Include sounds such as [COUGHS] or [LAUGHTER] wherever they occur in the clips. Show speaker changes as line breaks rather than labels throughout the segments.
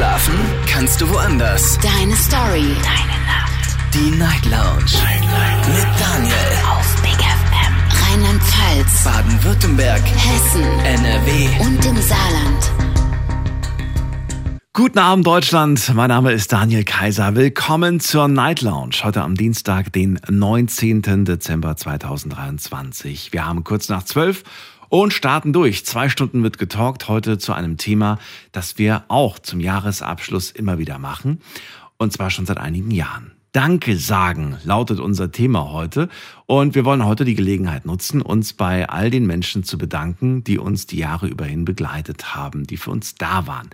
Schlafen kannst du woanders.
Deine Story. Deine Nacht.
Die Night Lounge. Night, Night. Mit Daniel.
Auf Big FM. Rheinland-Pfalz.
Baden-Württemberg.
Hessen.
NRW.
Und im Saarland.
Guten Abend, Deutschland. Mein Name ist Daniel Kaiser. Willkommen zur Night Lounge. Heute am Dienstag, den 19. Dezember 2023. Wir haben kurz nach zwölf und starten durch. Zwei Stunden wird getalkt heute zu einem Thema, das wir auch zum Jahresabschluss immer wieder machen. Und zwar schon seit einigen Jahren. Danke sagen lautet unser Thema heute. Und wir wollen heute die Gelegenheit nutzen, uns bei all den Menschen zu bedanken, die uns die Jahre überhin begleitet haben, die für uns da waren.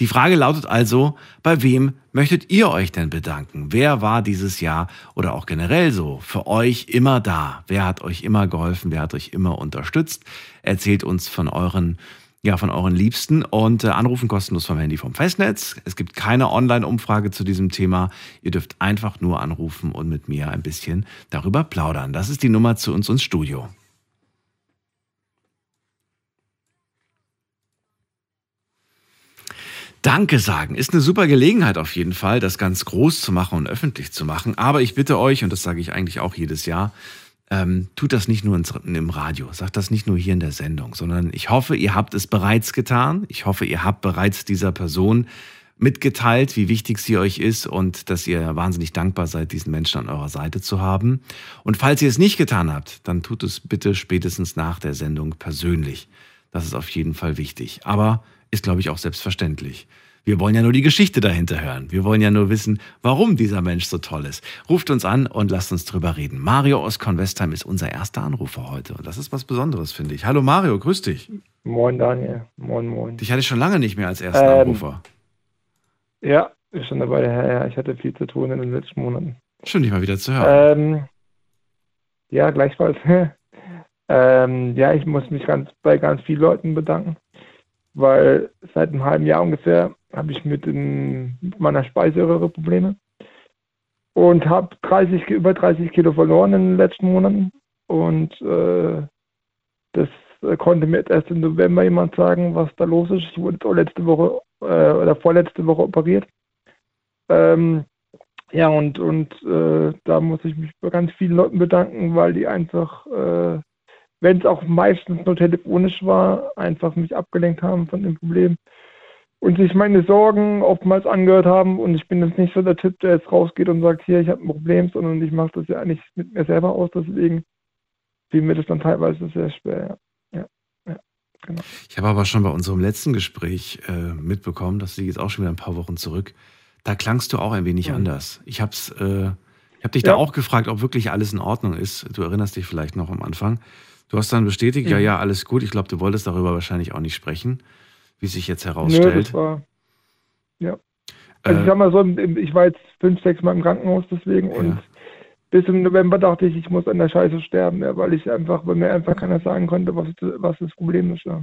Die Frage lautet also, bei wem möchtet ihr euch denn bedanken? Wer war dieses Jahr oder auch generell so für euch immer da? Wer hat euch immer geholfen? Wer hat euch immer unterstützt? Erzählt uns von euren ja, von euren Liebsten und äh, anrufen kostenlos vom Handy vom Festnetz. Es gibt keine Online-Umfrage zu diesem Thema. Ihr dürft einfach nur anrufen und mit mir ein bisschen darüber plaudern. Das ist die Nummer zu uns ins Studio. Danke sagen ist eine super Gelegenheit auf jeden Fall, das ganz groß zu machen und öffentlich zu machen. Aber ich bitte euch, und das sage ich eigentlich auch jedes Jahr, ähm, tut das nicht nur ins, im Radio, sagt das nicht nur hier in der Sendung, sondern ich hoffe, ihr habt es bereits getan. Ich hoffe, ihr habt bereits dieser Person mitgeteilt, wie wichtig sie euch ist und dass ihr wahnsinnig dankbar seid, diesen Menschen an eurer Seite zu haben. Und falls ihr es nicht getan habt, dann tut es bitte spätestens nach der Sendung persönlich. Das ist auf jeden Fall wichtig. Aber ist, glaube ich, auch selbstverständlich. Wir wollen ja nur die Geschichte dahinter hören. Wir wollen ja nur wissen, warum dieser Mensch so toll ist. Ruft uns an und lasst uns drüber reden. Mario aus Convestheim ist unser erster Anrufer heute. Und das ist was Besonderes, finde ich. Hallo Mario, grüß dich.
Moin Daniel. Moin, moin.
Dich hatte ich schon lange nicht mehr als ersten
Ähm,
Anrufer.
Ja, ist schon dabei. Ja, ja, ich hatte viel zu tun in den letzten Monaten.
Schön, dich mal wieder zu hören.
Ähm, ja, gleichfalls. [LAUGHS] ähm, ja, ich muss mich ganz bei ganz vielen Leuten bedanken, weil seit einem halben Jahr ungefähr habe ich mit, den, mit meiner Speiseröhre Probleme und habe 30, über 30 Kilo verloren in den letzten Monaten und äh, das äh, konnte mir jetzt erst im November jemand sagen, was da los ist. Ich wurde letzte Woche äh, oder vorletzte Woche operiert. Ähm, ja, und, und äh, da muss ich mich bei ganz vielen Leuten bedanken, weil die einfach, äh, wenn es auch meistens nur telefonisch war, einfach mich abgelenkt haben von dem Problem und sich meine Sorgen oftmals angehört haben. Und ich bin jetzt nicht so der Typ, der jetzt rausgeht und sagt, hier, ich habe ein Problem, sondern ich mache das ja eigentlich mit mir selber aus. Deswegen fiel mir das dann teilweise sehr schwer. Ja, ja, ja genau.
Ich habe aber schon bei unserem letzten Gespräch äh, mitbekommen, das liegt jetzt auch schon wieder ein paar Wochen zurück, da klangst du auch ein wenig
Mhm.
anders. Ich habe äh, ich hab dich da
Ja.
auch gefragt, ob wirklich alles in Ordnung ist. Du erinnerst dich vielleicht noch am Anfang. Du hast dann bestätigt, ja,
Mhm.
ja, alles gut. Ich glaube, du wolltest darüber wahrscheinlich auch nicht sprechen, wie sich jetzt
Nö,
herausstellt.
das war. Ja. Also ich
Äh,
sag mal so, ich war jetzt fünf, sechs Mal im Krankenhaus deswegen und
Ja.
bis im November dachte ich, ich muss an der Scheiße sterben, ja, weil ich einfach, weil mir einfach keiner sagen konnte, was, was das Problem ist. Ja.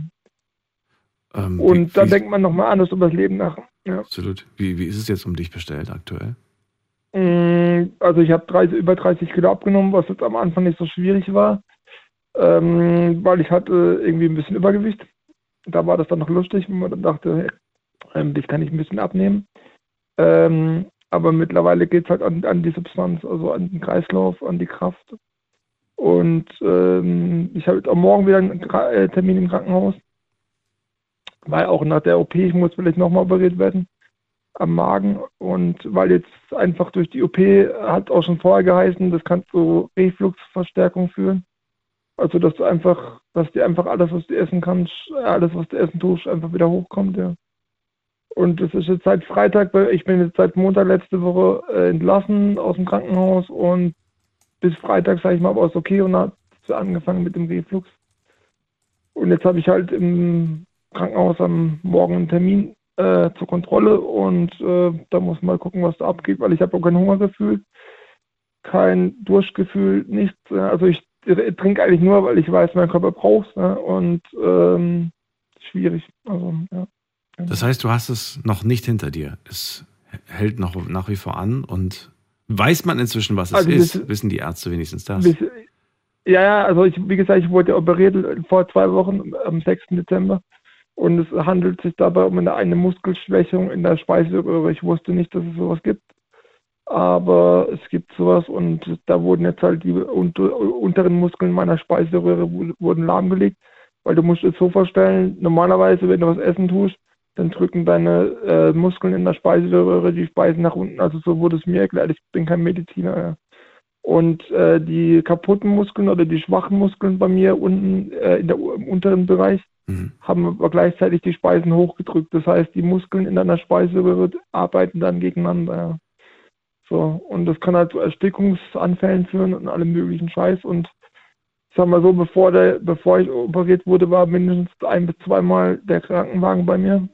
ähm,
Und
wie,
dann
wie,
denkt man nochmal anders über das Leben nach. Ja.
Absolut. Wie, wie ist es jetzt um dich bestellt aktuell?
Mm, Also ich habe 30, über 30 Kilo abgenommen, was jetzt am Anfang nicht so schwierig war, ähm, weil ich hatte irgendwie ein bisschen Übergewicht. Da war das dann noch lustig, wenn man dann dachte, hey, ähm, dich kann ich ein bisschen abnehmen. Ähm, aber mittlerweile geht es halt an, an die Substanz, also an den Kreislauf, an die Kraft. Und ähm, ich habe jetzt am Morgen wieder einen Gra- äh, Termin im Krankenhaus, weil auch nach der OP, ich muss vielleicht nochmal operiert werden am Magen und weil jetzt einfach durch die OP hat auch schon vorher geheißen, das kann zu Refluxverstärkung führen. Also dass du einfach, dass dir einfach alles, was du essen kannst, alles, was du essen tust, einfach wieder hochkommt, ja. Und das ist jetzt seit Freitag, weil ich bin jetzt seit Montag letzte Woche äh, entlassen aus dem Krankenhaus und bis Freitag, sage ich mal, war es okay und dann hat es angefangen mit dem Reflux. Und jetzt habe ich halt im Krankenhaus am Morgen einen Termin äh, zur Kontrolle und äh, da muss man mal gucken, was da abgeht, weil ich habe auch kein Hungergefühl, kein Durstgefühl, nichts. Also ich trinke eigentlich nur, weil ich weiß, mein Körper braucht ne? und ähm, schwierig. Also ja.
Das heißt, du hast es noch nicht hinter dir. Es hält noch nach wie vor an und weiß man inzwischen, was es
Also
ist? Wissen die Ärzte wenigstens das?
Bis, ja, ja, also ich, wie gesagt, ich wurde operiert vor zwei Wochen am 6. Dezember Und es handelt sich dabei um eine, eine Muskelschwächung in der Speiseröhre. Ich wusste nicht, dass es sowas gibt. Aber es gibt sowas und da wurden jetzt halt die unter, unteren Muskeln meiner Speiseröhre wurden lahmgelegt. Weil du musst es so vorstellen, normalerweise, wenn du was essen tust, dann drücken deine äh, Muskeln in der Speiseröhre die Speisen nach unten. Also so wurde es mir erklärt. Ich bin kein Mediziner. Ja. Und äh, die kaputten Muskeln oder die schwachen Muskeln bei mir unten äh, in der, im unteren Bereich mhm. haben aber gleichzeitig die Speisen hochgedrückt. Das heißt, die Muskeln in deiner Speiseröhre arbeiten dann gegeneinander. Ja. So, und das kann halt zu Erstickungsanfällen führen und allem möglichen Scheiß. Und ich sag mal so, bevor der, bevor ich operiert wurde, war mindestens ein bis zweimal der Krankenwagen bei mir.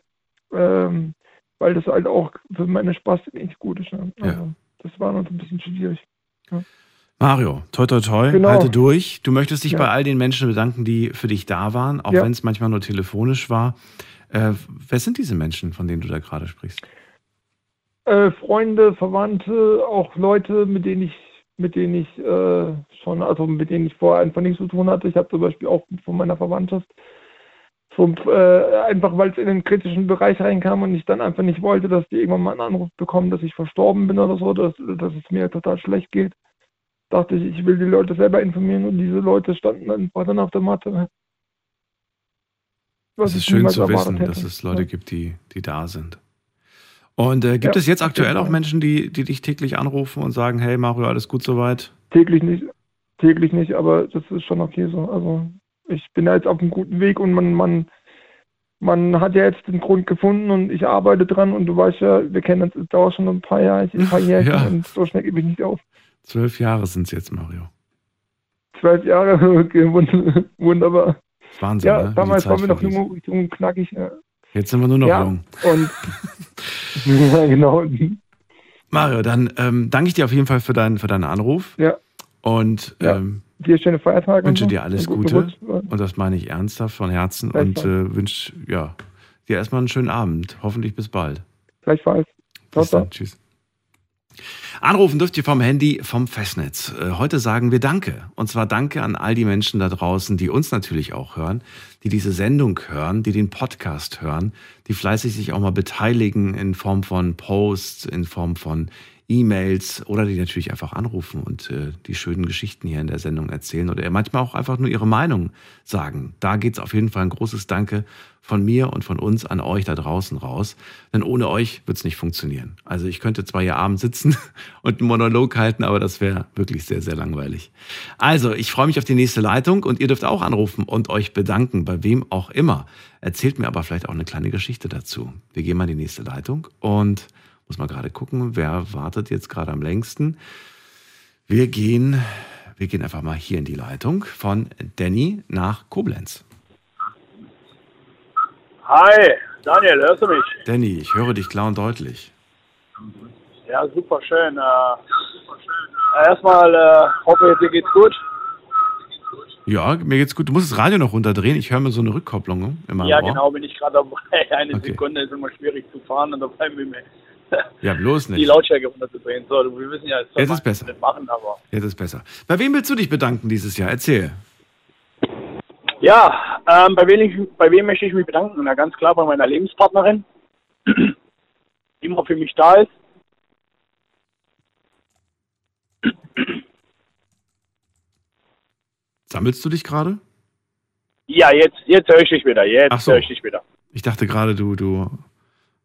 Ähm, weil das halt auch für meine Spastik nicht gut ist. Ne? Also, ja. Das war noch ein bisschen schwierig. Ja.
Mario, toi toi toi, genau. halte durch. Du möchtest dich ja. bei all den Menschen bedanken, die für dich da waren, auch wenn es manchmal nur telefonisch war. Äh, wer sind diese Menschen, von denen du da gerade sprichst?
Äh, Freunde, Verwandte, auch Leute, mit denen ich, mit denen ich äh, schon, also mit denen ich vorher einfach nichts zu tun hatte. Ich habe zum Beispiel auch von meiner Verwandtschaft, vom, äh, einfach weil es in den kritischen Bereich reinkam und ich dann einfach nicht wollte, dass die irgendwann mal einen Anruf bekommen, dass ich verstorben bin oder so, dass, dass es mir total schlecht geht dachte ich, ich will die Leute selber informieren und diese Leute standen einfach dann auf der Matte.
es ist schön zu wissen, dass es Leute gibt, die, die da sind. Und äh, gibt ja, es jetzt aktuell auch Menschen, die, die dich täglich anrufen und sagen, hey Mario, alles gut soweit?
Täglich nicht, täglich nicht, aber das ist schon okay so. Also ich bin ja jetzt auf einem guten Weg und man, man, man hat ja jetzt den Grund gefunden und ich arbeite dran und du weißt ja, wir kennen uns jetzt auch schon ein paar Jahre, ein paar [LAUGHS] Jahre ja. und so schnell gebe ich nicht auf.
Zwölf Jahre sind es jetzt, Mario.
Zwölf Jahre, [LAUGHS] okay, wunderbar.
Wahnsinn,
ja,
ne?
damals waren wir noch jung, jung knackig. Ja.
Jetzt sind wir nur noch
ja,
jung.
Und [LAUGHS] ja, genau.
Mario, dann ähm, danke ich dir auf jeden Fall für, dein, für deinen Anruf.
Ja.
Und
ja.
Ähm,
dir schöne Feiertage.
Wünsche dir alles Gute. Rutsch. Und das meine ich ernsthaft von Herzen. Und äh, wünsche ja, dir erstmal einen schönen Abend. Hoffentlich bis bald.
Gleichfalls.
Bis dann. Tschüss. Anrufen dürft ihr vom Handy vom Festnetz. Äh, heute sagen wir Danke. Und zwar Danke an all die Menschen da draußen, die uns natürlich auch hören, die diese Sendung hören, die den Podcast hören, die fleißig sich auch mal beteiligen in Form von Posts, in Form von E-Mails oder die natürlich einfach anrufen und äh, die schönen Geschichten hier in der Sendung erzählen oder manchmal auch einfach nur ihre Meinung sagen. Da geht es auf jeden Fall ein großes Danke von mir und von uns an euch da draußen raus. Denn ohne euch wird es nicht funktionieren. Also ich könnte zwar hier abends sitzen [LAUGHS] und einen Monolog halten, aber das wäre wirklich sehr, sehr langweilig. Also ich freue mich auf die nächste Leitung und ihr dürft auch anrufen und euch bedanken, bei wem auch immer. Erzählt mir aber vielleicht auch eine kleine Geschichte dazu. Wir gehen mal in die nächste Leitung und muss mal gerade gucken, wer wartet jetzt gerade am längsten. Wir gehen, wir gehen einfach mal hier in die Leitung von Danny nach Koblenz.
Hi, Daniel, hörst du mich?
Danny, ich höre dich klar und deutlich.
Ja, super schön. Äh, erstmal äh, hoffe, dir geht's gut.
Ja, mir geht's gut. Du musst das Radio noch runterdrehen. Ich höre mir so eine Rückkopplung meinem
Ja,
Ohr.
genau, bin ich gerade dabei. [LAUGHS] Eine okay. Sekunde ist immer schwierig zu fahren und dabei mit mir
ja, bloß nicht.
Die Lautstärke runterzudrehen. So, wir wissen ja,
jetzt ist besser.
Machen, aber.
Jetzt ist besser. Bei wem willst du dich bedanken dieses Jahr? Erzähl.
Ja, ähm, bei, wem ich, bei wem möchte ich mich bedanken? Na, ganz klar bei meiner Lebenspartnerin, [CLEARS THROAT] die immer für mich da ist. [CLEARS THROAT]
Sammelst du dich gerade?
Ja, jetzt, jetzt höre ich dich wieder. Jetzt
so.
höre ich dich wieder.
Ich dachte gerade, du, du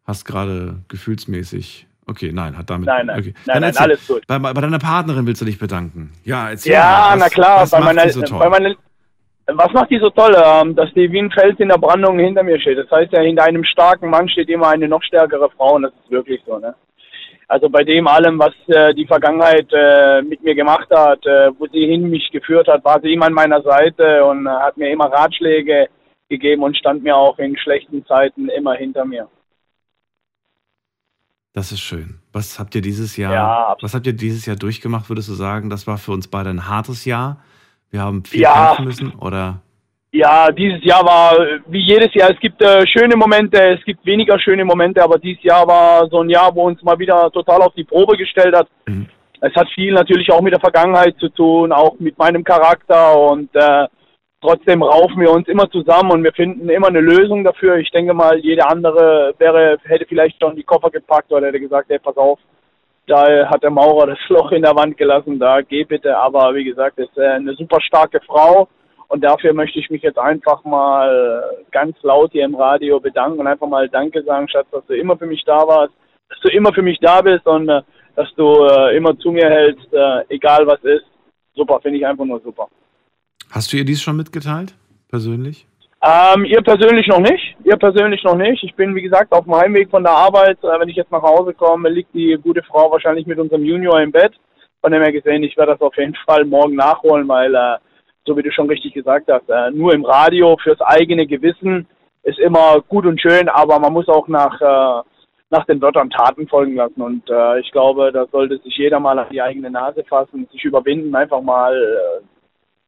hast gerade gefühlsmäßig. Okay, nein, hat damit.
Nein, nein,
okay.
nein, nein alles gut.
Bei, bei, deiner Partnerin willst du dich bedanken. Ja, erzähl
Ja,
mal, was,
na klar,
was
bei
macht
meiner,
die so toll?
bei meiner, was macht die so toll? Ähm, dass die wie ein Fels in der Brandung hinter mir steht. Das heißt ja, hinter einem starken Mann steht immer eine noch stärkere Frau und das ist wirklich so, ne? Also bei dem allem, was äh, die Vergangenheit äh, mit mir gemacht hat, äh, wo sie hin mich geführt hat, war sie immer an meiner Seite und äh, hat mir immer Ratschläge gegeben und stand mir auch in schlechten Zeiten immer hinter mir.
Das ist schön. Was habt ihr dieses Jahr,
Ja.
was habt ihr dieses Jahr durchgemacht, würdest du sagen? Das war für uns beide ein hartes Jahr. Wir haben viel
Ja.
kämpfen müssen, oder?
Ja, dieses Jahr war wie jedes Jahr. Es gibt äh, schöne Momente, es gibt weniger schöne Momente, aber dieses Jahr war so ein Jahr, wo uns mal wieder total auf die Probe gestellt hat.
Mhm.
Es hat viel natürlich auch mit der Vergangenheit zu tun, auch mit meinem Charakter und äh, trotzdem raufen wir uns immer zusammen und wir finden immer eine Lösung dafür. Ich denke mal, jeder andere wäre, hätte vielleicht schon die Koffer gepackt oder hätte gesagt, hey, pass auf, da hat der Maurer das Loch in der Wand gelassen, da geh bitte. Aber wie gesagt, ist eine super starke Frau und dafür möchte ich mich jetzt einfach mal ganz laut hier im Radio bedanken und einfach mal Danke sagen, Schatz, dass du immer für mich da warst, dass du immer für mich da bist und äh, dass du äh, immer zu mir hältst, äh, egal was ist. Super, finde ich einfach nur super.
Hast du ihr dies schon mitgeteilt, persönlich?
Ähm, ihr persönlich noch nicht. Ihr persönlich noch nicht. Ich bin, wie gesagt, auf dem Heimweg von der Arbeit. Äh, wenn ich jetzt nach Hause komme, liegt die gute Frau wahrscheinlich mit unserem Junior im Bett. Von dem her gesehen, ich werde das auf jeden Fall morgen nachholen, weil, äh, so wie du schon richtig gesagt hast, äh, nur im Radio fürs eigene Gewissen ist immer gut und schön, aber man muss auch nach, äh, nach den Wörtern Taten folgen lassen. Und äh, ich glaube, da sollte sich jeder mal an die eigene Nase fassen, sich überwinden, einfach mal äh,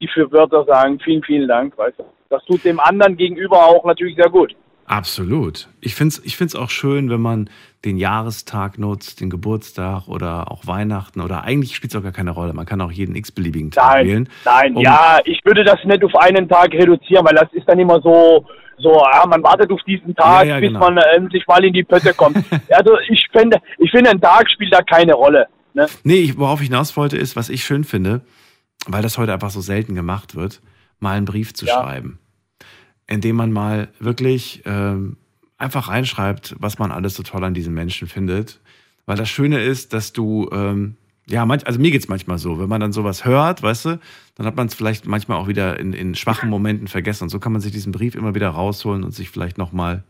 die für Wörter sagen, vielen, vielen Dank. Weißt du. Das tut dem anderen gegenüber auch natürlich sehr gut.
Absolut. Ich finde es ich find's auch schön, wenn man den Jahrestag nutzt, den Geburtstag oder auch Weihnachten oder eigentlich spielt es auch gar keine Rolle. Man kann auch jeden x-beliebigen Tag
nein,
wählen.
Nein,
um
ja, ich würde das nicht auf einen Tag reduzieren, weil das ist dann immer so, so, ja, man wartet auf diesen Tag,
Ja, ja,
bis
genau.
man äh, endlich mal in die Pötte kommt. [LAUGHS] also ich finde, ich finde, ein Tag spielt da keine Rolle. Ne?
Nee, ich- worauf ich hinaus wollte, ist, was ich schön finde, weil das heute einfach so selten gemacht wird, mal einen Brief zu
Ja.
schreiben. Indem man mal wirklich ähm, einfach reinschreibt, was man alles so toll an diesen Menschen findet. Weil das Schöne ist, dass du, ähm, ja, manch, also mir geht's manchmal so, wenn man dann sowas hört, weißt du, dann hat man es vielleicht manchmal auch wieder in, in schwachen Momenten vergessen. Und so kann man sich diesen Brief immer wieder rausholen und sich vielleicht nochmal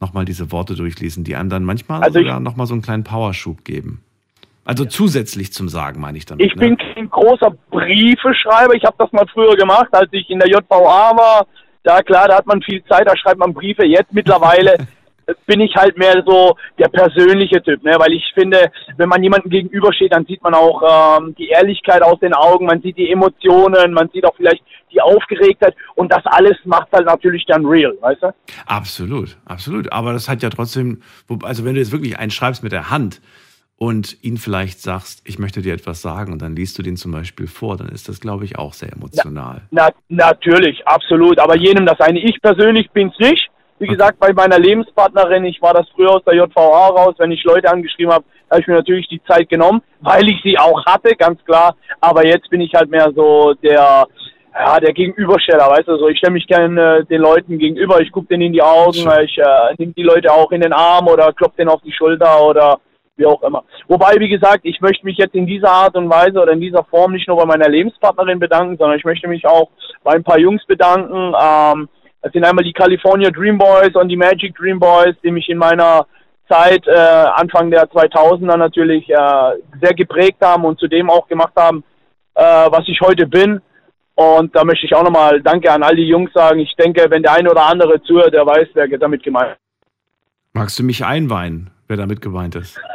noch mal diese Worte durchlesen, die einem dann manchmal
Also
sogar nochmal so einen kleinen Powerschub geben. Also zusätzlich zum Sagen, meine ich damit.
Ich
ne?
bin kein großer Briefeschreiber. Ich habe das mal früher gemacht, als ich in der JVA war. Da klar, da hat man viel Zeit, da schreibt man Briefe. Jetzt mittlerweile [LAUGHS] bin ich halt mehr so der persönliche Typ, ne? weil ich finde, wenn man jemandem gegenübersteht, dann sieht man auch ähm, die Ehrlichkeit aus den Augen, man sieht die Emotionen, man sieht auch vielleicht die Aufgeregtheit und das alles macht halt natürlich dann real, weißt du?
Absolut, absolut. Aber das hat ja trotzdem, also wenn du jetzt wirklich einen schreibst mit der Hand und ihn vielleicht sagst, ich möchte dir etwas sagen und dann liest du den zum Beispiel vor, dann ist das, glaube ich, auch sehr emotional.
Na, natürlich, absolut. Aber jedem das eine. Ich persönlich bin's nicht. Wie gesagt, bei meiner Lebenspartnerin, ich war das früher aus der JVA raus, wenn ich Leute angeschrieben habe, habe ich mir natürlich die Zeit genommen, weil ich sie auch hatte, ganz klar. Aber jetzt bin ich halt mehr so der, ja, der Gegenübersteller, weißt du, so ich stelle mich gerne äh, den Leuten gegenüber, ich gucke denen in die Augen,
Schön.
ich äh, nehme die Leute auch in den Arm oder klopfe denen auf die Schulter oder wie auch immer. Wobei, wie gesagt, ich möchte mich jetzt in dieser Art und Weise oder in dieser Form nicht nur bei meiner Lebenspartnerin bedanken, sondern ich möchte mich auch bei ein paar Jungs bedanken. Ähm, das sind einmal die California Dream Boys und die Magic Dream Boys, die mich in meiner Zeit äh, Anfang der 2000er natürlich äh, sehr geprägt haben und zudem auch gemacht haben, äh, was ich heute bin. Und da möchte ich auch nochmal Danke an all die Jungs sagen. Ich denke, wenn der eine oder andere zuhört, der weiß, wer damit gemeint ist.
Magst du mich einweihen, wer damit gemeint ist? [LAUGHS]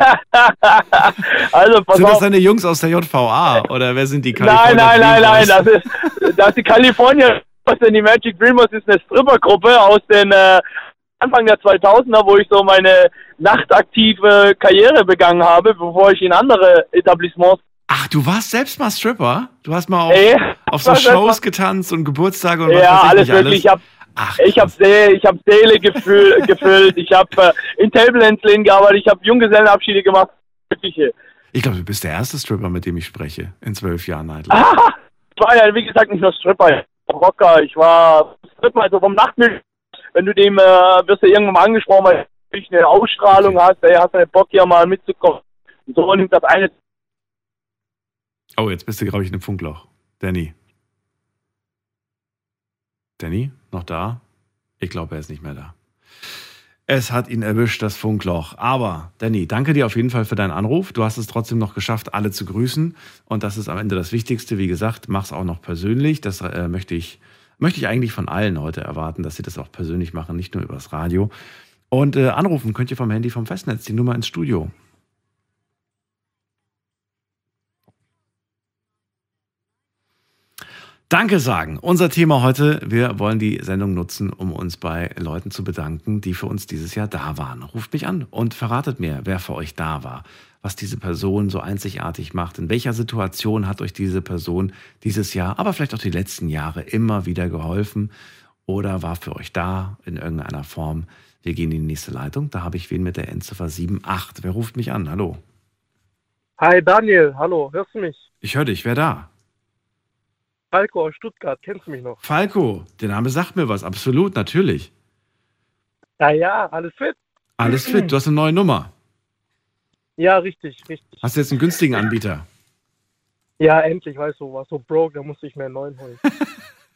Also,
sind das deine Jungs aus der JVA oder wer sind die
Nein,
California
nein, nein, nein,
Dream
das ist, das ist die denn die Magic Dreamers ist eine Strippergruppe aus den äh, Anfang der 2000er, wo ich so meine nachtaktive Karriere begangen habe, bevor ich in andere Etablissements
Ach, du warst selbst mal Stripper? Du hast mal auf,
Ey,
auf so [LAUGHS] Shows getanzt und Geburtstage und was
ja,
weiß ich
alles
nicht
wirklich. Ich habe
Ach,
ich hab
krass.
See, ich hab Seele gefühl, [LAUGHS] gefüllt, ich habe äh, in Table gearbeitet, ich habe Junggesellenabschiede gemacht.
Ich glaube, du bist der erste Stripper, mit dem ich spreche. In zwölf Jahren.
Ah, ich war ja, wie gesagt, nicht nur Stripper, ich war Rocker, ich war Stripper, also vom Nachtmüll. Wenn du dem, äh, wirst du irgendwann mal angesprochen, weil du eine Ausstrahlung hast, ey, hast du Bock hier mal mitzukommen. Und so nimmt das eine.
Oh, jetzt bist du, glaube ich, in einem Funkloch. Danny. Danny, noch da? Ich glaube, er ist nicht mehr da. Es hat ihn erwischt, das Funkloch. Aber, Danny, danke dir auf jeden Fall für deinen Anruf. Du hast es trotzdem noch geschafft, alle zu grüßen. Und das ist am Ende das Wichtigste. Wie gesagt, mach's auch noch persönlich. Das äh, möchte, ich, möchte ich eigentlich von allen heute erwarten, dass sie das auch persönlich machen, nicht nur übers Radio. Und äh, anrufen könnt ihr vom Handy vom Festnetz, die Nummer ins Studio. Danke sagen. Unser Thema heute, wir wollen die Sendung nutzen, um uns bei Leuten zu bedanken, die für uns dieses Jahr da waren. Ruft mich an und verratet mir, wer für euch da war. was diese Person so einzigartig macht. In welcher Situation hat euch diese Person dieses Jahr, aber vielleicht auch die letzten Jahre immer wieder geholfen oder war für euch da in irgendeiner Form? Wir gehen in die nächste Leitung. Da habe ich wen mit der Endziffer 78. Wer ruft mich an? Hallo.
Hi Daniel, hallo, hörst du mich?
Ich höre dich. Wer da?
Falco aus Stuttgart, kennst du mich noch?
Falco, der Name sagt mir was. Absolut, natürlich.
Ja, ja, alles fit?
Alles fit. Du hast eine neue Nummer.
Ja, richtig, richtig.
Hast du jetzt einen günstigen Anbieter?
Ja, endlich, weißt du, war so broke, da musste ich mir einen neuen holen. [LAUGHS]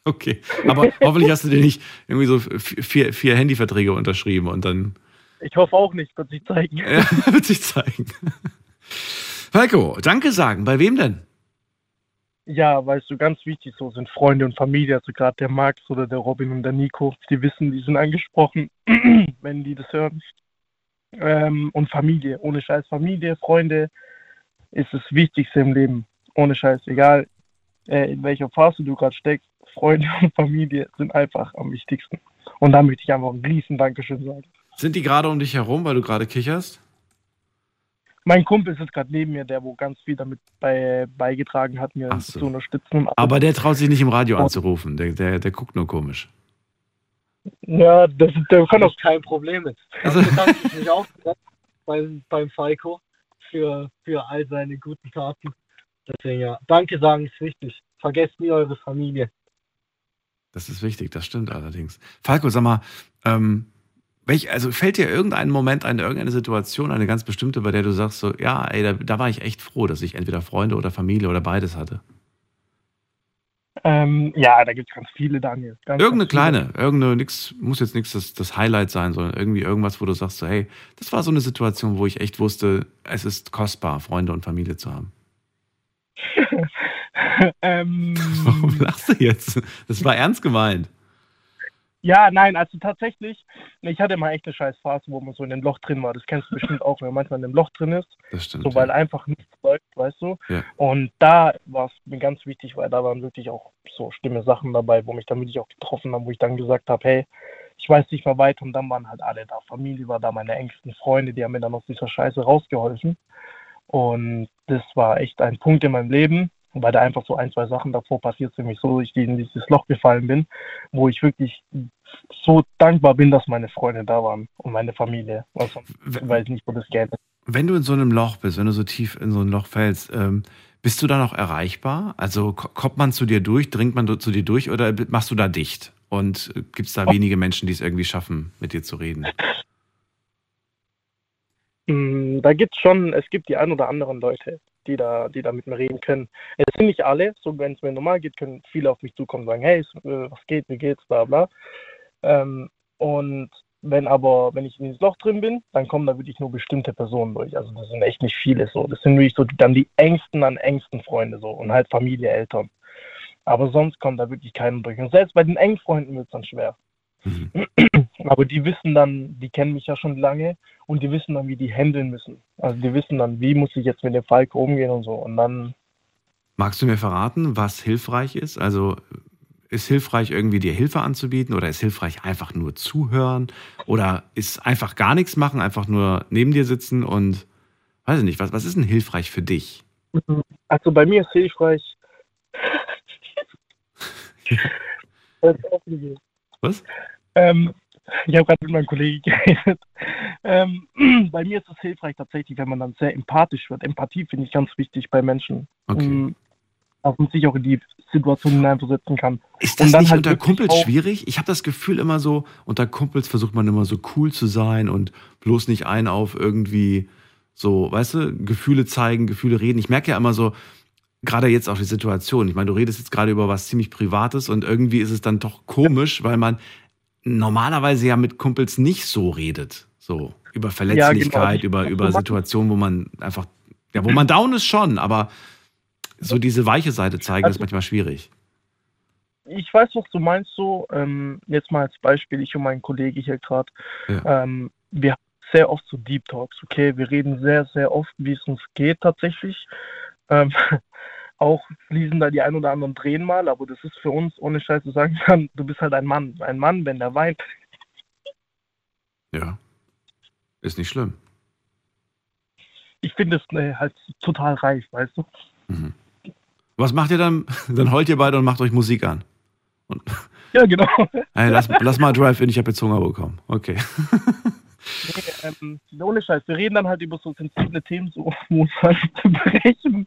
Okay, aber hoffentlich hast du dir nicht irgendwie so vier, vier Handyverträge unterschrieben und dann.
Ich hoffe auch nicht, wird sich zeigen.
Ja, [LAUGHS] wird sich zeigen. Falco, danke sagen. Bei wem denn?
Ja, weißt du, ganz wichtig so sind Freunde und Familie, also gerade der Max oder der Robin und der Nico, die wissen, die sind angesprochen, [CLEARS THROAT] wenn die das hören. Ähm, und Familie, ohne Scheiß Familie, Freunde ist das Wichtigste im Leben. Ohne Scheiß, egal äh, in welcher Phase du gerade steckst, Freunde [LAUGHS] und Familie sind einfach am wichtigsten. Und da möchte ich einfach ein riesen Dankeschön sagen.
Sind die gerade um dich herum, weil du gerade kicherst?
Mein Kumpel ist gerade neben mir, der wo ganz viel damit bei, beigetragen hat, mir
so.
zu unterstützen.
Aber der traut sich nicht im Radio anzurufen. Der, der, der guckt nur komisch.
Ja, das, der kann doch
kein Problem mit. [LAUGHS]
Also-
Ich bedanke mich auch beim, beim Falco für, für all seine guten Taten. Deswegen ja, danke sagen ist wichtig. Vergesst nie eure Familie.
Das ist wichtig, das stimmt allerdings. Falco, sag mal, ähm, welch, also fällt dir irgendein Moment ein, irgendeine Situation, eine ganz bestimmte, bei der du sagst, so, ja, ey, da, da war ich echt froh, dass ich entweder Freunde oder Familie oder beides hatte?
Ähm, ja, da gibt es ganz viele, Daniel. Ganz,
Irgendeine
ganz viele.
kleine, irgendeine, nix, muss jetzt nichts das, das Highlight sein, sondern irgendwie irgendwas, wo du sagst, so, hey, das war so eine Situation, wo ich echt wusste, es ist kostbar, Freunde und Familie zu haben. [LAUGHS]
ähm, [LAUGHS]
Warum lachst du jetzt? Das war ernst gemeint.
Ja, nein, also tatsächlich, ich hatte mal echt eine scheiß Phase, wo man so in einem Loch drin war. Das kennst du bestimmt auch, wenn man manchmal in einem Loch drin ist,
Das stimmt.
so weil
ja.
einfach nichts läuft, weißt du.
Ja.
Und da war es mir ganz wichtig, weil da waren wirklich auch so schlimme Sachen dabei, wo mich dann wirklich auch getroffen haben, wo ich dann gesagt habe, hey, ich weiß nicht mehr weiter und dann waren halt alle da. Familie war da, meine engsten Freunde, die haben mir dann aus dieser Scheiße rausgeholfen. Und das war echt ein Punkt in meinem Leben, weil da einfach so ein, zwei Sachen davor passiert sind, mich so ich in dieses Loch gefallen bin, wo ich wirklich so dankbar bin, dass meine Freunde da waren und meine Familie. Also,
W-
weiß nicht, wo das Geld ist.
Wenn du in so einem Loch bist, wenn du so tief in so ein Loch fällst, ähm, bist du da noch erreichbar? Also ko- kommt man zu dir durch, dringt man zu dir durch oder machst du da dicht? Und gibt es da wenige Menschen, die es irgendwie schaffen, mit dir zu reden?
Mm, Da gibt's schon, es gibt die ein oder anderen Leute, die da, die da mit mir reden können. Es sind nicht alle, so wenn es mir normal geht, können viele auf mich zukommen und sagen, hey, äh, was geht, wie geht's, bla bla. Ähm, und wenn aber, wenn ich in dieses Loch drin bin, dann kommen da wirklich nur bestimmte Personen durch. Also das sind echt nicht viele so. Das sind wirklich so dann die engsten an engsten Freunde so und halt Familie, Eltern. Aber sonst kommt da wirklich keiner durch. Und selbst bei den engen Freunden wird es dann schwer.
Mhm. [CLEARS THROAT]
Aber die wissen dann, die kennen mich ja schon lange und die wissen dann, wie die handeln müssen. Also die wissen dann, wie muss ich jetzt mit dem Falk umgehen und so. Und dann,
Magst du mir verraten, was hilfreich ist? Also ist hilfreich, irgendwie dir Hilfe anzubieten oder ist hilfreich einfach nur zuhören oder ist einfach gar nichts machen, einfach nur neben dir sitzen und weiß ich nicht, was, was ist denn hilfreich für dich?
also bei mir ist hilfreich. [LAUGHS] [LAUGHS] Das ist aufregend.
Was?
ähm, ich habe gerade mit meinem Kollegen [LAUGHS] geredet. Ähm, [CLEARS THROAT] bei mir ist es hilfreich tatsächlich, wenn man dann sehr empathisch wird. Empathie finde ich ganz wichtig bei Menschen.
Okay.
Um, dass man sich auch in die Situation hineinversetzen kann.
Ist das nicht
halt
unter Kumpels schwierig? Ich habe das Gefühl immer so, unter Kumpels versucht man immer so cool zu sein und bloß nicht ein auf irgendwie so, weißt du, Gefühle zeigen, Gefühle reden. Ich merke ja immer so, gerade jetzt auch die Situation. Ich meine, du redest jetzt gerade über was ziemlich Privates und irgendwie ist es dann doch komisch, weil man normalerweise ja mit Kumpels nicht so redet. So über Verletzlichkeit,
genau.
über, über Situationen, wo man einfach, ja, wo man down ist schon, aber so diese weiche Seite zeigen ist
Also-
manchmal schwierig.
ich weiß, was du meinst, so, ähm, jetzt mal als Beispiel, ich und mein Kollege hier gerade,
Ja.
ähm, wir haben sehr oft so Deep Talks, okay, wir reden sehr, sehr oft, wie es uns geht tatsächlich. Ähm, auch fließen da die ein oder anderen Tränen mal, aber das ist für uns, ohne Scheiß zu sagen, [LAUGHS] kann, du bist halt ein Mann. Ein Mann, wenn der weint,
Ja. Ist nicht schlimm.
ich findest ne, halt total reif, weißt du?
Mhm. Was macht ihr dann? [LAUGHS] Dann heult ihr beide und macht euch Musik an. Und
Ja, genau. [LAUGHS]
Ey, lass, lass mal Drive-In, ich habe jetzt Hunger bekommen. Okay.
Nee, ähm, ohne Scheiß, wir reden dann halt über so sensible Themen, so [LAUGHS] wo uns halt brechen.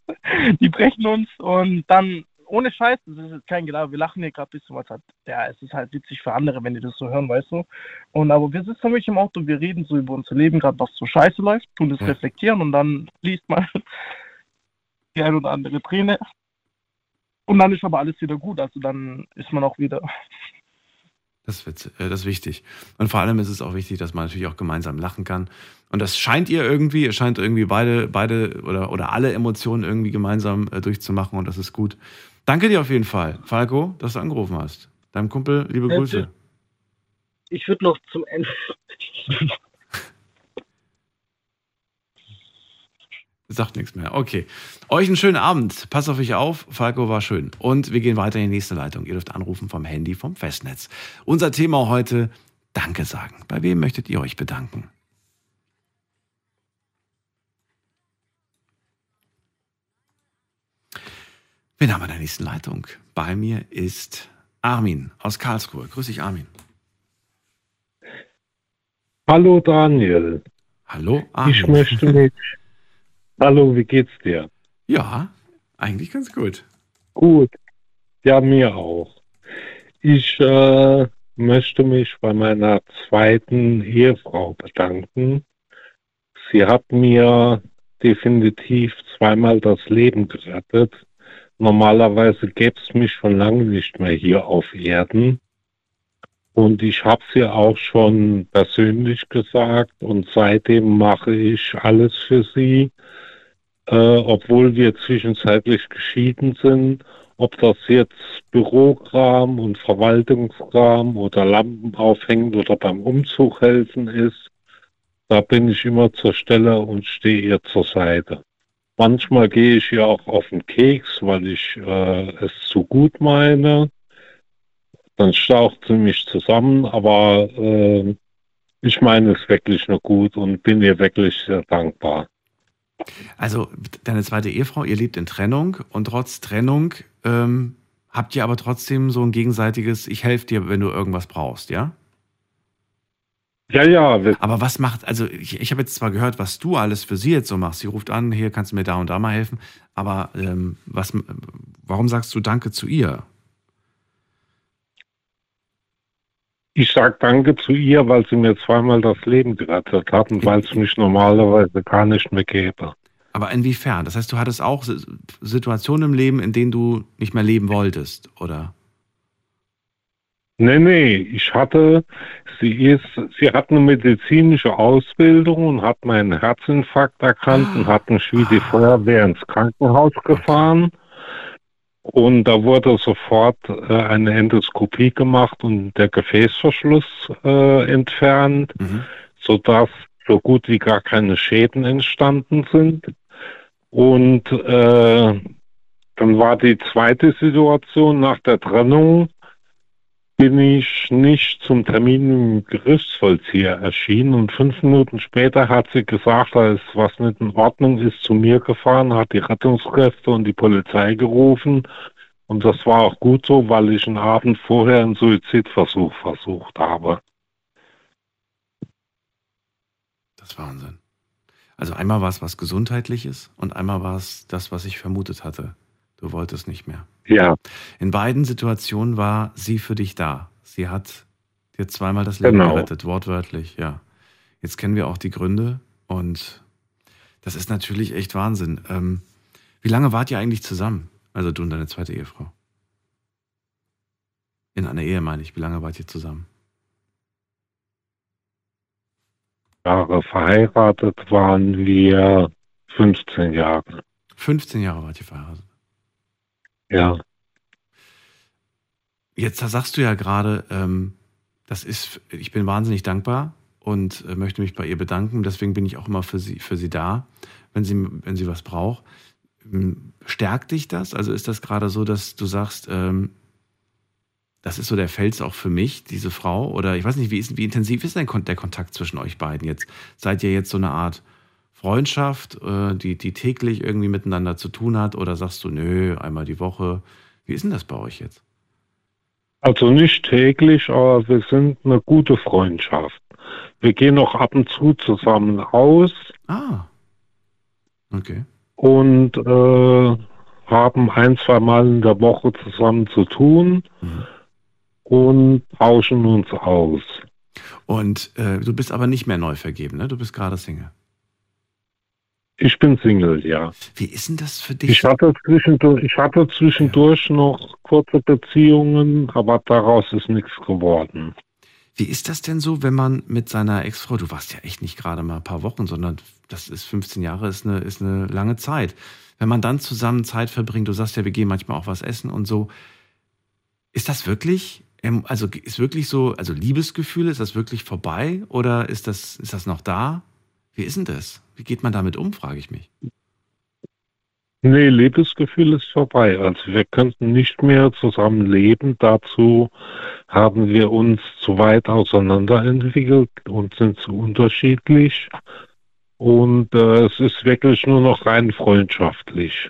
Die brechen uns und dann, ohne Scheiß, das ist jetzt kein Gelaber, wir lachen hier gerade ein bisschen, was halt, ja, es ist halt witzig für andere, wenn die das so hören, weißt du. Und aber wir sitzen nämlich im Auto, wir reden so über unser Leben, gerade was so scheiße läuft, tun das
Ja.
reflektieren und dann liest mal [LAUGHS] die ein oder andere Träne. Und dann ist aber alles wieder gut, also dann ist man auch wieder
Das, wird, äh, das ist wichtig. Und vor allem ist es auch wichtig, dass man natürlich auch gemeinsam lachen kann. Und das scheint ihr irgendwie, ihr scheint irgendwie beide, beide oder, oder alle Emotionen irgendwie gemeinsam äh, durchzumachen und das ist gut. Danke dir auf jeden Fall, Falco, dass du angerufen hast. Deinem Kumpel, liebe Grüße.
Ich würde noch zum Ende. [LAUGHS]
Sagt nichts mehr. Okay. Euch einen schönen Abend. Passt auf euch auf. Falco war schön. Und wir gehen weiter in die nächste Leitung. Ihr dürft anrufen vom Handy vom Festnetz. Unser Thema heute: Danke sagen. Bei wem möchtet ihr euch bedanken? Wen haben wir in der nächsten Leitung? Bei mir ist Armin aus Karlsruhe. Grüß dich, Armin.
Hallo Daniel,
Hallo, Armin.
ich möchte mich. Hallo, wie geht's dir?
Ja, eigentlich ganz gut.
Gut, ja, mir auch. Ich äh, möchte mich bei meiner zweiten Ehefrau bedanken. Sie hat mir definitiv zweimal das Leben gerettet. Normalerweise gäbe es mich schon lange nicht mehr hier auf Erden. Und ich habe sie auch schon persönlich gesagt und seitdem mache ich alles für sie, äh, obwohl wir zwischenzeitlich geschieden sind. Ob das jetzt Bürokram und Verwaltungskram oder Lampen aufhängen oder beim Umzug helfen ist, da bin ich immer zur Stelle und stehe ihr zur Seite. Manchmal gehe ich ihr auch auf den Keks, weil ich äh, es zu gut meine. Dann staucht sie mich zusammen, aber äh, ich meine es wirklich nur gut und bin ihr wirklich sehr dankbar.
Also, deine zweite Ehefrau, ihr lebt in Trennung und trotz Trennung ähm, habt ihr aber trotzdem so ein gegenseitiges, ich helfe dir, wenn du irgendwas brauchst, ja?
Ja, ja,
Aber was macht, also ich, ich habe jetzt zwar gehört, was du alles für sie jetzt so machst. Sie ruft an, hier kannst du mir da und da mal helfen. Aber ähm, was, warum sagst du Danke zu ihr?
Ich sage Danke zu ihr, weil sie mir zweimal das Leben gerettet hat und weil es mich normalerweise gar nicht mehr gäbe.
Aber inwiefern? Das heißt, du hattest auch Si- Situationen im Leben, in denen du nicht mehr leben wolltest, oder?
Nee, nee, ich hatte, sie ist, sie hat eine medizinische Ausbildung und hat meinen Herzinfarkt erkannt und hat mich wie die Feuerwehr ins Krankenhaus gefahren. Und da wurde sofort äh, eine Endoskopie gemacht und der Gefäßverschluss äh, entfernt,
Mhm.
sodass so gut wie gar keine Schäden entstanden sind. Und äh, dann war die zweite Situation nach der Trennung, bin ich nicht zum Termin im Gerichtsvollzieher erschienen und fünf Minuten später hat sie gesagt, da ist was nicht in Ordnung, ist zu mir gefahren, hat die Rettungskräfte und die Polizei gerufen und das war auch gut so, weil ich einen Abend vorher einen Suizidversuch versucht habe.
Das ist Wahnsinn. Also einmal war es was Gesundheitliches und einmal war es das, was ich vermutet hatte. Du wolltest nicht mehr.
Ja,
In beiden Situationen war sie für dich da. Sie hat dir zweimal das Leben
Genau.
gerettet, wortwörtlich, ja. Jetzt kennen wir auch die Gründe und das ist natürlich echt Wahnsinn. Ähm, wie lange wart ihr eigentlich zusammen? Also du und deine zweite Ehefrau. In einer Ehe meine ich. Wie lange wart ihr zusammen?
Jahre verheiratet waren wir 15 Jahre.
15 Jahre wart ihr verheiratet.
Ja,
Jetzt sagst du ja gerade, ähm, das ist, ich bin wahnsinnig dankbar und äh, möchte mich bei ihr bedanken. Deswegen bin ich auch immer für sie, für sie da, wenn sie, wenn sie was braucht. Ähm, Stärkt dich das? Also ist das gerade so, dass du sagst, ähm, das ist so der Fels auch für mich, diese Frau? Oder ich weiß nicht, wie, ist, wie intensiv ist denn der Kontakt zwischen euch beiden jetzt? Seid ihr jetzt so eine Art Freundschaft, äh, die, die täglich irgendwie miteinander zu tun hat? Oder sagst du, nö, einmal die Woche? Wie ist denn das bei euch jetzt?
Also nicht täglich, aber wir sind eine gute Freundschaft. Wir gehen noch ab und zu zusammen aus
Ah. Okay.
und äh, haben ein, zwei Mal in der Woche zusammen zu tun
Mhm.
und tauschen uns aus.
Und äh, du bist aber nicht mehr neu vergeben, ne? Du bist gerade Single.
Ich bin Single, ja.
Wie ist denn das für dich?
Ich hatte zwischendurch, ich hatte zwischendurch noch kurze Beziehungen, aber daraus ist nichts geworden.
Wie ist das denn so, wenn man mit seiner Ex-Frau, du warst ja echt nicht gerade mal ein paar Wochen, sondern das ist 15 Jahre, ist eine, ist eine lange Zeit. Wenn man dann zusammen Zeit verbringt, du sagst ja, wir gehen manchmal auch was essen und so. Ist das wirklich, ähm, also ist wirklich so, also Liebesgefühle, ist das wirklich vorbei oder ist das, ist das noch da? Wie ist denn das? Wie geht man damit um, frage ich mich.
Nee, Liebesgefühl ist vorbei. Also wir könnten nicht mehr zusammen leben. Dazu haben wir uns zu weit auseinanderentwickelt und sind zu unterschiedlich. Und äh, es ist wirklich nur noch rein freundschaftlich.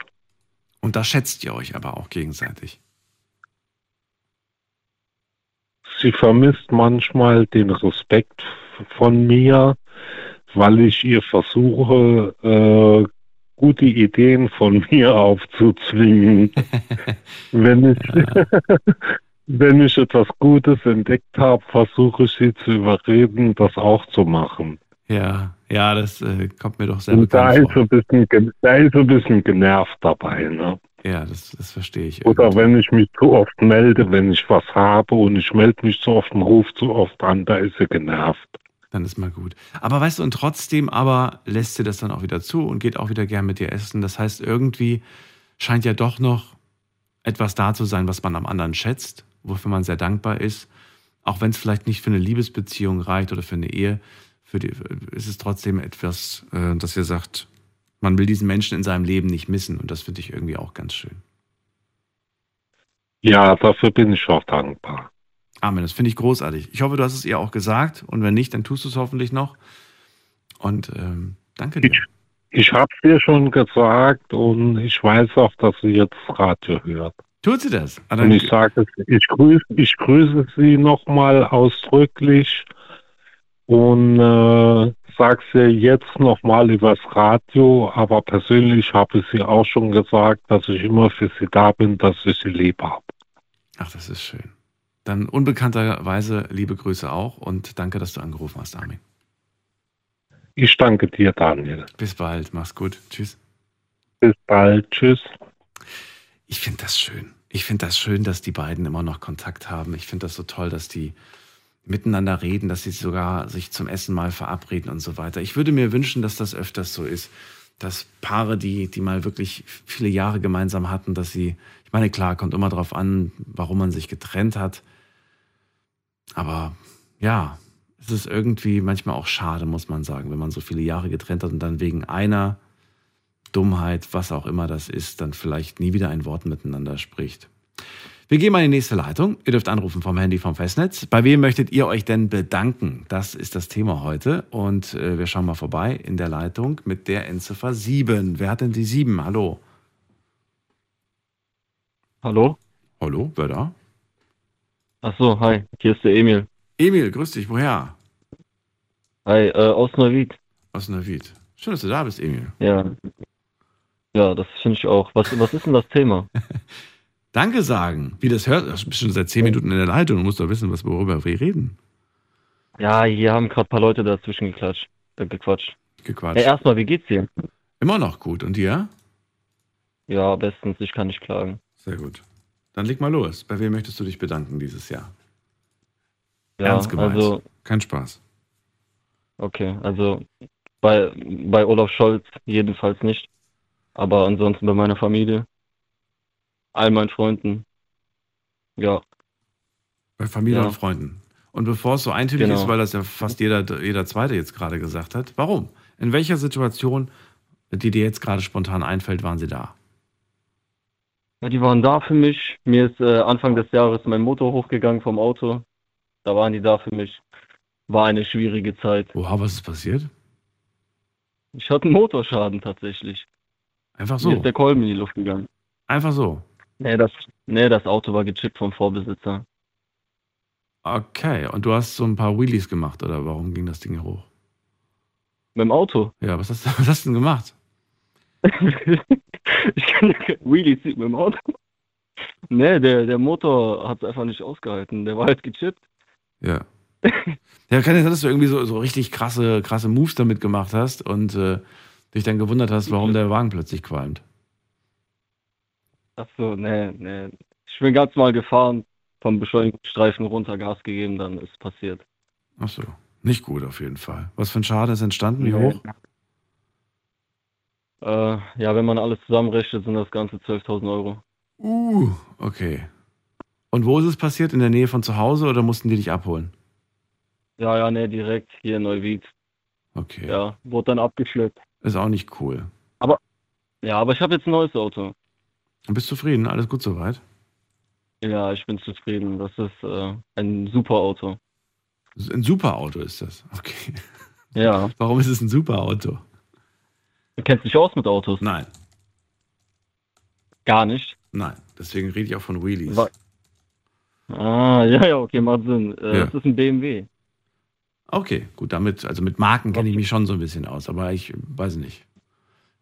Und da schätzt ihr euch aber auch gegenseitig.
Sie vermisst manchmal den Respekt von mir, weil ich ihr versuche, äh, gute Ideen von [LAUGHS] mir aufzuzwingen. [LAUGHS] wenn ich, [LAUGHS] wenn ich etwas Gutes entdeckt habe, versuche ich sie zu überreden, das auch zu machen.
Ja, ja, das äh, kommt mir doch sehr
Und da ist,
vor.
ein bisschen, da ist ein bisschen genervt dabei. Ne?
Ja, das, das verstehe ich.
Oder
irgendwie.
wenn ich mich zu oft melde, wenn ich was habe und ich melde mich zu oft und rufe zu oft an, da ist sie genervt.
Dann ist mal gut. Aber weißt du, und trotzdem aber lässt sie das dann auch wieder zu und geht auch wieder gern mit dir essen. Das heißt, irgendwie scheint ja doch noch etwas da zu sein, was man am anderen schätzt, wofür man sehr dankbar ist. Auch wenn es vielleicht nicht für eine Liebesbeziehung reicht oder für eine Ehe, für die, ist es trotzdem etwas, äh, dass ihr sagt, man will diesen Menschen in seinem Leben nicht missen. Und das finde ich irgendwie auch ganz schön.
Ja, dafür bin ich auch dankbar.
Amen, das finde ich großartig. Ich hoffe, du hast es ihr auch gesagt. Und wenn nicht, dann tust du es hoffentlich noch. Und ähm, danke dir.
Ich habe es dir schon gesagt und ich weiß auch, dass sie jetzt Radio hört.
Tut sie das? Ah,
Und ich sage, es- ich grüße, ich grüße sie nochmal ausdrücklich und äh, sage sie jetzt nochmal übers Radio, aber persönlich habe ich sie auch schon gesagt, dass ich immer für sie da bin, dass ich sie lieb habe.
Ach, das ist schön. Dann unbekannterweise liebe Grüße auch und danke, dass du angerufen hast, Armin.
Ich danke dir, Daniel.
Bis bald, mach's gut. Tschüss.
Bis bald. Tschüss.
Ich finde das schön. Ich finde das schön, dass die beiden immer noch Kontakt haben. Ich finde das so toll, dass die miteinander reden, dass sie sogar sich zum Essen mal verabreden und so weiter. Ich würde mir wünschen, dass das öfters so ist, dass Paare, die, die mal wirklich viele Jahre gemeinsam hatten, dass sie, ich meine, klar, kommt immer drauf an, warum man sich getrennt hat. Aber ja, es ist irgendwie manchmal auch schade, muss man sagen, wenn man so viele Jahre getrennt hat und dann wegen einer Dummheit, was auch immer das ist, dann vielleicht nie wieder ein Wort miteinander spricht. Wir gehen mal in die nächste Leitung. Ihr dürft anrufen vom Handy vom Festnetz. Bei wem möchtet ihr euch denn bedanken? Das ist das Thema heute. Und äh, wir schauen mal vorbei in der Leitung mit der Endziffer 7. Wer hat denn die 7? Hallo?
Hallo?
Hallo, wer da?
Ach so, hi, hier ist der Emil.
Emil, grüß dich. Woher?
Hi, äh, aus Neuwied.
Aus Neuwied. Schön, dass du da bist, Emil.
Ja. Ja, das finde ich auch. Was, was ist denn das Thema? [LAUGHS]
Danke sagen. Wie das hört, du bist schon seit 10 Minuten in der Leitung. Du musst doch wissen, was worüber wir reden.
Ja, hier haben gerade ein paar Leute dazwischen geklatscht, äh, gequatscht.
Gequatscht.
Ja, erstmal, wie geht's dir?
Immer noch gut. Und dir?
Ja, bestens, ich kann nicht klagen.
Sehr gut. Dann leg mal los. Bei wem möchtest du dich bedanken dieses Jahr?
Ja,
Ernst gemeint.
also,
Kein Spaß.
okay, also bei, bei Olaf Scholz jedenfalls nicht. Aber ansonsten bei meiner Familie, all meinen Freunden. Ja,
Bei Familie
Ja.
und Freunden. Und bevor es so eintönig
Genau.
ist, weil das ja fast jeder, jeder Zweite jetzt gerade gesagt hat, warum? In welcher Situation, die dir jetzt gerade spontan einfällt, waren sie da?
Ja, die waren da für mich. Mir ist äh, Anfang des Jahres mein Motor hochgegangen vom Auto. Da waren die da für mich. War eine schwierige Zeit.
Oha, was ist passiert?
Ich hatte einen Motorschaden tatsächlich.
Einfach
Mir
so.
ist der Kolben in die Luft gegangen.
Einfach so.
Nee, das, nee, das Auto war gechippt vom Vorbesitzer.
Okay. Und du hast so ein paar Wheelies gemacht, oder warum ging das Ding hier hoch?
Mit dem Auto.
Ja, was hast, [LAUGHS] was hast du denn gemacht? [LAUGHS]
ich kann ja kein Wheelie ziehen mit dem Auto. Nee, der, der Motor hat es einfach nicht ausgehalten. Der war halt gechippt.
Ja. Ja, kann sein, dass du irgendwie so, so richtig krasse, krasse Moves damit gemacht hast und äh, dich dann gewundert hast, warum der Wagen plötzlich qualmt.
Ach so, nee, nee. Ich bin ganz mal gefahren, vom Beschleunigungsstreifen runter Gas gegeben, dann ist passiert.
Ach so. Nicht gut auf jeden Fall. Was für ein Schaden ist entstanden? Wie
Nee.
hoch?
Äh, ja, wenn man alles zusammenrechnet, sind das Ganze 12.000 Euro.
Uh, okay. Und wo ist es passiert? In der Nähe von zu Hause oder mussten die dich abholen?
Ja, ja, nee, direkt hier in Neuwied.
Okay.
Ja, wurde dann abgeschleppt.
Ist auch nicht cool.
Ja, aber ich habe jetzt ein neues Auto.
Bist zufrieden? Alles gut soweit?
Ja, ich bin zufrieden. Das ist äh, ein super Auto.
Ein super Auto ist das. Okay.
Ja. [LAUGHS]
Warum ist es ein super Auto?
Du kennst dich aus mit Autos?
Nein,
Gar nicht.
nein. Deswegen rede ich auch von Wheelies.
Wa- Ah, [LAUGHS] ja, ja, okay, macht Sinn. Äh,
Ja.
Das ist ein BMW.
Okay, gut, damit, also mit Marken kenne ich mich schon so ein bisschen aus, aber ich weiß nicht.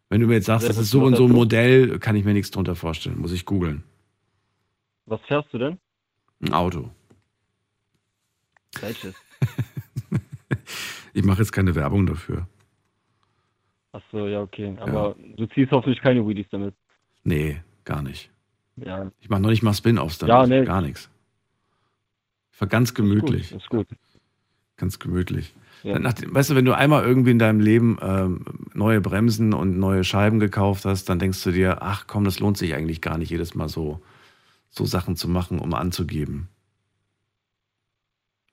Wenn du mir jetzt sagst, das
was-
ist so und so ein? Modell, kann ich mir nichts drunter vorstellen. Muss ich googeln.
Was fährst du denn?
Ein Auto.
Welches? [LAUGHS]
Ich mache jetzt keine Werbung dafür.
Ach so, ja, okay. Aber du ziehst hoffentlich keine Wheelies damit.
Nee, gar nicht.
Ja,
Ich mache noch nicht mal Spin-Offs damit.
Ja, nee.
Gar nichts. Ich war ganz gemütlich.
ist gut.
Ganz gemütlich.
Ja.
Nach, weißt du, wenn du einmal irgendwie in deinem Leben ähm, neue Bremsen und neue Scheiben gekauft hast, dann denkst du dir, ach komm, das lohnt sich eigentlich gar nicht, jedes Mal so, so Sachen zu machen, um anzugeben.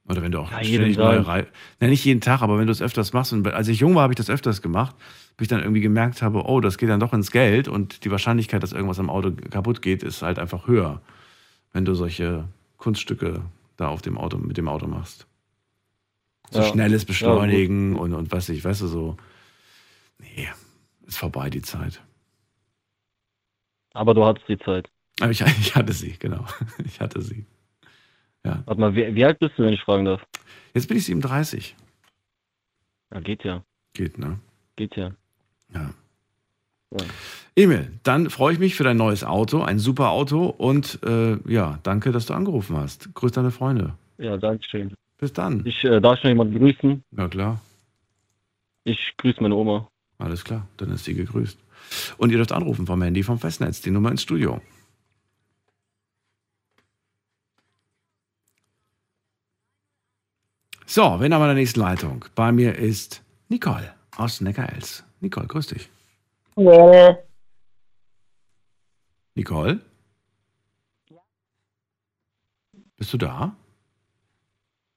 Oder wenn du auch
Ja,
ständig neue. Reifen. Nein, nicht jeden Tag, aber wenn du es öfters machst. Und als ich jung war, habe ich das öfters gemacht, bis ich dann irgendwie gemerkt habe, oh, das geht dann doch ins Geld und die Wahrscheinlichkeit, dass irgendwas am Auto kaputt geht, ist halt einfach höher, wenn du solche Kunststücke da auf dem Auto, mit dem Auto machst. So
Ja.
schnelles
Ja,
Beschleunigen und, und was ich, weißt du, so. Nee, ist vorbei die Zeit.
Aber du hattest die Zeit.
Aber ich, [LAUGHS] ich hatte sie, genau. Ich hatte sie.
Warte mal, wie, wie alt bist du, wenn ich fragen darf?
Jetzt bin ich 37.
Ja, geht ja.
Geht, ne?
Geht ja.
Ja.
Ja.
Emil, dann freue ich mich für dein neues Auto, ein super Auto und äh, ja, danke, dass du angerufen hast. Grüß deine Freunde.
Ja, danke schön.
Bis dann.
Ich äh, darf schon jemanden grüßen.
Ja, klar.
Ich grüße meine Oma.
Alles klar, dann ist sie gegrüßt. Und ihr dürft anrufen vom Handy vom Festnetz, die Nummer ins Studio. So, wen haben wir in der nächsten Leitung? Bei mir ist Nicole aus Neckarels. Nicole, grüß dich.
Ja,
Nicole? Bist du da?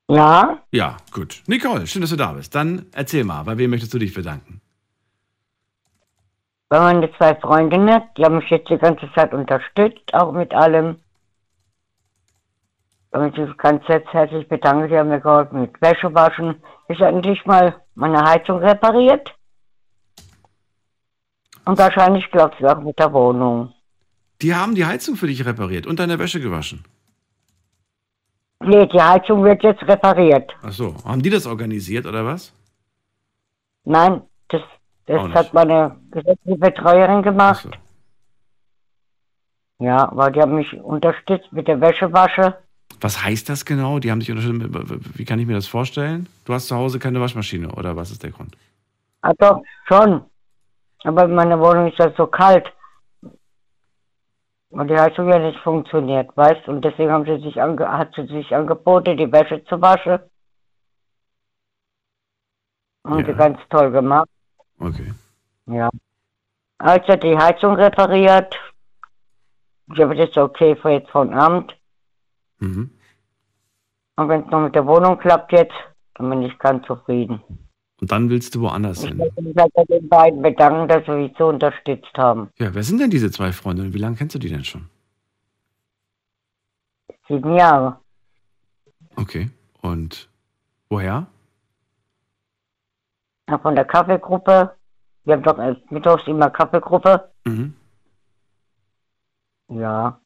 ja,
Ja, gut. Nicole, schön, dass du da bist. Dann erzähl mal, bei wem möchtest du dich bedanken?
bei meine zwei Freundinnen, die haben mich jetzt die ganze Zeit unterstützt, auch mit allem. Ich möchte mich ganz herzlich bedanken, die haben mir geholfen mit Wäsche waschen. Ich habe endlich mal meine Heizung repariert. Und wahrscheinlich klappt es auch mit der Wohnung.
Die haben die Heizung für dich repariert und deine Wäsche gewaschen.
Nee, die Heizung wird jetzt repariert.
Ach so, haben die das organisiert oder was?
Nein, das, das hat meine gesetzliche Betreuerin gemacht.
Ach so.
Ja, weil die haben mich unterstützt mit der Wäschewasche.
Was heißt das genau? Die haben dich unterstützt. Wie kann ich mir das vorstellen? Du hast zu Hause keine Waschmaschine oder was ist der Grund?
Also schon. Aber in meiner Wohnung ist das so kalt. Und die Heizung ja nicht funktioniert, weißt Und deswegen haben sie sich ange hat sie sich angeboten, die Wäsche zu waschen. Haben
Ja.
sie ganz toll gemacht.
Okay.
Ja. Also die Heizung repariert. Ich habe das okay für jetzt von Abend.
Mhm.
Und wenn es noch mit der Wohnung klappt jetzt, dann bin ich ganz zufrieden.
Und dann willst du woanders
Ich
hin.
möchte mich halt bei den beiden bedanken, dass sie mich so unterstützt haben.
Ja, wer sind denn diese zwei Freunde und wie lange kennst du die denn schon?
Sieben Jahre.
Okay. Und woher?
Ja, Von der Kaffeegruppe Wir haben doch mittags immer Kaffeegruppe.
Mhm.
Ja.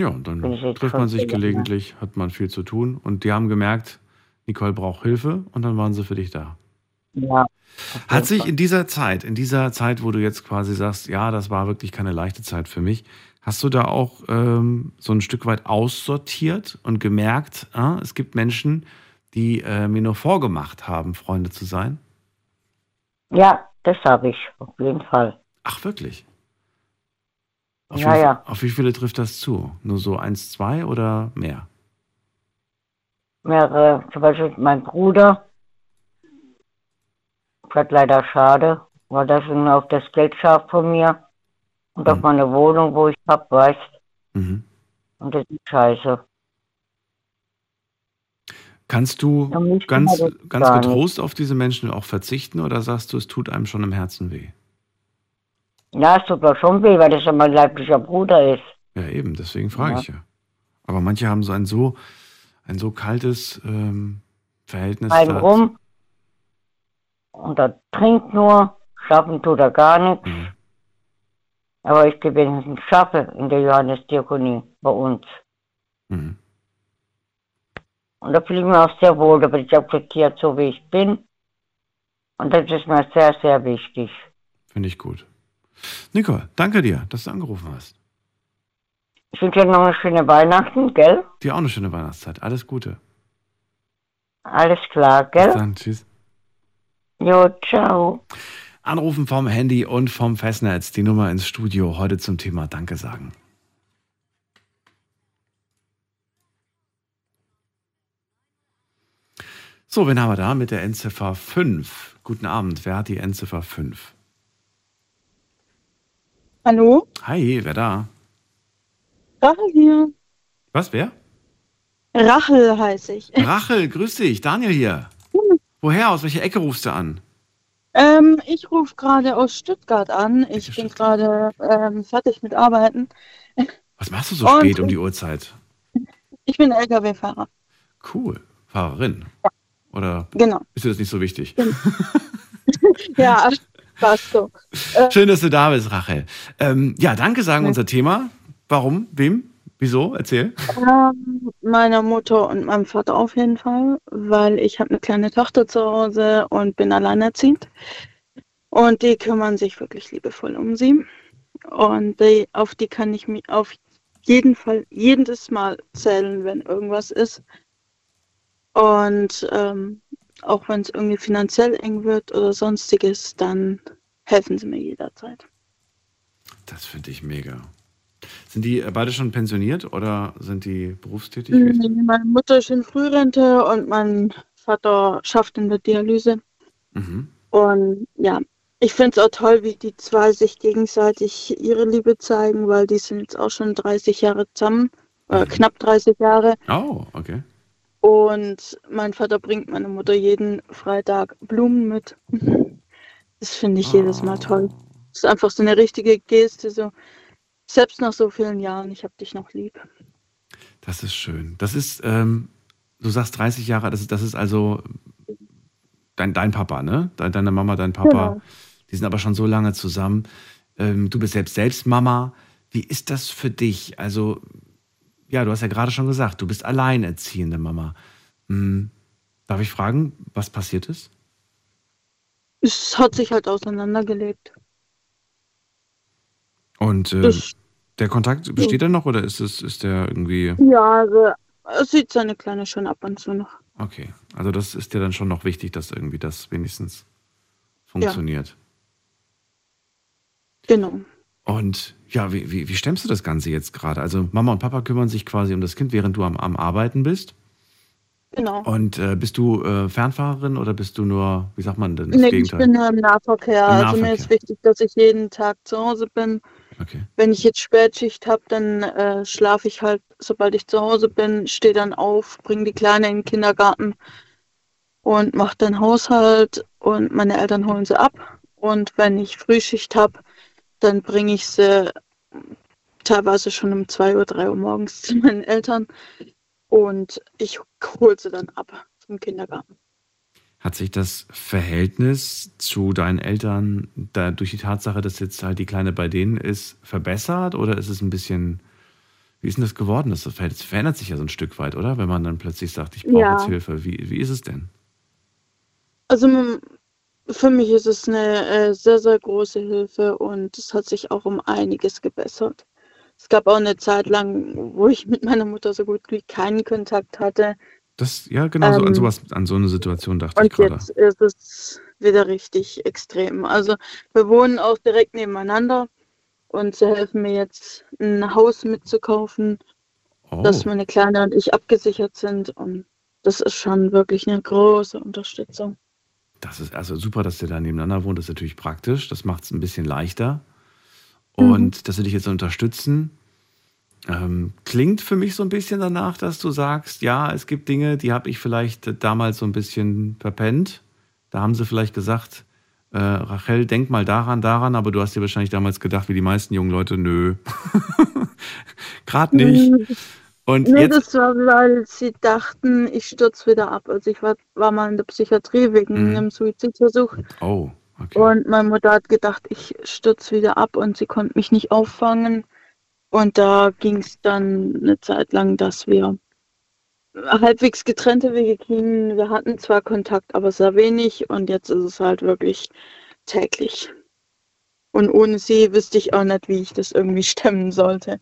Ja, und dann trifft man sich gelegentlich, hat man viel zu tun. Und die haben gemerkt, Nicole braucht Hilfe und dann waren sie für dich da.
Ja.
Hat sich in dieser Zeit, in dieser Zeit, wo du jetzt quasi sagst, ja, das war wirklich keine leichte Zeit für mich, hast du da auch ähm, so ein Stück weit aussortiert und gemerkt, ah, es gibt Menschen, die äh, mir nur vorgemacht haben, Freunde zu sein?
Ja, das habe ich, auf jeden Fall.
Ach, wirklich? Auf,
Ja,
wie,
ja.
auf wie viele trifft das zu? Nur so eins, zwei oder mehr?
Mehrere, zum Beispiel mein Bruder. Das ist leider schade, weil das schon auf das Geld scharf von mir und auf meine Wohnung, wo ich hab, weißt.
Mhm.
Und das ist scheiße.
Kannst du ganz, ganz getrost auf diese Menschen auch verzichten oder sagst du, es tut einem schon im Herzen weh?
Ja, es tut mir schon weh, weil das ja mein leiblicher Bruder ist.
Ja, eben, deswegen frage
Ja.
ich ja. Aber manche haben so ein so, ein so kaltes ähm, Verhältnis.
Ein rum und er trinkt nur, schaffen tut er gar nichts.
Mhm.
Aber ich gebe wenigstens schaffe in der Johannesdiakonie bei uns.
Mhm.
Und da fühle ich mich auch sehr wohl, da bin ich akzeptiert, so wie ich bin. Und das ist mir sehr, sehr wichtig.
Finde ich gut. Nicole, danke dir, dass du angerufen hast.
Ich wünsche dir noch eine schöne Weihnachten, gell?
Dir auch eine schöne Weihnachtszeit. Alles Gute.
Alles klar,
Bis
gell?
dann. Tschüss.
Jo, ciao.
Anrufen vom Handy und vom Festnetz. Die Nummer ins Studio. Heute zum Thema Danke sagen. So, wen haben wir da mit der Endziffer 5? Guten Abend. Wer hat die Endziffer 5?
Hallo?
Hi, wer da?
Rachel hier.
Was, wer?
Rachel heiße ich. [LAUGHS]
Rachel, grüß dich. Daniel hier. Woher? Aus welcher Ecke rufst du an?
Ähm, ich rufe gerade aus Stuttgart an. Ich bin gerade ähm, fertig mit Arbeiten.
Was machst du so
Und-
spät um die Uhrzeit?
Ich bin Lkw-Fahrer.
Cool. Fahrerin. Oder
Genau.
ist dir das nicht so wichtig? [LAUGHS]
Ja, passt so. Äh,
Schön, dass du da bist, Rachel. Ähm, ja, danke sagen unser Thema. Warum? Wem? Wieso? Erzähl.
ähm, meiner Mutter und meinem Vater auf jeden Fall, weil ich habe eine kleine Tochter zu Hause und bin alleinerziehend. Und die kümmern sich wirklich liebevoll um sie. Und die, auf die kann ich mich auf jeden Fall jedes Mal zählen, wenn irgendwas ist. Und ähm, auch wenn es irgendwie finanziell eng wird oder sonstiges, dann helfen sie mir jederzeit.
Das finde ich mega. Sind die äh, beide schon pensioniert oder sind die berufstätig?
Nee, Meine Mutter ist in Frührente und mein Vater schafft in der Dialyse.
Mhm.
Und ja, ich finde es auch toll, wie die zwei sich gegenseitig ihre Liebe zeigen, weil die sind jetzt auch schon 30 Jahre zusammen, äh, knapp 30 Jahre.
Oh, okay.
Und mein Vater bringt meine Mutter jeden Freitag Blumen mit. [LAUGHS] Das finde ich jedes Mal toll. Das ist einfach so eine richtige Geste, so selbst nach so vielen Jahren, ich habe dich noch lieb.
Das ist schön. Das ist, ähm, du sagst 30 Jahre, das ist, das ist also dein, dein Papa, ne? De- Deine Mama, dein Papa.
Genau.
Die sind aber schon so lange zusammen. Ähm, du bist selbst selbst Mama. Wie ist das für dich? Also, ja, du hast ja gerade schon gesagt, du bist alleinerziehende Mama. Hm, darf ich fragen, was passiert ist?
Es hat sich halt auseinandergelebt.
Und äh,
Das-
der Kontakt besteht er noch oder ist es, ist der irgendwie.
Ja, also er sieht seine Kleine schon ab und zu noch.
Okay. Also das ist dir dann schon noch wichtig, dass irgendwie das wenigstens funktioniert.
Genau.
Und ja, wie, wie, wie stemmst du das Ganze jetzt gerade? Also Mama und Papa kümmern sich quasi um das Kind, während du am, am Arbeiten bist.
Genau.
Und äh, bist du äh, Fernfahrerin oder bist du nur, wie sagt man denn, das
Nee, ich
Gegenteil?
bin nur im Nahverkehr.
Im
also
Nahverkehr.
mir ist wichtig, dass ich jeden Tag zu Hause bin.
Okay.
Wenn ich jetzt Spätschicht habe, dann äh, schlafe ich halt, sobald ich zu Hause bin, stehe dann auf, bringe die Kleine in den Kindergarten und mache dann Haushalt und meine Eltern holen sie ab. Und wenn ich Frühschicht habe, dann bringe ich sie teilweise schon um 2 Uhr, 3 Uhr morgens zu meinen Eltern und ich hole sie dann ab vom Kindergarten.
Hat sich das Verhältnis zu deinen Eltern da durch die Tatsache, dass jetzt halt die Kleine bei denen ist, verbessert oder ist es ein bisschen, wie ist denn das geworden? Das Verhältnis verändert sich ja so ein Stück weit, oder? Wenn man dann plötzlich sagt, ich brauche
Ja.
jetzt Hilfe. Wie, wie ist es denn?
Also für mich ist es eine äh, sehr, sehr große Hilfe und es hat sich auch um einiges gebessert. Es gab auch eine Zeit lang, wo ich mit meiner Mutter so gut wie keinen Kontakt hatte.
Das, ja, genau, so, an
Ähm,
sowas, an so eine Situation dachte ich gerade.
jetzt ist es wieder richtig extrem. Also wir wohnen auch direkt nebeneinander und sie helfen mir jetzt ein Haus mitzukaufen,
Oh,
dass meine Kleine und ich abgesichert sind. Und das ist schon wirklich eine große Unterstützung.
Das ist also super, dass ihr da nebeneinander wohnt. Das ist natürlich praktisch. Das macht es ein bisschen leichter.
Mhm.
Und dass sie dich jetzt unterstützen, ähm, klingt für mich so ein bisschen danach, dass du sagst, ja, es gibt Dinge, die habe ich vielleicht damals so ein bisschen verpennt. Da haben sie vielleicht gesagt, äh, Rachel, denk mal daran, daran, aber du hast dir wahrscheinlich damals gedacht, wie die meisten jungen Leute, nö. [LAUGHS] Gerade nicht. Und
nee,
jetzt.
das war, weil sie dachten, ich stürze wieder ab. Also ich war, war mal in der Psychiatrie wegen
Mhm.
einem Suizidversuch.
Oh, okay.
Und meine Mutter hat gedacht, ich stürze wieder ab und sie konnte mich nicht auffangen. Und da ging es dann eine Zeit lang, dass wir halbwegs getrennte Wege gingen. Wir hatten zwar Kontakt, aber sehr wenig. Und jetzt ist es halt wirklich täglich. Und ohne sie wüsste ich auch nicht, wie ich das irgendwie [LAUGHS] stemmen sollte.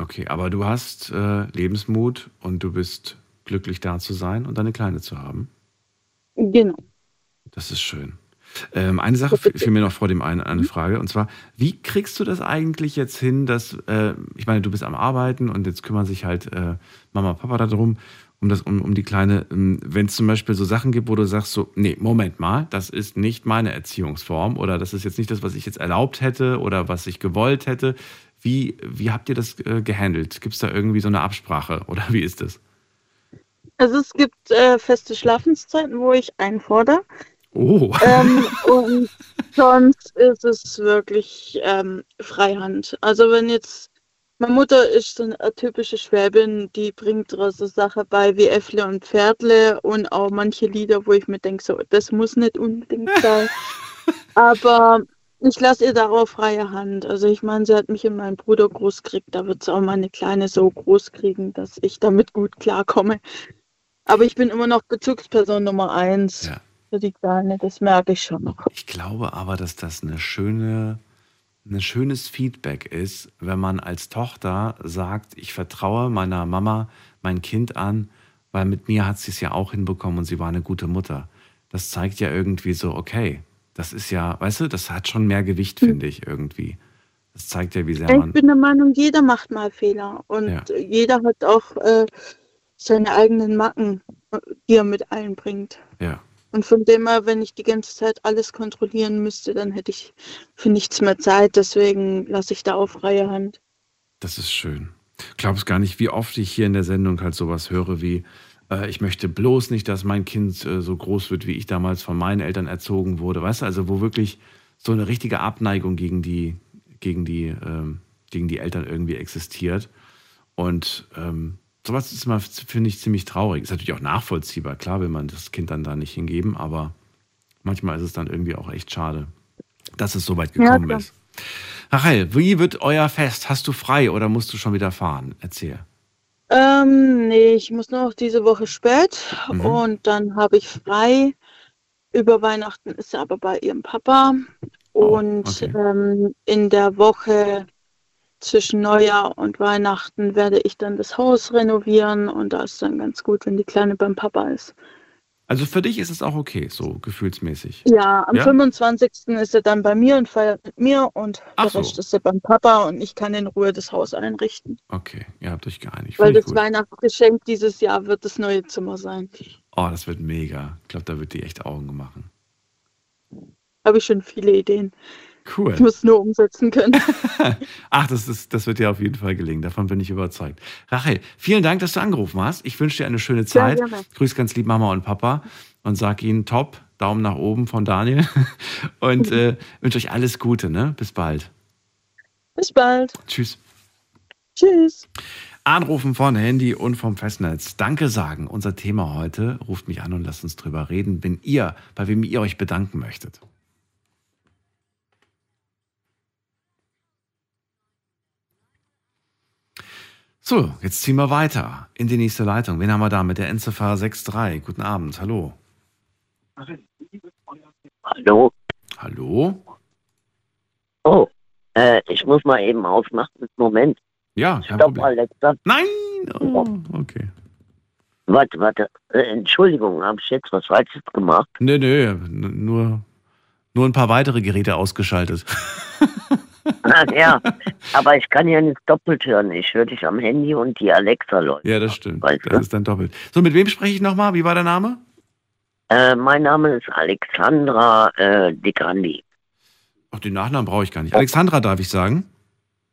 Okay, aber du hast äh, Lebensmut und du bist glücklich da zu sein und deine Kleine zu haben.
Genau.
Das ist schön. Ähm, eine Sache fiel mir noch vor dem einen eine Frage und zwar, wie kriegst du das eigentlich jetzt hin, dass, äh, ich meine, du bist am Arbeiten und jetzt kümmern sich halt äh, Mama und Papa darum, um, das, um, um die Kleine, ähm, wenn es zum Beispiel so Sachen gibt, wo du sagst so, nee, Moment mal, das ist nicht meine Erziehungsform oder das ist jetzt nicht das, was ich jetzt erlaubt hätte oder was ich gewollt hätte. Wie, wie habt ihr das äh, gehandelt? Gibt es da irgendwie so eine Absprache [LAUGHS] oder wie ist das?
Also es gibt äh, feste Schlafenszeiten, wo ich einfordere.
Oh. [LAUGHS]
Ähm, und sonst ist es wirklich ähm, Freihand. Also wenn jetzt, meine Mutter ist so eine typische Schwäbin, die bringt so Sachen bei wie Äffle und Pferdle und auch manche Lieder, wo ich mir denke, so, das muss nicht unbedingt sein. [LAUGHS] Aber ich lasse ihr darauf freie Hand. Also ich meine, sie hat mich und meinen Bruder groß gekriegt, da wird sie auch meine Kleine so groß kriegen, dass ich damit gut klarkomme. Aber ich bin immer noch Bezugsperson Nummer eins
Ja.
für die Kleine, das merke ich schon noch.
Ich glaube aber, dass das eine schöne, ein schönes Feedback ist, wenn man als Tochter sagt, ich vertraue meiner Mama mein Kind an, weil mit mir hat sie es ja auch hinbekommen und sie war eine gute Mutter. Das zeigt ja irgendwie so, okay, das ist ja, weißt du, das hat schon mehr Gewicht, finde ich, irgendwie. Das zeigt ja, wie sehr
Ich
man.
bin der Meinung, jeder macht mal Fehler und
Ja.
jeder hat auch äh, seine eigenen Macken, die er mit einbringt.
Ja.
Und von dem her, wenn ich die ganze Zeit alles kontrollieren müsste, dann hätte ich für nichts mehr Zeit. Deswegen lasse ich da auf freie Hand.
Das ist schön. Glaubst gar nicht, wie oft ich hier in der Sendung halt sowas höre wie, ich möchte bloß nicht, dass mein Kind äh, so groß wird, wie ich damals von meinen Eltern erzogen wurde. Weißt du, also wo wirklich so eine richtige Abneigung gegen die, gegen die, ähm, gegen die Eltern irgendwie existiert. Und ähm, sowas ist mal, finde ich, ziemlich traurig. Ist natürlich auch nachvollziehbar. Klar will man das Kind dann da nicht hingeben, aber manchmal ist es dann irgendwie auch echt schade, dass es so weit
Ja,
gekommen
klar.
ist. Rachel, wie wird euer Fest? Hast du frei oder musst du schon wieder fahren? Erzähl.
Ähm, nee, ich muss nur noch diese Woche spät
Mhm.
und dann habe ich frei. Über Weihnachten ist sie aber bei ihrem Papa.
Oh,
Und
okay.
ähm, in der Woche zwischen Neujahr und Weihnachten werde ich dann das Haus renovieren und da ist dann ganz gut, wenn die Kleine beim Papa ist.
Also für dich ist es auch okay, so gefühlsmäßig.
Ja, am
Ja?
25. ist er dann bei mir und feiert mit mir und
Ach
der
so.
Rest ist er beim Papa und ich kann in Ruhe das Haus einrichten.
Okay, ihr habt euch geeinigt.
Weil das
gut.
Weihnachtsgeschenk dieses Jahr wird das neue Zimmer sein.
Oh, das wird mega. Ich glaube, da wird die echt Augen machen.
Habe ich schon viele Ideen.
Cool.
Ich muss nur umsetzen können. [LAUGHS]
Ach, das, ist, das wird dir auf jeden Fall gelingen. Davon bin ich überzeugt. Rachel, vielen Dank, dass du angerufen hast. Ich wünsche dir eine schöne Zeit.
gerne.
Grüß ganz lieb Mama und Papa und sag ihnen top, Daumen nach oben von Daniel. [LAUGHS] Und äh, wünsche euch alles Gute. Ne? Bis bald.
Bis bald.
Tschüss.
Tschüss.
Anrufen von Handy und vom Festnetz. Danke sagen. Unser Thema heute. Ruft mich an und lasst uns drüber reden, wenn ihr, bei wem ihr euch bedanken möchtet. So, jetzt ziehen wir weiter in die nächste Leitung. Wen haben wir da mit der Endziffer 63? Guten Abend, hallo.
Hallo.
Hallo?
Oh, äh, ich muss mal eben ausmachen. Moment.
Ja, kein
Stopp,
Problem.
Alexa.
Nein! Oh, okay.
Warte, warte. Äh, Entschuldigung, habe ich jetzt was Falsches gemacht?
Nö, nö, n- nur, nur ein paar weitere Geräte ausgeschaltet. [LAUGHS] [LAUGHS]
Ja, aber ich kann ja nicht doppelt hören. Ich höre dich am Handy und die Alexa läuft.
Ja, das stimmt.
Weißt
Das ist dann doppelt. So, mit wem spreche ich nochmal? Wie war der Name?
Äh, mein Name ist Alexandra äh, De Grandi.
Ach, den Nachnamen brauche ich gar nicht. Alexandra, darf ich sagen?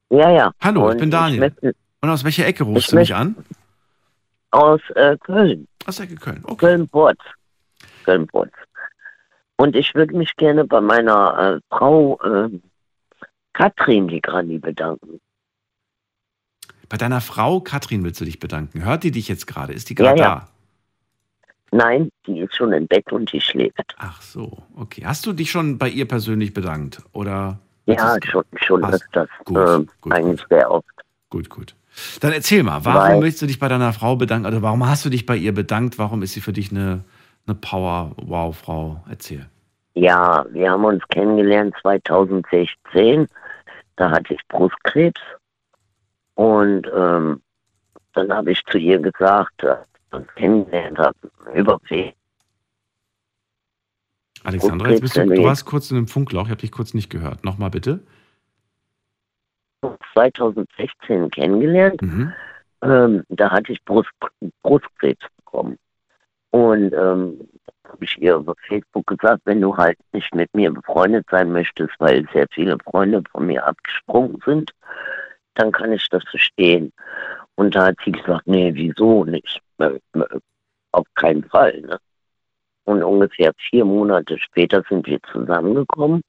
Ja, ja.
Hallo, ich
Und
bin Daniel.
möchte
Und aus welcher Ecke rufst
Ich
du mich an?
aus äh, Köln.
Aus der Ecke Köln. Okay.
Köln-Porz. Köln-Porz. Und ich würde mich gerne bei meiner äh, Frau äh, Katrin De Grandi bedanken.
Bei deiner Frau Katrin willst du dich bedanken. Hört die dich jetzt gerade? Ist die gerade
Ja, ja.
da?
Nein, die ist schon im Bett und die schläft.
Ach so, okay. Hast du dich schon bei ihr persönlich bedankt? Oder?
Ja, schon, schon
Hast-
öfters.
Gut,
ähm,
gut,
eigentlich sehr oft.
Gut, gut. Dann erzähl mal, warum
Weil-
möchtest du dich bei deiner Frau bedanken? Oder warum hast du dich bei ihr bedankt? Warum ist sie für dich eine, eine Power-Wow-Frau? Erzähl.
Ja, wir haben uns kennengelernt 2016. Da hatte ich Brustkrebs. Und ähm, dann habe ich zu ihr gesagt, dass wir uns kennengelernt haben, über Facebook.
Alexandra, jetzt bist du, du warst kurz in einem Funkloch. Ich habe dich kurz nicht gehört. Nochmal bitte.
2016 kennengelernt.
Mhm.
Ähm, da hatte ich Brust, Brustkrebs bekommen. Und ähm, habe ich ihr über Facebook gesagt, wenn du halt nicht mit mir befreundet sein möchtest, weil sehr viele Freunde von mir abgesprungen sind, dann kann ich das verstehen. Und da hat sie gesagt, nee, wieso nicht? Äh, äh, Auf keinen Fall. Ne? Und ungefähr vier Monate später sind wir zusammengekommen.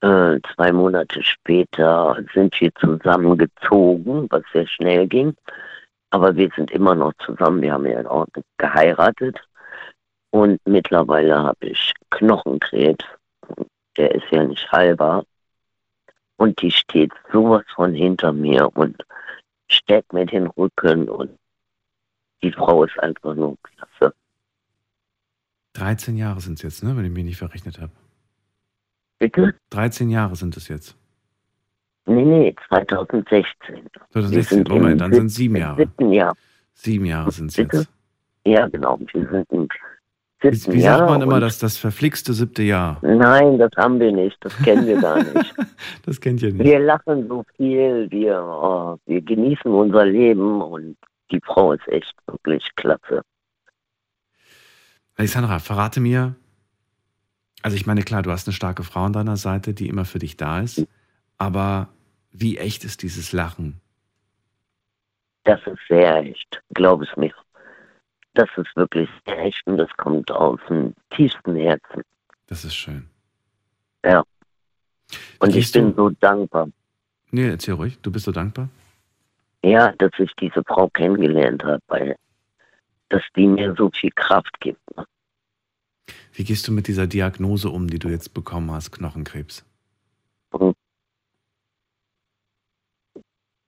Äh, zwei Monate später sind wir zusammengezogen, was sehr schnell ging. Aber wir sind immer noch zusammen. Wir haben ja auch geheiratet. Und mittlerweile habe ich Knochenkrebs. Der ist ja nicht heilbar. Und die steht sowas von hinter mir und stärkt mir den Rücken. Und die Frau ist einfach nur klasse.
13 Jahre sind es jetzt, ne? wenn ich mich nicht verrechnet habe.
Bitte?
13 Jahre sind es jetzt.
Nee, nee, 2016.
2016,
Wir im
Moment, dann sind sieben Jahre.
Siebten Jahr.
Sieben Jahre sind es jetzt.
Ja, genau. Wir sind im
Wie,
siebten
wie sagt man immer,
und-
das, das verflixte siebte Jahr?
Nein, das haben wir nicht. Das kennen wir gar nicht. [LAUGHS]
Das kennt ihr nicht.
Wir lachen so viel, wir, oh, wir genießen unser Leben und die Frau ist echt wirklich klasse.
Alexandra, verrate mir, also ich meine, klar, du hast eine starke Frau an deiner Seite, die immer für dich da ist, aber wie echt ist dieses Lachen?
Das ist sehr echt, glaub es mir. Das ist wirklich echt und das kommt aus dem tiefsten Herzen.
Das ist schön.
Ja. Und
Wie
ich
gehst
bin
du-
so dankbar.
Nee, erzähl ruhig, du bist so dankbar?
Ja, dass ich diese Frau kennengelernt habe, weil dass die mir so viel Kraft gibt. ne?
Wie gehst du mit dieser Diagnose um, die du jetzt bekommen hast, Knochenkrebs?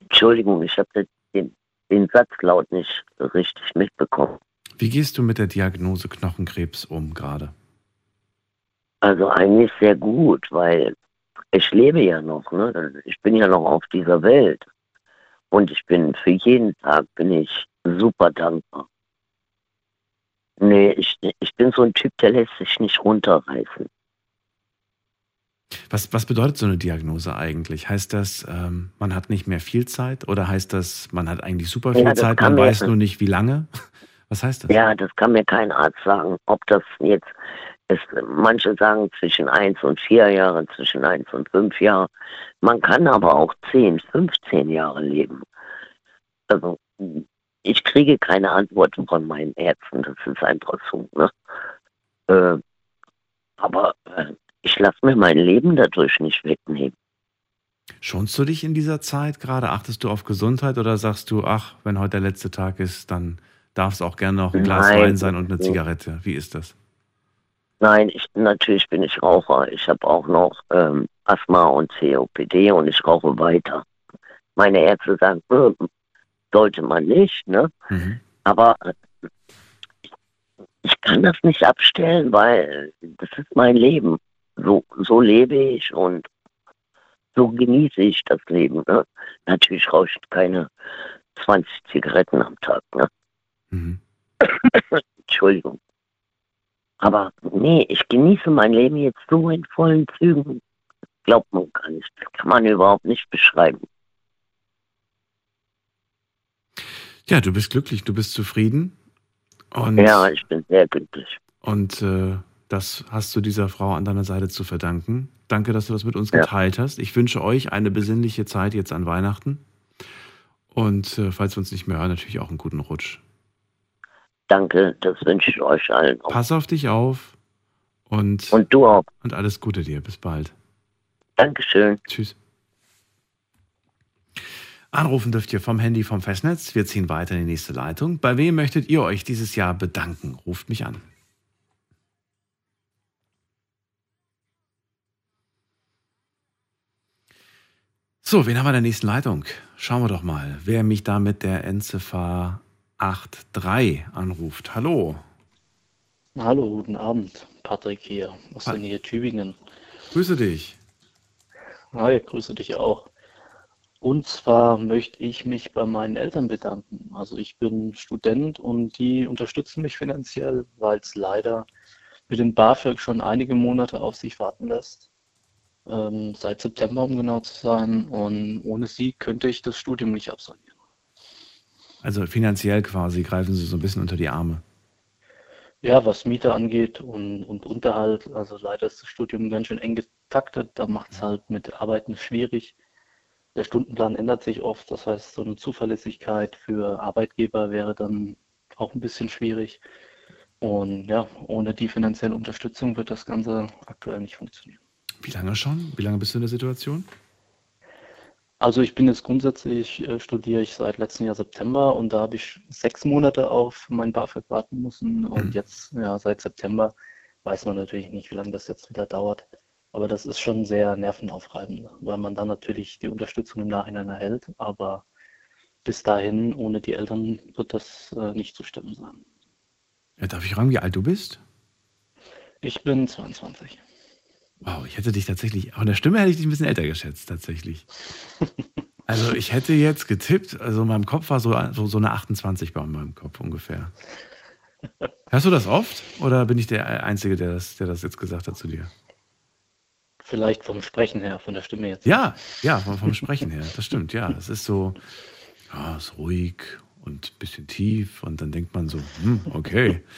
Entschuldigung, ich habe den, den Satz laut nicht richtig mitbekommen.
Wie gehst du mit der Diagnose Knochenkrebs um gerade?
Also eigentlich sehr gut, weil ich lebe ja noch, ne? Ich bin ja noch auf dieser Welt. Und ich bin für jeden Tag bin ich super dankbar. Nee, ich, ich bin so ein Typ, der lässt sich nicht runterreißen.
Was, was bedeutet so eine Diagnose eigentlich? Heißt das, ähm, man hat nicht mehr viel Zeit oder heißt das, man hat eigentlich super viel
Ja,
Zeit, man weiß nur nicht wie lange? Was heißt das?
Ja, das kann mir kein Arzt sagen. Ob das jetzt ist, manche sagen zwischen eins und vier Jahre, zwischen eins und fünf Jahre. Man kann aber auch 10, 15 Jahre leben. Also ich kriege keine Antworten von meinen Ärzten. Das ist einfach so. Ne? Äh, aber äh, ich lasse mir mein Leben dadurch nicht wegnehmen.
Schonst du dich in dieser Zeit gerade? Achtest du auf Gesundheit oder sagst du, ach, wenn heute der letzte Tag ist, dann darf es auch gerne noch ein Glas
Nein.
Wein sein und eine Zigarette? Wie ist das?
Nein, ich, natürlich bin ich Raucher. Ich habe auch noch ähm, Asthma und COPD und ich rauche weiter. Meine Ärzte sagen, hm, sollte man nicht, ne?
Mhm.
Aber äh, ich kann das nicht abstellen, weil das ist mein Leben. So, so lebe ich und so genieße ich das Leben. Ne? Natürlich rauche ich keine 20 Zigaretten am Tag. Ne?
Mhm. [COUGHS]
Entschuldigung. Aber nee, ich genieße mein Leben jetzt so in vollen Zügen. Glaubt man gar nicht. Das kann man überhaupt nicht beschreiben.
Ja, du bist glücklich, du bist zufrieden. Und,
Ja, ich bin sehr glücklich.
Und äh, das hast du dieser Frau an deiner Seite zu verdanken. Danke, dass du das mit uns
Ja.
geteilt hast. Ich wünsche euch eine besinnliche Zeit jetzt an Weihnachten. Und äh, falls wir uns nicht mehr hören, natürlich auch einen guten Rutsch.
Danke, das wünsche ich euch allen auch.
Pass auf dich auf und,
Und du auch.
und alles Gute dir. Bis bald.
Dankeschön.
Tschüss. Anrufen dürft ihr vom Handy vom Festnetz. Wir ziehen weiter in die nächste Leitung. Bei wem möchtet ihr euch dieses Jahr bedanken? Ruft mich an. So, wen haben wir in der nächsten Leitung? Schauen wir doch mal, wer mich da mit der Endziffer 83 anruft. Hallo.
Hallo, guten Abend. Patrick hier aus der Nähe Tübingen.
Grüße dich.
Hi, grüße dich auch. Und zwar möchte ich mich bei meinen Eltern bedanken. Also ich bin Student und die unterstützen mich finanziell, weil es leider mit dem BAföG schon einige Monate auf sich warten lässt. Ähm, seit September, um genau zu sein. Und ohne sie könnte ich das Studium nicht absolvieren.
Also finanziell quasi greifen sie so ein bisschen unter die Arme.
Ja, was Miete angeht und, und Unterhalt, also leider ist das Studium ganz schön eng getaktet, da macht es halt mit Arbeiten schwierig. Der Stundenplan ändert sich oft, das heißt, so eine Zuverlässigkeit für Arbeitgeber wäre dann auch ein bisschen schwierig. Und ja, ohne die finanzielle Unterstützung wird das Ganze aktuell nicht funktionieren.
Wie lange schon? Wie lange bist du in der Situation?
Also ich bin jetzt grundsätzlich, äh, studiere ich seit letztem Jahr September und da habe ich sechs Monate auf mein BAföG warten müssen und jetzt, ja, seit September weiß man natürlich nicht, wie lange das jetzt wieder dauert. Aber das ist schon sehr nervenaufreibend, weil man dann natürlich die Unterstützung im Nachhinein erhält, aber bis dahin, ohne die Eltern, wird das äh, nicht zu stemmen sein.
Ja, darf ich fragen, wie alt du bist?
Ich bin 22.
Wow, ich hätte dich tatsächlich, von der Stimme hätte ich dich ein bisschen älter geschätzt, tatsächlich. [LAUGHS] Also ich hätte jetzt getippt, also in meinem Kopf war so, so, so eine 28 bei meinem Kopf ungefähr. Hörst du das oft? Oder bin ich der Einzige, der das, der das jetzt gesagt hat zu dir?
Vielleicht vom Sprechen her, von der Stimme jetzt.
Ja, ja, vom, vom Sprechen her. Das stimmt, ja. Es ist so, ja, ist ruhig und ein bisschen tief und dann denkt man so, hm, okay. [LAUGHS]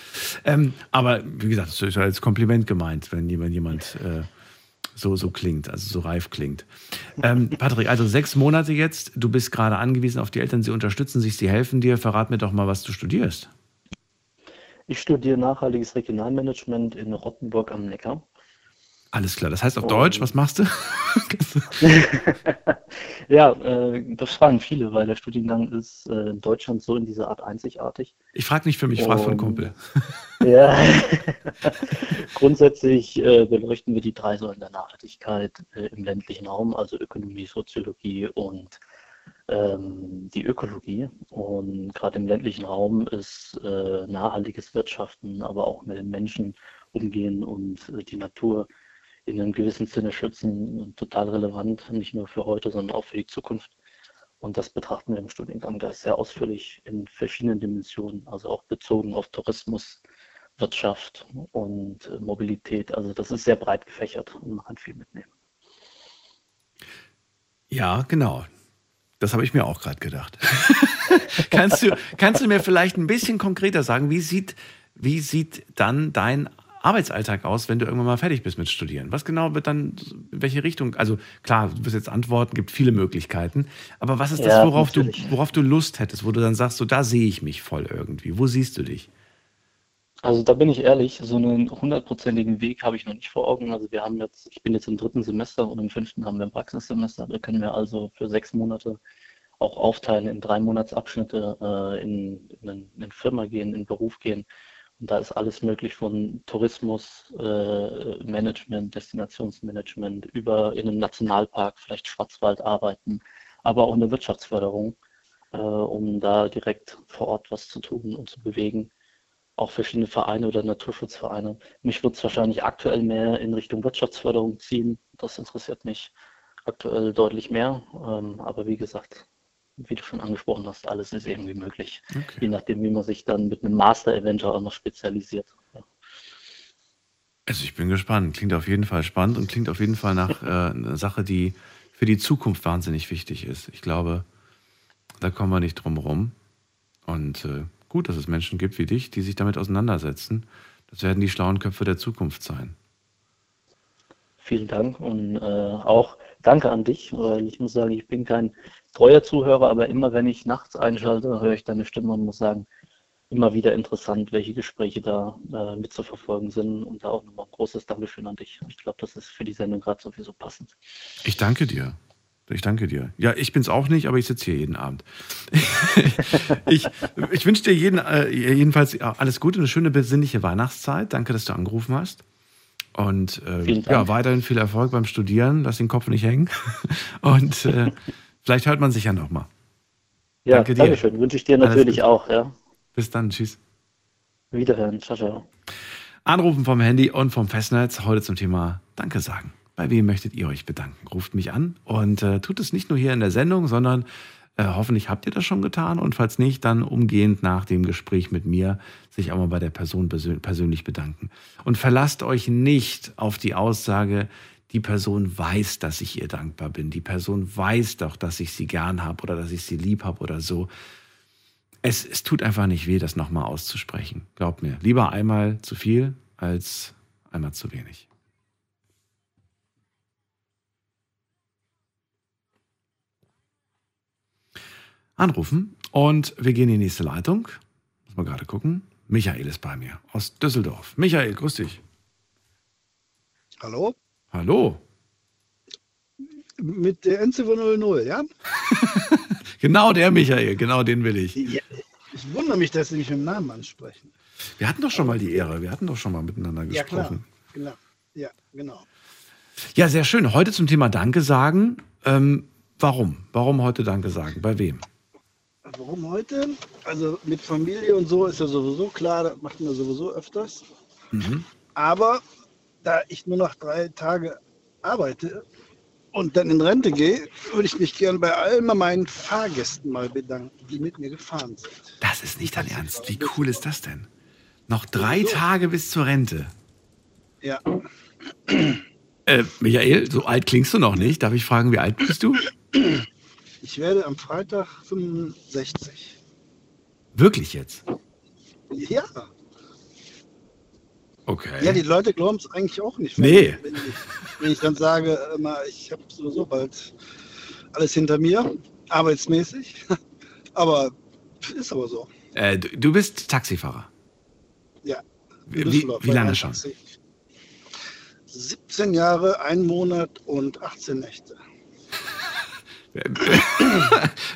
Ähm, aber wie gesagt, das ist ja als Kompliment gemeint, wenn jemand, jemand äh, so, so klingt, also so reif klingt. Ähm, Patrick, also sechs Monate jetzt, du bist gerade angewiesen auf die Eltern, sie unterstützen sich, sie helfen dir. Verrat mir doch mal, was du studierst.
Ich studiere nachhaltiges Regionalmanagement in Rottenburg am Neckar.
Alles klar, das heißt auf
Und-
Deutsch, was machst du? [LAUGHS]
Ja, äh, das fragen viele, weil der Studiengang ist äh, in Deutschland so in dieser Art einzigartig.
Ich frage nicht für mich, ich frage
Und-
Kumpel. [LAUGHS]
Ja, [LAUGHS] grundsätzlich äh, beleuchten wir die drei Säulen der Nachhaltigkeit äh, im ländlichen Raum, also Ökonomie, Soziologie und ähm, die Ökologie. Und gerade im ländlichen Raum ist äh, nachhaltiges Wirtschaften, aber auch mit den Menschen umgehen und äh, die Natur in einem gewissen Sinne schützen total relevant, nicht nur für heute, sondern auch für die Zukunft. Und das betrachten wir im Studiengang. Da sehr ausführlich in verschiedenen Dimensionen, also auch bezogen auf Tourismus, Wirtschaft und äh, Mobilität. Also das ist sehr breit gefächert und man kann viel mitnehmen.
Ja, genau. Das habe ich mir auch gerade gedacht. [LAUGHS] kannst, du, kannst du mir vielleicht ein bisschen konkreter sagen, wie sieht, wie sieht dann dein Arbeitsalltag aus, wenn du irgendwann mal fertig bist mit Studieren? Was genau wird dann, in welche Richtung? Also klar, du wirst jetzt antworten, gibt viele Möglichkeiten. Aber was ist das,
Ja,
worauf du, worauf du Lust hättest, wo du dann sagst, so da sehe ich mich voll irgendwie? Wo siehst du dich?
Also da bin ich ehrlich, so einen hundertprozentigen Weg habe ich noch nicht vor Augen. Also wir haben jetzt, ich bin jetzt im dritten Semester und im fünften haben wir ein Praxissemester. Da können wir also für sechs Monate auch aufteilen in drei Monatsabschnitte, äh, in, in, eine- in eine Firma gehen, in den Beruf gehen. Und da ist alles möglich von Tourismus, äh, Management, Destinationsmanagement, über in einem Nationalpark, vielleicht Schwarzwald arbeiten, aber auch eine Wirtschaftsförderung, äh, um da direkt vor Ort was zu tun und zu bewegen. Auch verschiedene Vereine oder Naturschutzvereine. Mich wird es wahrscheinlich aktuell mehr in Richtung Wirtschaftsförderung ziehen. Das interessiert mich aktuell deutlich mehr. Ähm, aber wie gesagt, wie du schon angesprochen hast, alles ist irgendwie möglich. Je nachdem, wie man sich dann mit einem Master eventuell auch noch spezialisiert. Ja.
Also ich bin gespannt. Klingt auf jeden Fall spannend und klingt auf jeden Fall nach [LAUGHS] äh, einer Sache, die für die Zukunft wahnsinnig wichtig ist. Ich glaube, da kommen wir nicht drum rum. Und äh, gut, dass es Menschen gibt wie dich, die sich damit auseinandersetzen. Das werden die schlauen Köpfe der Zukunft sein.
Vielen Dank und äh, auch danke an dich, weil ich muss sagen, ich bin kein treuer Zuhörer, aber immer wenn ich nachts einschalte, höre ich deine Stimme und muss sagen, immer wieder interessant, welche Gespräche da äh, mitzuverfolgen sind und da auch nochmal ein großes Dankeschön an dich. Ich glaube, das ist für die Sendung gerade sowieso passend.
Ich danke dir. Ich danke dir. Ja, ich bin's auch nicht, aber ich sitze hier jeden Abend. [LAUGHS] ich ich wünsche dir jeden, äh, jedenfalls alles Gute, eine schöne besinnliche Weihnachtszeit. Danke, dass du angerufen hast. Und äh, ja, weiterhin viel Erfolg beim Studieren. Lass den Kopf nicht hängen. [LAUGHS] Und äh, vielleicht hört man sich ja nochmal.
Ja,
Danke dir.
Dankeschön. Wünsche ich dir natürlich auch. Ja.
Bis dann. Tschüss.
Wiederhören. Ciao, ciao.
Anrufen vom Handy und vom Festnetz. Heute zum Thema Danke sagen. Bei wem möchtet ihr euch bedanken? Ruft mich an und äh, tut es nicht nur hier in der Sendung, sondern äh, hoffentlich habt ihr das schon getan und falls nicht, dann umgehend nach dem Gespräch mit mir sich auch mal bei der Person persö persönlich bedanken. Und verlasst euch nicht auf die Aussage, die Person weiß, dass ich ihr dankbar bin. Die Person weiß doch, dass ich sie gern habe oder dass ich sie lieb habe oder so. Es, es tut einfach nicht weh, das nochmal auszusprechen. Glaubt mir. Lieber einmal zu viel als einmal zu wenig. Anrufen und wir gehen in die nächste Leitung. Muss mal gerade gucken. Michael ist bei mir aus Düsseldorf. Michael, grüß dich.
Hallo?
Hallo.
Mit der Endziffer 00, ja? [LAUGHS]
Genau der Michael, genau den will ich.
ja? Ich wundere mich, dass Sie mich mit dem Namen ansprechen.
Wir hatten doch schon mal die Ehre, wir hatten doch schon mal miteinander
Ja, klar.
gesprochen.
Genau. Ja, genau.
Ja, sehr schön. Heute zum Thema Danke sagen. Ähm, warum? Warum heute Danke sagen? Bei wem?
Warum heute? Also mit Familie und so ist ja sowieso klar, das macht man sowieso öfters.
Mhm.
Aber da ich nur noch drei Tage arbeite und dann in Rente gehe, würde ich mich gern bei allen meinen Fahrgästen mal bedanken, die mit mir gefahren sind.
Das ist nicht dein Ernst. Wie cool ist das denn? Noch drei Tage bis zur Rente.
Ja,
Äh, Michael, so alt klingst du noch nicht. Darf ich fragen, wie alt bist du?
ich werde am Freitag 65.
Wirklich jetzt?
Ja,
Okay.
ja die Leute glauben es eigentlich auch nicht.
Nee.
Wenn ich, wenn ich dann sage, immer, ich habe sowieso bald alles hinter mir, arbeitsmäßig. [LAUGHS] Aber ist aber so.
Äh, du, du bist Taxifahrer.
Ja.
Wie, wie, lange schon?
Taxi. 17 Jahre, ein Monat und 18 Nächte. [LAUGHS]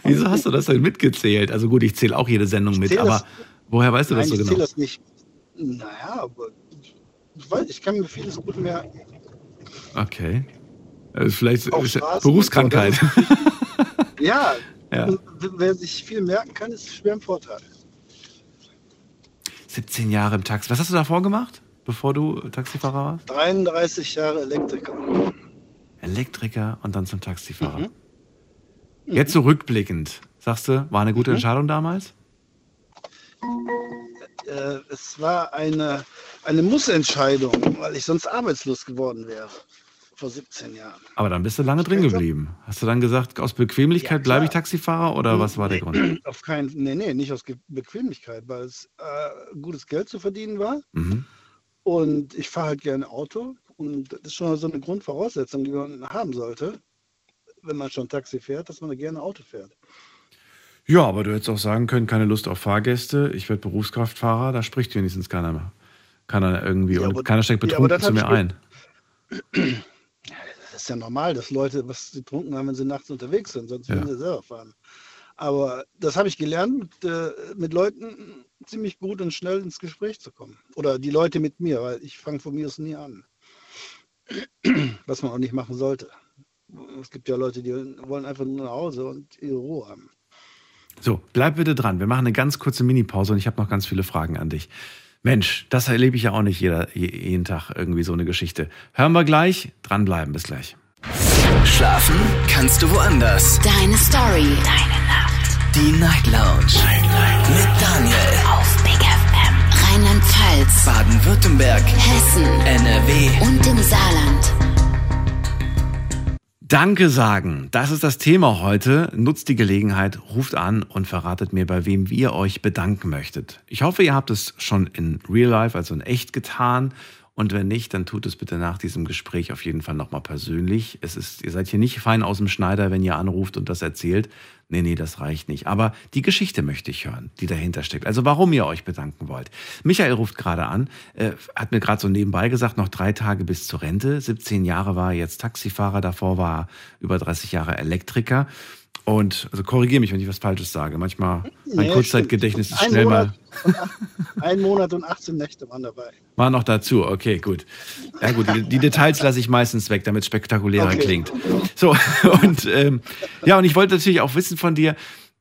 Wieso hast du das denn mitgezählt? Also gut, ich zähle auch jede Sendung mit,
zähl
aber
das-
woher weißt du
Nein,
das so
ich
genau?
zähle das nicht. Naja, aber ich, weiß, ich kann mir vieles gut merken.
Okay. Äh, Vielleicht
Straßen
Berufskrankheit. [LAUGHS]
Ja,
Ja.
und wer sich viel merken kann, ist schwer im Vorteil.
17 Jahre im Taxi. Was hast du davor gemacht, bevor du Taxifahrer warst?
33 Jahre Elektriker.
Elektriker und dann zum Taxifahrer.
Mhm.
Jetzt so rückblickend, sagst du, war eine gute
Mhm.
Entscheidung damals?
Äh, es war eine, eine Mussentscheidung, weil ich sonst arbeitslos geworden wäre. Vor 17 Jahren.
Aber dann bist du lange drin geblieben. Hast du dann gesagt, aus Bequemlichkeit bleibe ich Taxifahrer oder was war der Grund? [CLEARS THROAT]
Auf keinen Nee, nee, nicht aus Bequemlichkeit, weil es äh, gutes Geld zu verdienen war.
Mhm.
Und ich fahre halt gerne Auto. Und das ist schon so eine Grundvoraussetzung, die man haben sollte, wenn man schon Taxi fährt, dass man gerne Auto fährt.
Ja, aber du hättest auch sagen können, keine Lust auf Fahrgäste, ich werde Berufskraftfahrer, da spricht wenigstens keiner mehr. Keiner irgendwie
Ja,
und
aber-
keiner steckt
ja,
betrunken
das
zu mir ein.
Das ist ja normal, dass Leute was getrunken haben, wenn sie nachts unterwegs sind, sonst würden
Ja.
sie selber fahren. Aber das habe ich gelernt, mit, äh, mit Leuten ziemlich gut und schnell ins Gespräch zu kommen. Oder die Leute mit mir, weil ich fange von mir aus nie an. [CLEARS THROAT] Was man auch nicht machen sollte. Es gibt ja Leute, die wollen einfach nur nach Hause und ihre Ruhe haben.
So, bleib bitte dran. Wir machen eine ganz kurze Minipause und ich habe noch ganz viele Fragen an dich. Mensch, das erlebe ich ja auch nicht jeder, je- jeden Tag irgendwie so eine Geschichte. Hören wir gleich. Dranbleiben. Bis gleich.
Schlafen kannst du woanders.
Deine Story. Deine Nacht.
Die Night Lounge. Mit Daniel.
Auf Big FM. Rheinland-Pfalz.
Baden-Württemberg.
Hessen.
NRW.
Und im Saarland.
Danke sagen. Das ist das Thema heute. Nutzt die Gelegenheit, ruft an und verratet mir, bei wem ihr euch bedanken möchtet. Ich hoffe, ihr habt es schon in Real Life, also in echt getan. Und wenn nicht, dann tut es bitte nach diesem Gespräch auf jeden Fall nochmal persönlich. Es ist, ihr seid hier nicht fein aus dem Schneider, wenn ihr anruft und das erzählt. Nee, nee, das reicht nicht. Aber die Geschichte möchte ich hören, die dahinter steckt. Also warum ihr euch bedanken wollt. Michael ruft gerade an, äh, hat mir gerade so nebenbei gesagt, noch drei Tage bis zur Rente. 17 Jahre war er jetzt Taxifahrer, davor war er über 30 Jahre Elektriker. Und also korrigiere mich, wenn ich was Falsches sage. Manchmal mein
Nee,
Kurzzeitgedächtnis ist schnell mal.
Monat, [LAUGHS] ach- ein Monat und 18 Nächte waren dabei.
War noch dazu, okay, gut. Ja gut, die, die Details lasse ich meistens weg, damit es spektakulärer
Okay.
klingt. So, [LAUGHS] und ähm, ja, und ich wollte natürlich auch wissen von dir,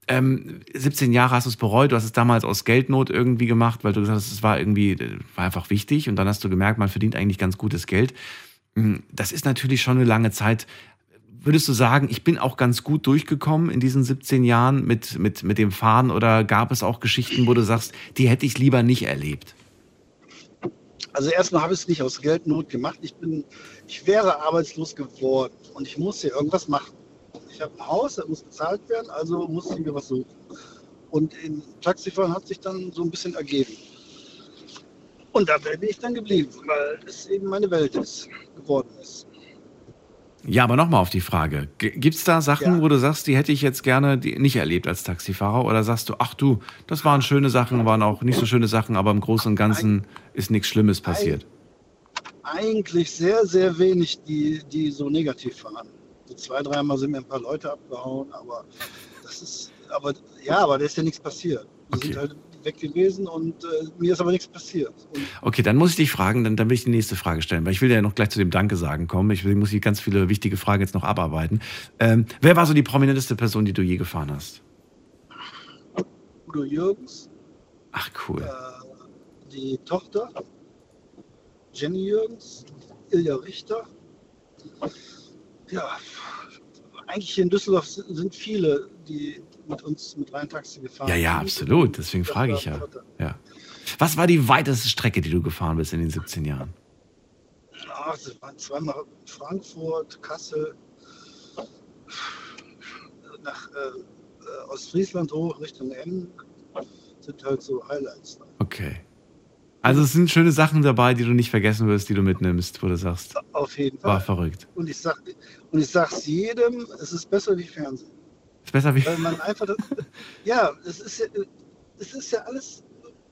ähm, 17 Jahre hast du es bereut, du hast es damals aus Geldnot irgendwie gemacht, weil du gesagt hast, es war irgendwie, äh, war einfach wichtig und dann hast du gemerkt, man verdient eigentlich ganz gutes Geld. Hm, Das ist natürlich schon eine lange Zeit. Würdest du sagen, ich bin auch ganz gut durchgekommen in diesen 17 Jahren mit, mit, mit dem Fahren oder gab es auch Geschichten, wo du sagst, die hätte ich lieber nicht erlebt?
Also erstmal habe ich es nicht aus Geldnot gemacht. Ich bin, ich wäre arbeitslos geworden und ich musste irgendwas machen. Ich habe ein Haus, das muss bezahlt werden, also musste ich mir was suchen. Und im Taxifahren hat sich dann so ein bisschen ergeben. Und da bin ich dann geblieben, weil es eben meine Welt ist, geworden ist.
Ja, aber nochmal auf die Frage. Gibt es da Sachen,
Ja.
wo du sagst, die hätte ich jetzt gerne nicht erlebt als Taxifahrer? Oder sagst du, ach du, das waren schöne Sachen, waren auch nicht so schöne Sachen, aber im Großen und Ganzen ist nichts Schlimmes passiert?
Eigentlich sehr, sehr wenig, die, die so negativ fahren. So zwei, dreimal sind mir ein paar Leute abgehauen, aber das ist, aber ja, aber da ist ja nichts passiert. Die sind halt weg gewesen und äh, mir ist aber nichts passiert. Und
Okay, dann muss ich dich fragen, dann, dann will ich die nächste Frage stellen, weil ich will ja noch gleich zu dem Danke sagen kommen. Ich will, muss hier ganz viele wichtige Fragen jetzt noch abarbeiten. Ähm, wer war so die prominenteste Person, die du je gefahren hast?
Udo Jürgens,
Ach cool.
äh, die Tochter, Jenny Jürgens, Ilja Richter. Ja, eigentlich hier in Düsseldorf sind, sind viele, die mit uns mit Rheintaxi gefahren
Ja, ja, absolut. Deswegen frage ich ja. Ja. Was war die weiteste Strecke, die du gefahren bist in den 17 Jahren?
Ach, das waren zweimal Frankfurt, Kassel, nach äh, Ostfriesland hoch Richtung Emmen. Sind halt so Highlights.
Okay. Also es sind schöne Sachen dabei, die du nicht vergessen wirst, die du mitnimmst, wo du sagst,
Auf jeden Fall.
war verrückt.
Und ich sag, und ich sag's jedem, es ist besser wie Fernsehen.
Ist besser wie.
Weil man einfach, das, [LAUGHS] ja, es ist ja, es ist ja alles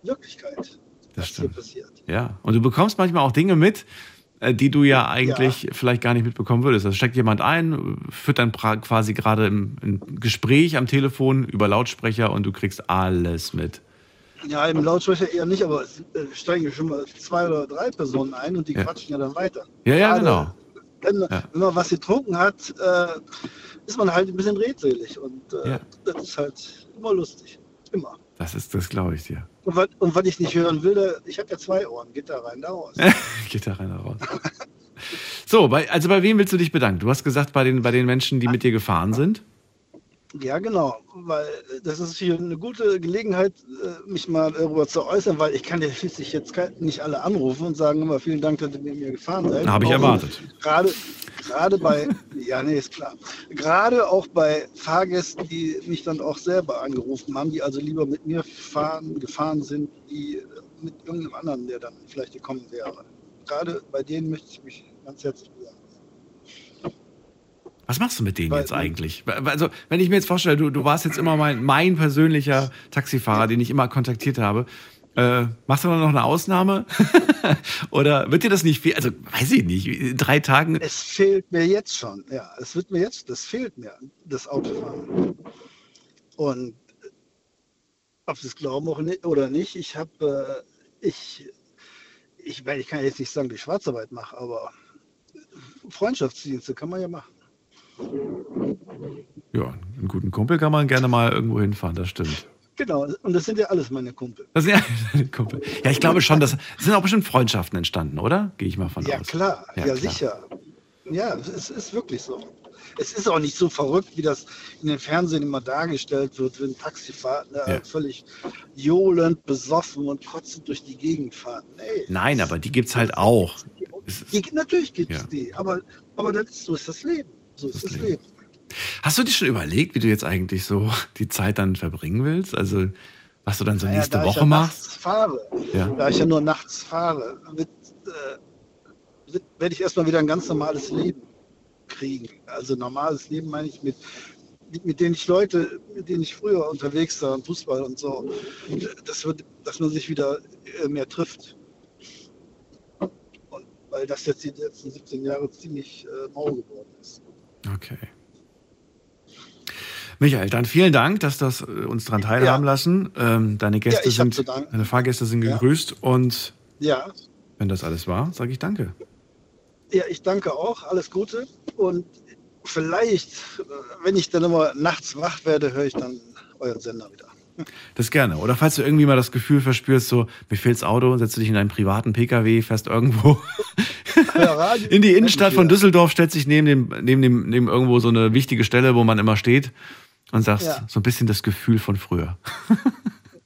Wirklichkeit,
Das
was hier
stimmt.
passiert.
Ja. Und du bekommst manchmal auch Dinge mit, äh, die du ja eigentlich vielleicht gar nicht mitbekommen würdest. Da steckt jemand ein, führt dann quasi gerade im, im Gespräch am Telefon über Lautsprecher und du kriegst alles mit.
Ja, im Lautsprecher eher nicht, aber es äh, steigen ja schon mal zwei oder drei Personen ein und die
Ja.
quatschen ja dann weiter.
Ja, ja,
Gerade
genau.
Wenn,
Ja.
wenn man was getrunken hat, äh, ist man halt ein bisschen redselig und äh,
Ja.
das ist halt immer lustig. Immer.
Das ist, das glaube ich dir.
Und was, und was ich nicht hören will, ich habe ja zwei Ohren, geht da rein, da raus. [LAUGHS]
Geht da rein, da raus. So, bei, also bei wem willst du dich bedanken? Du hast gesagt, bei den, bei den Menschen, die mit dir gefahren sind.
Ja, genau, weil äh, das ist hier eine gute Gelegenheit, äh, mich mal darüber zu äußern, weil ich kann ja schließlich jetzt nicht alle anrufen und sagen immer vielen Dank, dass ihr mit mir gefahren seid.
Habe ich erwartet.
Gerade, gerade bei, [LAUGHS] ja, nee, ist klar. Gerade auch bei Fahrgästen, die mich dann auch selber angerufen haben, die also lieber mit mir fahren, gefahren sind, die äh, mit irgendeinem anderen, der dann vielleicht gekommen wäre. Gerade bei denen möchte ich mich ganz herzlich bedanken.
Was machst du mit denen
Weil-
jetzt eigentlich? Also, wenn ich mir jetzt vorstelle, du, du warst jetzt immer mein, mein persönlicher Taxifahrer, den ich immer kontaktiert habe. Äh, machst du dann noch eine Ausnahme? [LAUGHS] Oder wird dir das nicht viel? Also, weiß ich nicht. In drei Tagen.
Es fehlt mir jetzt schon, ja. Es wird mir jetzt, das fehlt mir, das Autofahren. Und ob Sie es glauben oder nicht, ich habe, äh, ich, ich, ich kann jetzt nicht sagen, dass ich Schwarzarbeit mache, aber Freundschaftsdienste kann man ja machen.
Ja, einen guten Kumpel kann man gerne mal irgendwo hinfahren, das stimmt.
Genau, und das sind ja alles meine Kumpel.
Das sind ja, [LAUGHS] deine Kumpel. ja, ich glaube schon, das sind auch bestimmt Freundschaften entstanden, oder? Gehe ich mal von
Ja,
aus.
klar, ja,
klar.
sicher. Ja, es ist wirklich so. Es ist auch nicht so verrückt, wie das in den Fernsehen immer dargestellt wird, wenn Taxifahrer
Ja.
völlig johlend, besoffen und kotzend durch die Gegend fahren. Nee,
Nein, aber die gibt's halt auch.
die, natürlich gibt es
Ja.
die, aber, aber das ist, so ist das Leben. So ist das, Leben.
Hast du dir schon überlegt, wie du jetzt eigentlich so die Zeit dann verbringen willst? Also, was du dann so
Naja,
nächste
da ich
Woche
ja
machst?
nachts fahre,
Ja.
da ich ja nur nachts fahre, wird, äh, wird, werde ich erstmal wieder ein ganz normales Leben kriegen. Also normales Leben meine ich mit, mit denen ich Leute, mit denen ich früher unterwegs war, Fußball und so, das wird, dass man sich wieder äh, mehr trifft. Und weil das jetzt die letzten 17 Jahre ziemlich äh, mau geworden ist.
Okay. Michael, dann vielen Dank, dass das äh, uns daran teilhaben lassen. Ähm, deine Gäste
hab
sind, deine Fahrgäste sind gegrüßt und
Ja,
wenn das alles war, sage ich Danke.
Ja, ich danke auch. Alles Gute. Und vielleicht, äh, wenn ich dann immer nachts wach werde, höre ich dann euren Sender wieder.
Das gerne. Oder falls du irgendwie mal das Gefühl verspürst, so, mir fehlt's Auto, setzt du dich in einen privaten Pkw, fährst irgendwo [LAUGHS] in die Innenstadt von Düsseldorf, stellst dich neben dem, neben dem, neben irgendwo so eine wichtige Stelle, wo man immer steht und sagst
Ja.
so ein bisschen das Gefühl von früher. [LAUGHS]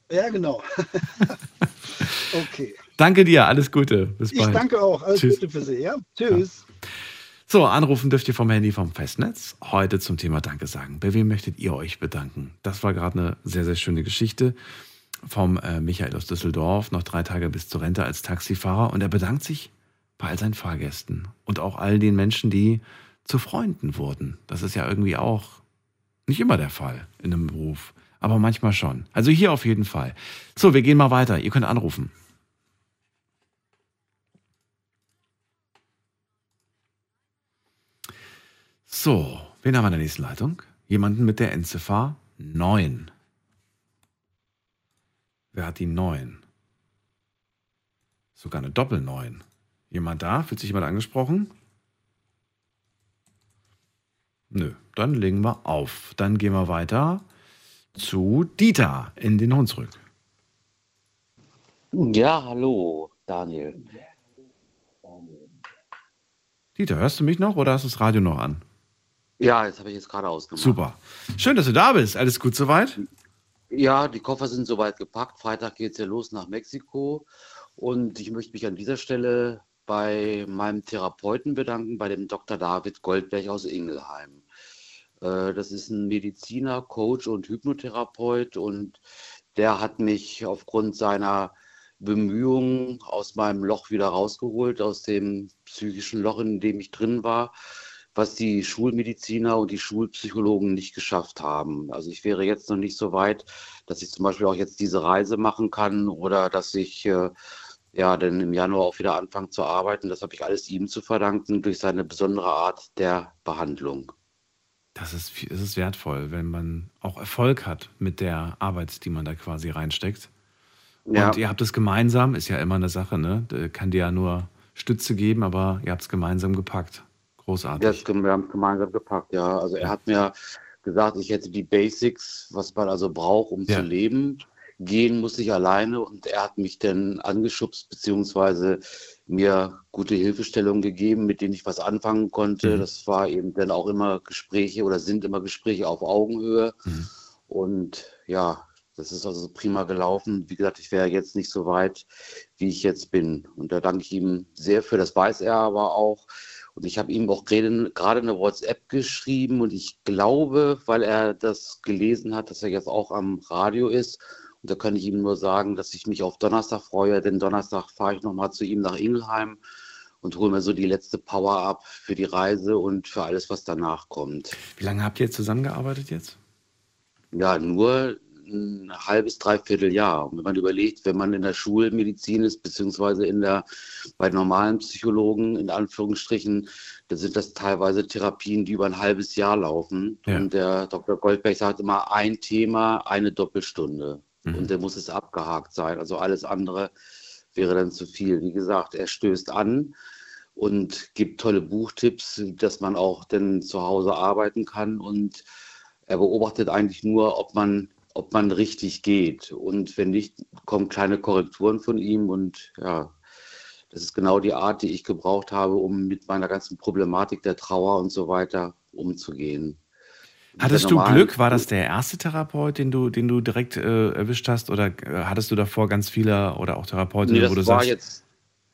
Ja, genau. [LAUGHS] okay.
Danke dir, alles Gute. Bis
Ich
bald.
danke auch. Alles
Tschüss.
Gute für Sie. Ja? Tschüss.
So, anrufen dürft ihr vom Handy vom Festnetz. Heute zum Thema Danke sagen. Bei wem möchtet ihr euch bedanken? Das war gerade eine sehr, sehr schöne Geschichte vom äh, Michael aus Düsseldorf. Noch drei Tage bis zur Rente als Taxifahrer. Und er bedankt sich bei all seinen Fahrgästen und auch all den Menschen, die zu Freunden wurden. Das ist ja irgendwie auch nicht immer der Fall in einem Beruf, aber manchmal schon. Also hier auf jeden Fall. So, wir gehen mal weiter. Ihr könnt anrufen. So, wen haben wir in der nächsten Leitung? Jemanden mit der Endziffer 9. Wer hat die 9? Sogar eine Doppel-9. Jemand da? Fühlt sich jemand angesprochen? Nö, dann legen wir auf. Dann gehen wir weiter zu Dieter in den Hunsrück.
Ja, hallo, Daniel.
Dieter, hörst du mich noch oder hast du das Radio noch an?
Ja, jetzt habe ich jetzt gerade ausgemacht.
Super. Schön, dass du da bist. Alles gut soweit?
Ja, die Koffer sind soweit gepackt. Freitag geht es ja los nach Mexiko. Und ich möchte mich an dieser Stelle bei meinem Therapeuten bedanken, bei dem Dr. David Goldberg aus Ingelheim. Äh, Das ist ein Mediziner, Coach und Hypnotherapeut und der hat mich aufgrund seiner Bemühungen aus meinem Loch wieder rausgeholt, aus dem psychischen Loch, in dem ich drin war, was die Schulmediziner und die Schulpsychologen nicht geschafft haben. Also ich wäre jetzt noch nicht so weit, dass ich zum Beispiel auch jetzt diese Reise machen kann oder dass ich äh, ja dann im Januar auch wieder anfange zu arbeiten. Das habe ich alles ihm zu verdanken durch seine besondere Art der Behandlung.
Das ist, das ist wertvoll, wenn man auch Erfolg hat mit der Arbeit, die man da quasi reinsteckt.
Ja.
Und ihr habt es gemeinsam, ist ja immer eine Sache, ne? Kann dir ja nur Stütze geben, aber ihr habt es gemeinsam gepackt. Großartig.
Ja, wir haben es gemeinsam gepackt, ja. Also er hat mir gesagt, ich hätte die Basics, was man also braucht, um
Ja.
zu leben. Gehen muss ich alleine und er hat mich dann angeschubst, beziehungsweise mir gute Hilfestellungen gegeben, mit denen ich was anfangen konnte.
Mhm.
Das war eben dann auch immer Gespräche oder sind immer Gespräche auf Augenhöhe.
Mhm.
Und ja, das ist also prima gelaufen. Wie gesagt, ich wäre jetzt nicht so weit, wie ich jetzt bin. Und da danke ich ihm sehr für, das weiß er aber auch. Und ich habe ihm auch gerade gerade eine WhatsApp geschrieben und ich glaube, weil er das gelesen hat, dass er jetzt auch am Radio ist. Und da kann ich ihm nur sagen, dass ich mich auf Donnerstag freue, denn Donnerstag fahre ich nochmal zu ihm nach Ingelheim. und hole mir so die letzte Power ab für die Reise und für alles, was danach kommt.
Wie lange habt ihr zusammengearbeitet jetzt?
Ja, nur ein halbes, dreiviertel Jahr. Und wenn man überlegt, wenn man in der Schulmedizin ist, beziehungsweise in der, bei normalen Psychologen, in Anführungsstrichen, dann sind das teilweise Therapien, die über ein halbes Jahr laufen.
Ja.
Und der Dr. Goldberg sagt immer, ein Thema, eine Doppelstunde.
Mhm.
Und dann muss es abgehakt sein. Also alles andere wäre dann zu viel. Wie gesagt, er stößt an und gibt tolle Buchtipps, dass man auch dann zu Hause arbeiten kann. Und er beobachtet eigentlich nur, ob man, ob man richtig geht. Und wenn nicht, kommen kleine Korrekturen von ihm. Und ja, das ist genau die Art, die ich gebraucht habe, um mit meiner ganzen Problematik der Trauer und so weiter umzugehen.
Hattest du Glück? War das der erste Therapeut, den du, den du direkt äh, erwischt hast? Oder äh, hattest du davor ganz viele oder auch Therapeutinnen,
Nee,
wo du sagst,
jetzt,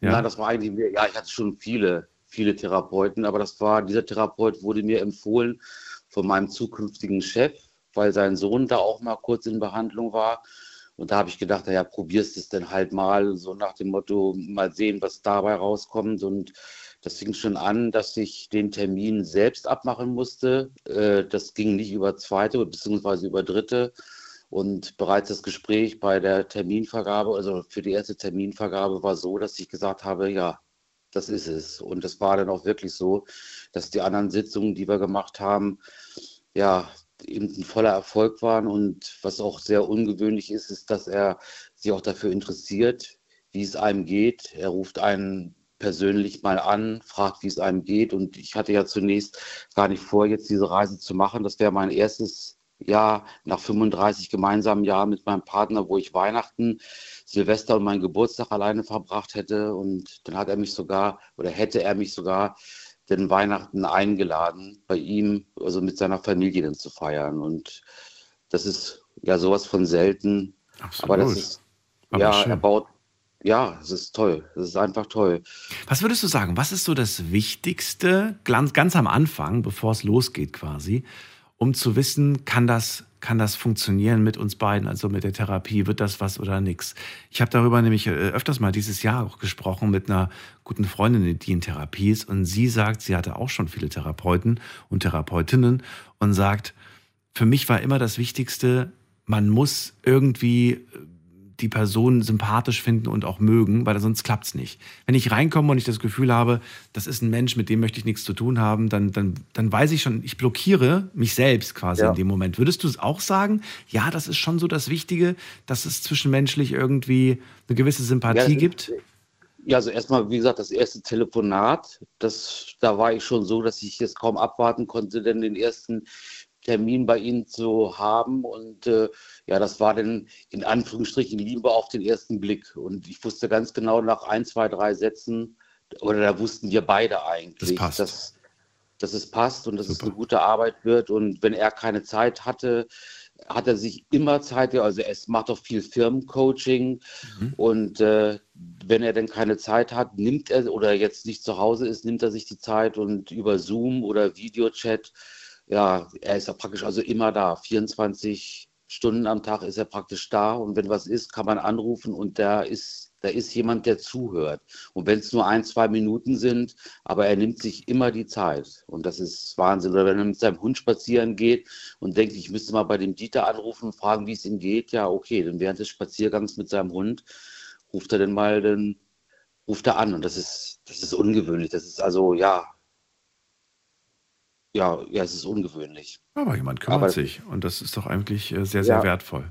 Ja?
nein, das war eigentlich mehr, ja, ich hatte schon viele, viele Therapeuten, aber das war, dieser Therapeut wurde mir empfohlen von meinem zukünftigen Chef, weil sein Sohn da auch mal kurz in Behandlung war. Und da habe ich gedacht, naja, probierst es denn halt mal, so nach dem Motto, mal sehen, was dabei rauskommt. Und das fing schon an, dass ich den Termin selbst abmachen musste. Äh, Das ging nicht über zweite beziehungsweise über dritte. Und bereits das Gespräch bei der Terminvergabe, also für die erste Terminvergabe, war so, dass ich gesagt habe, ja, das ist es. Und das war dann auch wirklich so, dass die anderen Sitzungen, die wir gemacht haben, ja, eben ein voller Erfolg waren. Und was auch sehr ungewöhnlich ist, ist, dass er sich auch dafür interessiert, wie es einem geht. Er ruft einen persönlich mal an, fragt, wie es einem geht. Und ich hatte ja zunächst gar nicht vor, jetzt diese Reise zu machen. Das wäre mein erstes Jahr nach 35 gemeinsamen Jahren mit meinem Partner, wo ich Weihnachten, Silvester und meinen Geburtstag alleine verbracht hätte. Und dann hat er mich sogar oder hätte er mich sogar den Weihnachten eingeladen, bei ihm, also mit seiner Familie dann zu feiern. Und das ist ja sowas von selten. Aber das
Absolut.
ist,
Aber
ja,
schön.
er baut, ja, es ist toll. Es ist einfach toll.
Was würdest du sagen? Was ist so das Wichtigste, ganz, ganz am Anfang, bevor es losgeht quasi, um zu wissen, kann das, kann das funktionieren mit uns beiden, also mit der Therapie, wird das was oder nix? Ich habe darüber nämlich äh, öfters mal dieses Jahr auch gesprochen mit einer guten Freundin, die in Therapie ist und sie sagt, sie hatte auch schon viele Therapeuten und Therapeutinnen und sagt, für mich war immer das Wichtigste, man muss irgendwie die Person sympathisch finden und auch mögen, weil sonst klappt es nicht. Wenn ich reinkomme und ich das Gefühl habe, das ist ein Mensch, mit dem möchte ich nichts zu tun haben, dann, dann, dann weiß ich schon, ich blockiere mich selbst quasi
Ja.
in dem Moment. Würdest du es auch sagen? Ja, das ist schon so das Wichtige, dass es zwischenmenschlich irgendwie eine gewisse Sympathie
Ja,
gibt?
Ja, also erstmal, wie gesagt, das erste Telefonat, das, da war ich schon so, dass ich es kaum abwarten konnte, denn den ersten Termin bei Ihnen zu haben. Und äh, ja, das war dann in Anführungsstrichen Liebe auf den ersten Blick. Und ich wusste ganz genau nach ein, zwei, drei Sätzen, oder da wussten wir beide eigentlich,
Das
dass, dass es passt und dass es eine gute Arbeit wird. Und wenn er keine Zeit hatte, hat er sich immer Zeit, also es macht auch viel Firmencoaching
Mhm.
und äh, wenn er denn keine Zeit hat, nimmt er oder jetzt nicht zu Hause ist, nimmt er sich die Zeit und über Zoom oder Videochat, ja, er ist ja praktisch also immer da, 24 Stunden am Tag ist er praktisch da und wenn was ist, kann man anrufen und da ist, da ist jemand, der zuhört. Und wenn es nur ein, zwei Minuten sind, aber er nimmt sich immer die Zeit und das ist Wahnsinn. Oder wenn er mit seinem Hund spazieren geht und denkt, ich müsste mal bei dem Dieter anrufen und fragen, wie es ihm geht, ja, okay, dann während des Spaziergangs mit seinem Hund ruft er dann mal, dann ruft er an und das ist, das ist ungewöhnlich. Das ist also, ja, ja, ja, es ist ungewöhnlich.
Aber jemand kümmert
Aber-
sich und das ist doch eigentlich äh, sehr, sehr
Ja.
wertvoll.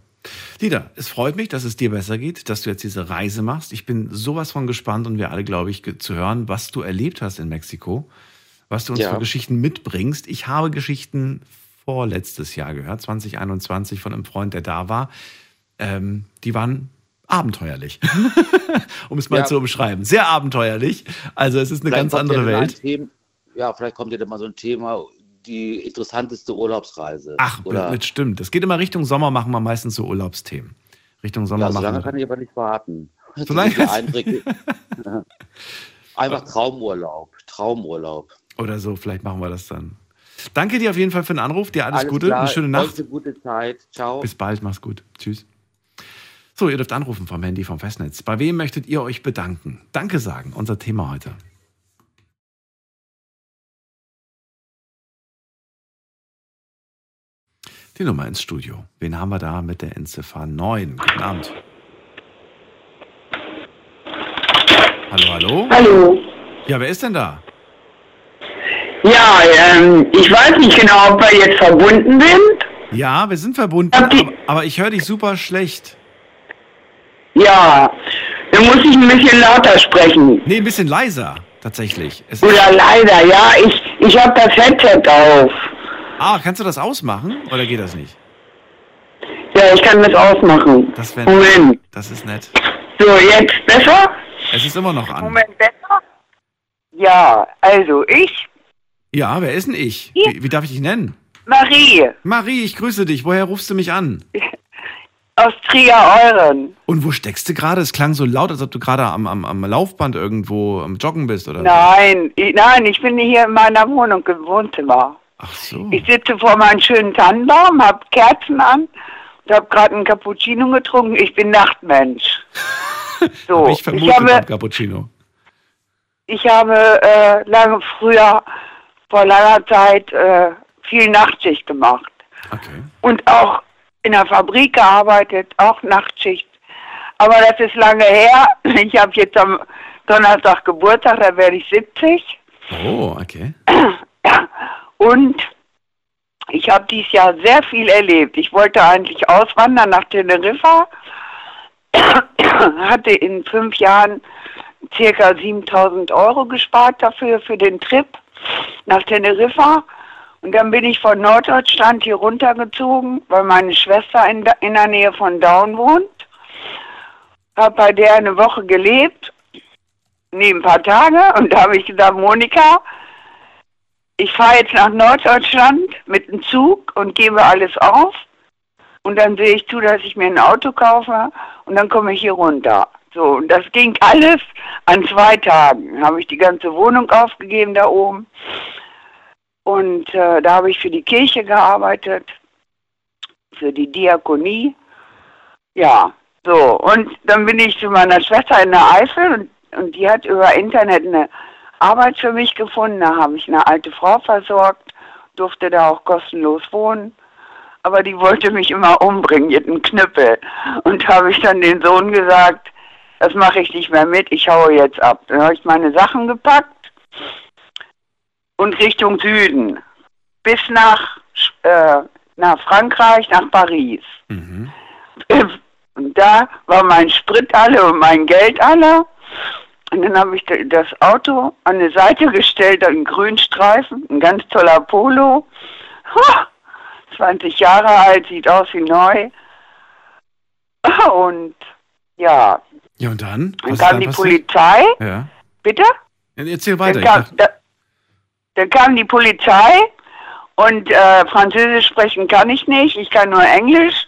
Dieter, es freut mich, dass es dir besser geht, dass du jetzt diese Reise machst. Ich bin sowas von gespannt und wir alle, glaube ich, zu hören, was du erlebt hast in Mexiko, was du uns
Ja.
für Geschichten mitbringst. Ich habe Geschichten vorletztes Jahr gehört, 2021, von einem Freund, der da war. Ähm, die waren abenteuerlich, [LAUGHS] um es mal
Ja.
zu umschreiben. Sehr abenteuerlich. Also es ist eine
Vielleicht
ganz andere Welt.
Thema, ja, vielleicht kommt ja dann mal so ein Thema, die interessanteste Urlaubsreise.
Ach,
Oder,
das stimmt. Das geht immer Richtung Sommer, machen wir meistens so Urlaubsthemen. Richtung Sommer
ja, so lange
machen
kann ich aber nicht warten.
So lange-. [LAUGHS]
Einfach Traumurlaub, Traumurlaub.
Oder so, vielleicht machen wir das dann. Danke dir auf jeden Fall für den Anruf. Dir alles,
Alles
Gute,
klar,
eine schöne Nacht.
Eine gute Zeit. Ciao.
Bis bald, mach's gut. Tschüss. So, ihr dürft anrufen vom Handy vom Festnetz. Bei wem möchtet ihr euch bedanken? Danke sagen, unser Thema heute. Die Nummer ins Studio. Wen haben wir da mit der Endziffer 9? Guten Abend. Hallo, hallo?
Hallo.
Ja, wer ist denn da?
Ja, ähm, ich weiß nicht genau, ob wir jetzt verbunden sind.
Ja, wir sind verbunden, aber, aber ich höre dich super schlecht.
Ja, dann muss ich ein bisschen lauter sprechen.
Nee, ein bisschen leiser, tatsächlich. Es
Oder leider, ja, ich, ich habe das Headset auf.
Ah, kannst du das ausmachen oder geht das nicht?
Ja, ich kann das ausmachen.
Das wär
Moment.
Das ist nett.
So, jetzt besser?
Es ist immer noch an.
Moment, besser? Ja, also ich,
Ja, wer ist denn ich? Wie, wie darf ich dich nennen?
Marie,
Marie, ich grüße dich. Woher rufst du mich an? [LAUGHS]
aus Trier-Euren.
Und wo steckst du gerade? Es klang so laut, als ob du gerade am, am, am Laufband irgendwo am Joggen bist, oder?
Nein, ich, nein, ich bin hier in meiner Wohnung im Wohnzimmer.
Ach so.
Ich sitze vor meinem schönen Tannenbaum, habe Kerzen an und habe gerade einen Cappuccino getrunken. Ich bin Nachtmensch. [LAUGHS] So,
ich vermutet
ich habe,
Cappuccino.
ich habe äh, lange früher, vor langer Zeit, äh, viel Nachtschicht gemacht.
Okay.
Und auch in der Fabrik gearbeitet, auch Nachtschicht. Aber das ist lange her. [CLEARS THROAT] Ich habe jetzt am Donnerstag Geburtstag, da werde ich 70.
Oh, okay. [CLEARS THROAT]
Und ich habe dieses Jahr sehr viel erlebt. Ich wollte eigentlich auswandern nach Teneriffa, [COUGHS] hatte in fünf Jahren circa 7000 Euro gespart dafür, für den Trip nach Teneriffa. Und dann bin ich von Norddeutschland hier runtergezogen, weil meine Schwester in, der- in der Nähe von Daun wohnt. Habe bei der eine Woche gelebt, nee, ein paar Tage. Und da habe ich gesagt, Monika, ich fahre jetzt nach Norddeutschland mit dem Zug und gebe alles auf. Und dann sehe ich zu, dass ich mir ein Auto kaufe und dann komme ich hier runter. So, und das ging alles an zwei Tagen. Habe ich die ganze Wohnung aufgegeben da oben. Und äh, da habe ich für die Kirche gearbeitet, für die Diakonie. Ja, so. Und dann bin ich zu meiner Schwester in der Eifel und, und die hat über Internet eine Arbeit für mich gefunden. Da habe ich eine alte Frau versorgt, durfte da auch kostenlos wohnen. Aber die wollte mich immer umbringen, einem Knüppel. Und da habe ich dann den Sohn gesagt, das mache ich nicht mehr mit, ich haue jetzt ab. Dann habe ich meine Sachen gepackt und Richtung Süden. Bis nach, äh, nach Frankreich, nach Paris. Und da war mein Sprit alle und mein Geld alle. Und dann habe ich da- das Auto an die Seite gestellt, einen grünen Streifen, ein ganz toller Polo. Ha, 20 Jahre alt, sieht aus wie neu. Und ja,
Ja, und dann?
dann
Was ist
kam
dann
die
passiert?
Polizei.
Ja.
Bitte?
Erzähl weiter.
Dann kam, da, dann kam die Polizei und äh, Französisch sprechen kann ich nicht, ich kann nur Englisch.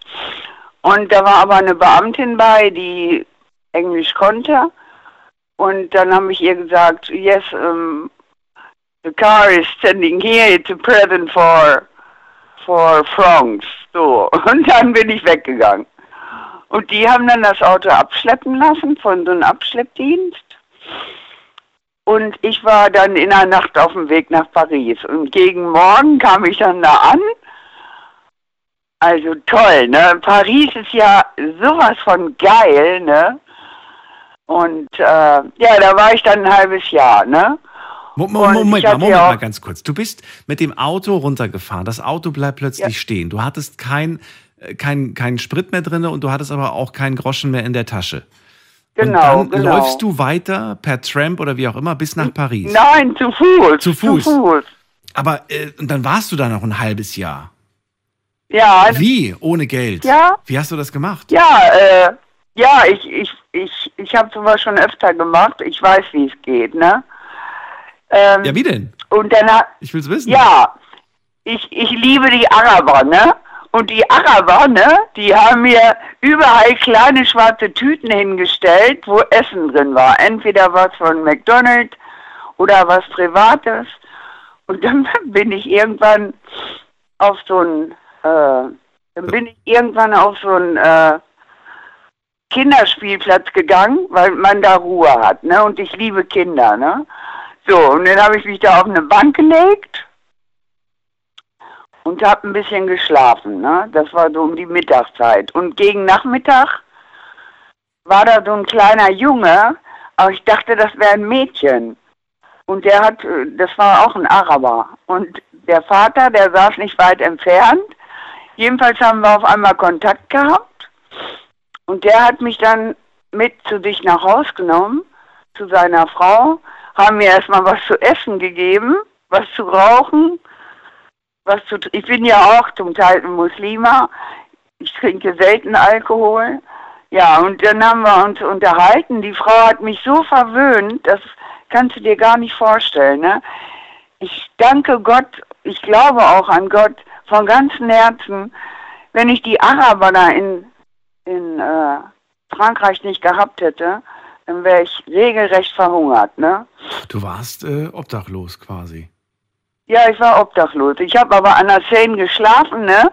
Und da war aber eine Beamtin bei, die Englisch konnte. Und dann habe ich ihr gesagt, yes, um, the car is standing here, it's a present for, for France. So, [LAUGHS] und dann bin ich weggegangen. Und die haben dann das Auto abschleppen lassen von so einem Abschleppdienst. Und ich war dann in der Nacht auf dem Weg nach Paris. Und gegen Morgen kam ich dann da an. Also toll, ne? Paris ist ja sowas von geil, ne? Und äh, ja, da war ich dann ein halbes Jahr, ne?
Moment,
ich
mal, Moment
ja
mal ganz kurz. Du bist mit dem Auto runtergefahren. Das Auto bleibt plötzlich stehen. Du hattest kein, äh, kein, keinen Sprit mehr drin und du hattest aber auch keinen Groschen mehr in der Tasche.
Genau,
und dann
genau.
läufst du weiter per Tramp oder wie auch immer bis nach Paris.
Nein, zu Fuß.
Zu Fuß.
Zu Fuß.
Aber äh, und dann warst du da noch ein halbes Jahr.
Ja.
Wie? Ohne Geld?
Ja.
Wie hast du das gemacht?
Ja, äh, ja, ich, ich, ich, ich habe sowas schon öfter gemacht. Ich weiß, wie es geht, ne? Ähm,
Ja, wie denn?
Und dann hat,
Ich will's wissen.
ja, ich, ich liebe die Araber, ne? Und die Araber, ne, die haben mir überall kleine schwarze Tüten hingestellt, wo Essen drin war. Entweder was von McDonald's oder was Privates. Und dann [LAUGHS] bin ich irgendwann auf so ein, äh, dann bin ich irgendwann auf so ein äh, Kinderspielplatz gegangen, weil man da Ruhe hat, ne? Und ich liebe Kinder, ne? So, und dann habe ich mich da auf eine Bank gelegt und habe ein bisschen geschlafen. Ne? Das war so um die Mittagszeit. Und gegen Nachmittag war da so ein kleiner Junge, aber ich dachte, das wäre ein Mädchen. Und der hat, äh, das war auch ein Araber. Und der Vater, der saß nicht weit entfernt. Jedenfalls haben wir auf einmal Kontakt gehabt. Und der hat mich dann mit zu sich nach Haus genommen, zu seiner Frau, haben mir erstmal was zu essen gegeben, was zu rauchen, was zu Ich bin ja auch zum Teil ein Muslima. Ich trinke selten Alkohol. Ja, und dann haben wir uns unterhalten. Die Frau hat mich so verwöhnt, das kannst du dir gar nicht vorstellen. Ne? Ich danke Gott, ich glaube auch an Gott von ganzem Herzen. Wenn ich die Araber da in, in äh, Frankreich nicht gehabt hätte, dann wäre ich regelrecht verhungert. Ne?
Du warst äh, obdachlos quasi.
Ja, ich war obdachlos. Ich habe aber an der Seine geschlafen, ne?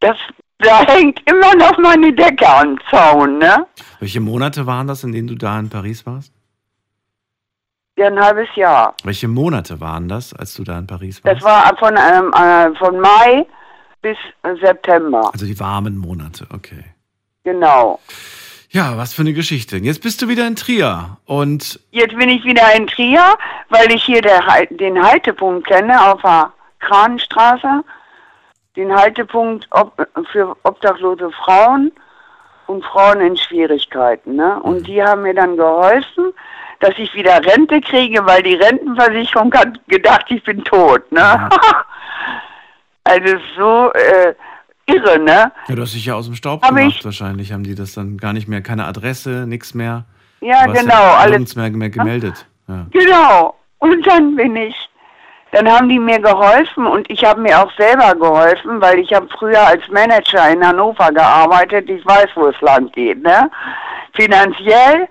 Das, [LAUGHS] da hängt immer noch meine Decke am Zaun, ne?
Welche Monate waren das, in denen du da in Paris warst?
Ja, ein halbes Jahr.
Welche Monate waren das, als du da in Paris warst?
Das war von, ähm, äh, von Mai bis September.
Also die warmen Monate, okay.
Genau.
Ja, was für eine Geschichte. Jetzt bist du wieder in Trier und
Jetzt bin ich wieder in Trier, weil ich hier der, den Haltepunkt kenne auf der Kranenstraße. Den Haltepunkt ob, für obdachlose Frauen und Frauen in Schwierigkeiten. Ne? Und die haben mir dann geholfen, dass ich wieder Rente kriege, weil die Rentenversicherung hat gedacht, ich bin tot. Ne? [LAUGHS] also so äh, irre, ne?
ja, du hast dich ja aus dem Staub
Hab
gemacht
ich-
wahrscheinlich. Haben die das dann gar nicht mehr, keine Adresse, nichts mehr.
Ja, genau,
Ja
alles-
nirgends mehr, mehr gemeldet. Ja.
Genau. Und dann bin ich, dann haben die mir geholfen und ich habe mir auch selber geholfen, weil ich habe früher als Manager in Hannover gearbeitet. Ich weiß, wo es lang geht, ne? Finanziell,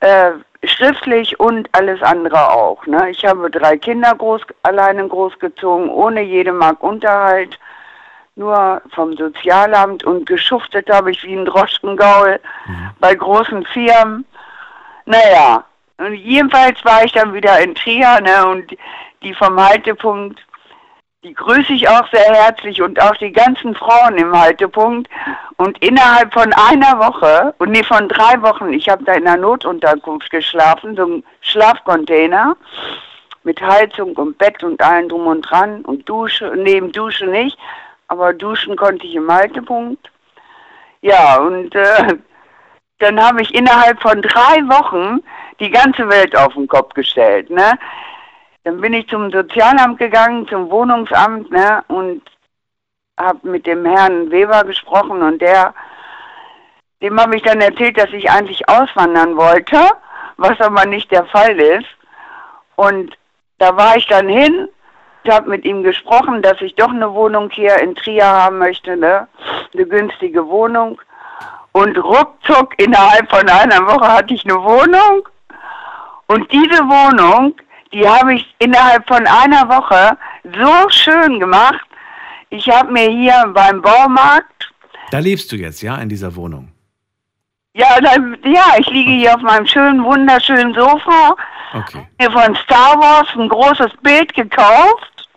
äh, schriftlich und alles andere auch, ne? Ich habe drei Kinder groß, alleine großgezogen, ohne jede Mark Unterhalt, nur vom Sozialamt und geschuftet habe ich wie ein Droschkengaul bei großen Firmen. Naja, und jedenfalls war ich dann wieder in Trier, ne, und die vom Haltepunkt, die grüße ich auch sehr herzlich und auch die ganzen Frauen im Haltepunkt. Und innerhalb von einer Woche, und nee, von drei Wochen, ich habe da in einer Notunterkunft geschlafen, so ein Schlafcontainer mit Heizung und Bett und allem drum und dran und Dusche, neben Dusche nicht, aber duschen konnte ich im Haltepunkt. Ja, und äh, [LAUGHS] dann habe ich innerhalb von drei Wochen die ganze Welt auf den Kopf gestellt. Ne? Dann bin ich zum Sozialamt gegangen, zum Wohnungsamt, ne? und habe mit dem Herrn Weber gesprochen und der, dem habe ich dann erzählt, dass ich eigentlich auswandern wollte, was aber nicht der Fall ist. Und da war ich dann hin, habe mit ihm gesprochen, dass ich doch eine Wohnung hier in Trier haben möchte, ne? eine günstige Wohnung. Und ruckzuck innerhalb von einer Woche hatte ich eine Wohnung. Und diese Wohnung, die habe ich innerhalb von einer Woche so schön gemacht. Ich habe mir hier beim Baumarkt,
Da lebst du jetzt, ja, in dieser Wohnung.
Ja, dann, ja, ich liege hier auf meinem schönen, wunderschönen Sofa,
Okay.
mir von Star Wars ein großes Bild gekauft.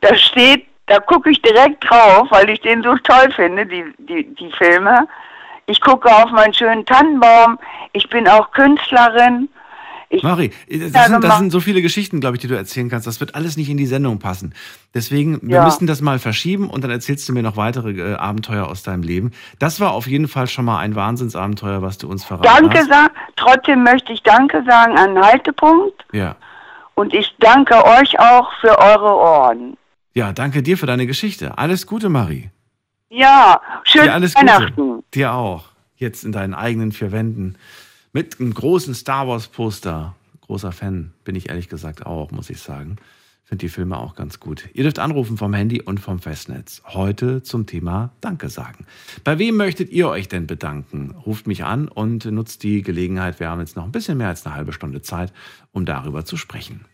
Da steht, da gucke ich direkt drauf, weil ich den so toll finde, die, die, die Filme. Ich gucke auf meinen schönen Tannenbaum. Ich bin auch Künstlerin. Ich,
Mari, das,
Ja,
sind, das sind so viele Geschichten, glaube ich, die du erzählen kannst. Das wird alles nicht in die Sendung passen. Deswegen, wir
Ja.
müssen das mal verschieben und dann erzählst du mir noch weitere äh, Abenteuer aus deinem Leben. Das war auf jeden Fall schon mal ein Wahnsinnsabenteuer, was du uns verraten
danke
hast.
sagen. Trotzdem möchte ich Danke sagen an den Haltepunkt.
Ja.
Und ich danke euch auch für eure Ohren.
ja, danke dir für deine Geschichte. Alles Gute, Marie.
Ja, schöne
Dir alles
Weihnachten.
Gute. Dir auch. Jetzt in deinen eigenen vier Wänden. Mit einem großen Star Wars Poster. Großer Fan bin ich ehrlich gesagt auch, muss ich sagen. Finde die Filme auch ganz gut. Ihr dürft anrufen vom Handy und vom Festnetz. Heute zum Thema Danke sagen. Bei wem möchtet ihr euch denn bedanken? Ruft mich an und nutzt die Gelegenheit. Wir haben jetzt noch ein bisschen mehr als eine halbe Stunde Zeit, um darüber zu sprechen.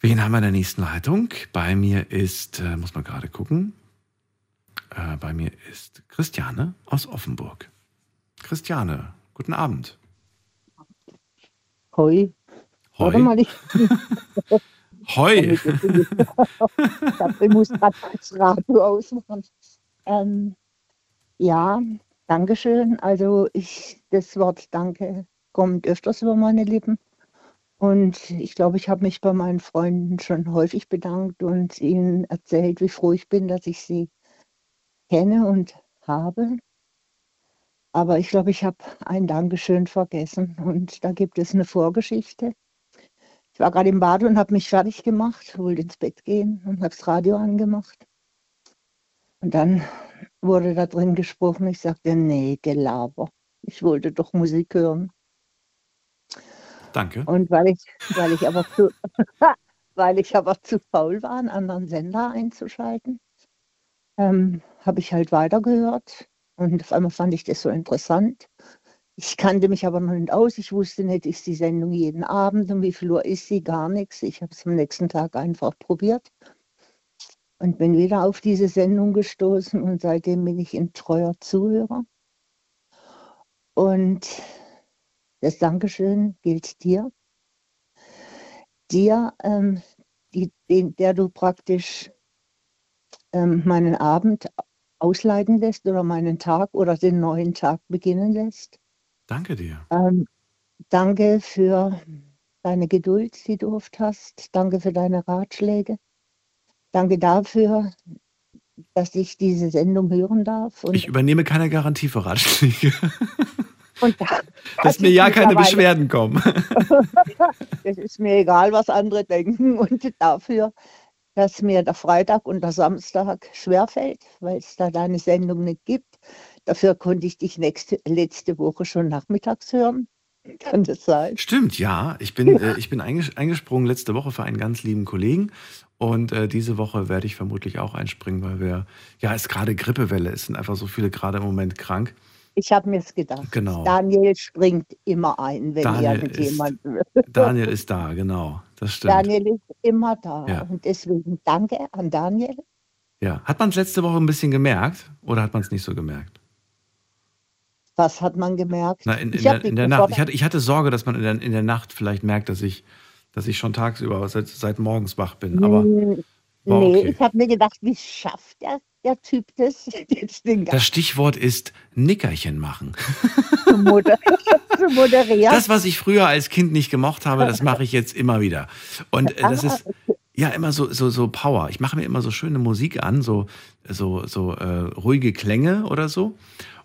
Wen haben wir in der nächsten Leitung? Bei mir ist, äh, muss man gerade gucken, äh, bei mir ist Christiane aus Offenburg. Christiane, guten Abend.
Heu.
Heu?
Warte mal, ich. [LAUGHS] Glaub, [LAUGHS] ich muss gerade das Radio ausmachen. Ähm, ja, Dankeschön. Also ich, das Wort Danke kommt öfters über meine Lippen. Und ich glaube, ich habe mich bei meinen Freunden schon häufig bedankt und ihnen erzählt, wie froh ich bin, dass ich sie kenne und habe. Aber ich glaube, ich habe ein Dankeschön vergessen und da gibt es eine Vorgeschichte. Ich war gerade im Bad und habe mich fertig gemacht, wollte ins Bett gehen und habe das Radio angemacht. Und dann wurde da drin gesprochen. Ich sagte, nee, Gelaber. Ich wollte doch Musik hören.
Danke.
Und weil ich, weil ich aber zu, [LAUGHS] weil ich aber zu faul war, einen anderen Sender einzuschalten, ähm, habe ich halt weitergehört. Und auf einmal fand ich das so interessant. Ich kannte mich aber noch nicht aus. Ich wusste nicht, ist die Sendung jeden Abend und wie viel Uhr ist sie? Gar nichts. Ich habe es am nächsten Tag einfach probiert und bin wieder auf diese Sendung gestoßen und seitdem bin ich ein treuer Zuhörer. Und das Dankeschön gilt dir. Dir, ähm, die, den, der du praktisch ähm, meinen Abend ausleiten lässt oder meinen Tag oder den neuen Tag beginnen lässt.
Danke dir.
Ähm, danke für deine Geduld, die du oft hast. Danke für deine Ratschläge. Danke dafür, dass ich diese Sendung hören darf. Und,
Ich übernehme keine Garantie für Ratschläge.
und da, [LAUGHS]
Dass mir ja keine Beschwerden kommen. [LAUGHS]
Es ist mir egal, was andere denken. Und dafür, dass mir der Freitag und der Samstag schwerfällt, weil es da deine Sendung nicht gibt. Dafür konnte ich dich nächste, letzte Woche schon nachmittags hören. Kann das sein?
Stimmt, ja. Ich bin, äh, ich bin einges eingesprungen letzte Woche für einen ganz lieben Kollegen. Und äh, diese Woche werde ich vermutlich auch einspringen, weil wir, ja, es ist gerade Grippewelle. Es sind einfach so viele gerade im Moment krank.
Ich habe mir es gedacht.
Genau.
Daniel springt immer ein, wenn
Daniel
er mit
ist-
jemandem.
Daniel ist da, genau. Das stimmt.
Daniel ist immer da.
Ja.
Und deswegen danke an Daniel.
Ja. Hat man es letzte Woche ein bisschen gemerkt oder hat man es nicht so gemerkt?
Was hat man gemerkt?
Na, in, in, der, in der Nacht. Ich hatte, ich hatte Sorge, dass man in der, in der Nacht vielleicht merkt, dass ich, dass ich schon tagsüber seit, seit morgens wach bin. Aber war
nee,
okay.
ich habe mir gedacht, wie schafft der, der Typ das, jetzt den
das Stichwort ist Nickerchen machen.
zu, moder [LAUGHS] zu moderieren?
Das, was ich früher als Kind nicht gemocht habe, das mache ich jetzt immer wieder. Und äh, das ist ja immer so, so, so Power. Ich mache mir immer so schöne Musik an, so, so, so äh, ruhige Klänge oder so.